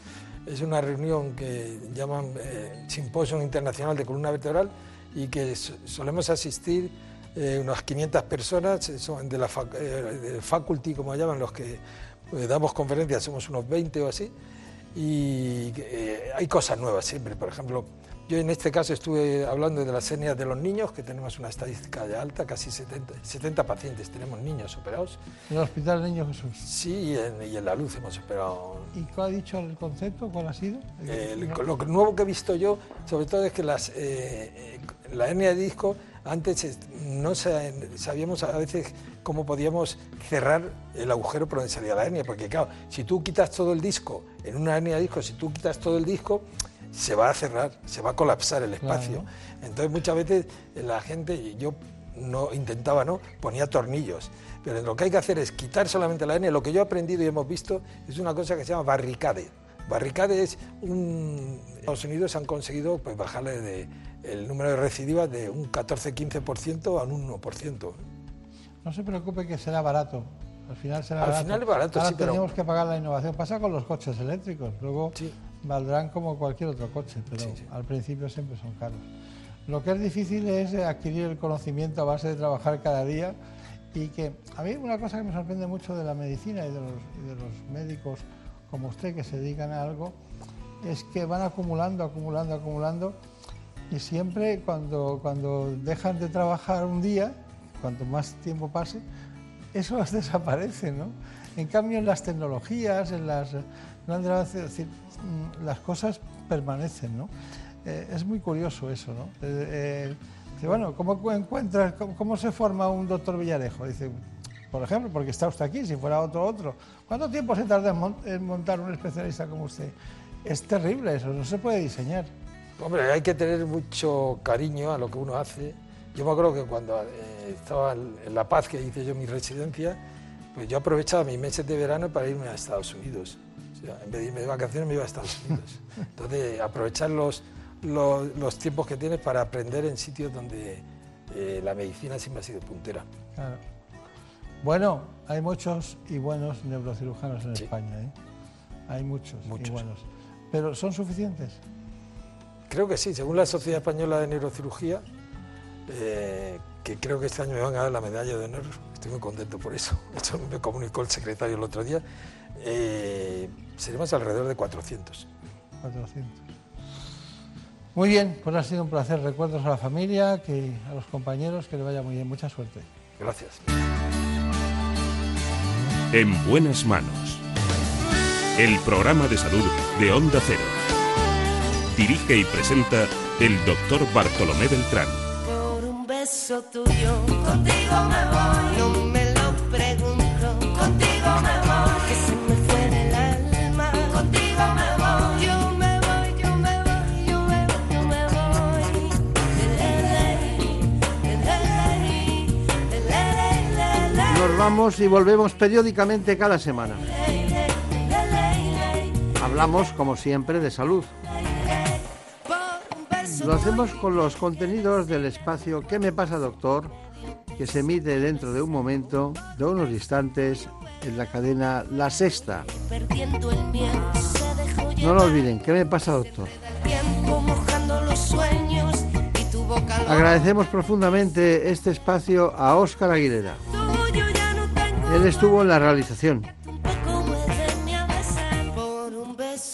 Es una reunión que llaman eh, Simposio Internacional de Columna Vertebral y que solemos asistir unas 500 personas, son de la faculty, como llaman los que pues damos conferencias, somos unos 20 o así, y eh, hay cosas nuevas siempre. Por ejemplo, yo en este caso estuve hablando de las etnias de los niños, que tenemos una estadística ya alta, casi 70, 70 pacientes tenemos niños operados. ¿En el Hospital Niño Jesús? Sí, y en, la luz hemos operado. ¿Y cuál ha dicho el concepto? ¿Cuál ha sido? lo nuevo que he visto yo, sobre todo, es que las, eh, eh, la hernia de disco antes no sabíamos a veces cómo podíamos cerrar el agujero por donde salía la hernia, porque claro, si tú quitas todo el disco, en una hernia de disco, si tú quitas todo el disco, se va a cerrar, se va a colapsar el espacio. Entonces muchas veces la gente, yo no intentaba, ¿no? Ponía tornillos. Pero lo que hay que hacer es quitar solamente la hernia. Lo que yo he aprendido y hemos visto es una cosa que se llama barricade. Barricade es un... Estados Unidos han conseguido pues, bajarle de el número de recidivas de un 14-15% a un 1%. No se preocupe que será barato. Al final será Al barato. final es barato, Ahora sí, pero... tenemos que pagar la innovación. Pasa con los coches eléctricos. Luego valdrán como cualquier otro coche, pero al principio siempre son caros. Lo que es difícil es adquirir el conocimiento a base de trabajar cada día y que a mí una cosa que me sorprende mucho de la medicina y de los, y de los médicos como usted que se dedican a algo es que van acumulando, acumulando, acumulando y siempre cuando, cuando dejan de trabajar un día, cuanto más tiempo pase, eso desaparece, ¿no? En cambio, en las tecnologías, en las decir, mm, las cosas permanecen, ¿no? Eh, es muy curioso eso, ¿no? Eh, eh, bueno, ¿cómo encuentras, cómo, se forma un doctor Villarejo? Dice, por ejemplo, porque está usted aquí, si fuera otro, otro. ¿Cuánto tiempo se tarda en montar un especialista como usted? Es terrible eso, no se puede diseñar. Hombre, hay que tener mucho cariño a lo que uno hace. Yo me acuerdo que cuando eh, estaba en La Paz, que hice yo mi residencia, pues yo aprovechaba mis meses de verano para irme a Estados Unidos. O sea, en vez de irme de vacaciones me iba a Estados Unidos. Entonces, aprovechar los, los, tiempos que tienes para aprender en sitios donde eh, la medicina siempre ha sido puntera. Claro. Bueno, hay muchos y buenos neurocirujanos en España. ¿eh? Hay muchos, Muchos. y buenos. Pero ¿son suficientes? Creo que sí, según la Sociedad Española de Neurocirugía, eh, que creo que este año me van a dar la medalla de honor, estoy muy contento por eso, esto me comunicó el secretario el otro día, eh, seremos alrededor de 400. 400. Muy bien, pues ha sido un placer. Recuerdos a la familia, que a los compañeros, que le vaya muy bien. Mucha suerte. Gracias. En buenas manos. El programa de salud de Onda Cero. Dirige y presenta el doctor Bartolomé Beltrán. Por un beso tuyo, contigo me voy. No me lo pregunto, contigo me voy. Que se me fue del alma, contigo me voy. Yo me voy, yo me voy, yo me voy, yo me voy. Nos vamos y volvemos periódicamente cada semana. Hablamos, como siempre, de salud. Lo hacemos con los contenidos del espacio ¿Qué me pasa, doctor? que se emite dentro de un momento, de unos instantes, en la cadena La Sexta. No lo olviden, ¿qué me pasa, doctor? Agradecemos profundamente este espacio a Óscar Aguilera. Él estuvo en la realización.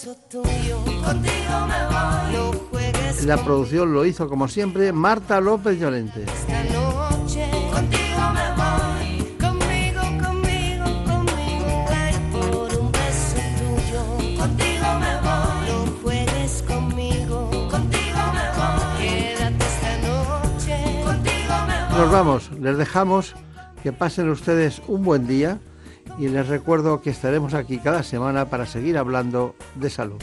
Beso tuyo. Contigo me voy, no juegues La producción lo hizo, como siempre, Marta López Llorente. esta noche. Contigo me voy, conmigo, conmigo, conmigo. Ay, por un beso tuyo. Contigo me voy, no juegues conmigo. Contigo me voy, quédate esta noche. Contigo me voy. Nos vamos, les dejamos que pasen ustedes un buen día y les recuerdo que estaremos aquí cada semana para seguir hablando de salud.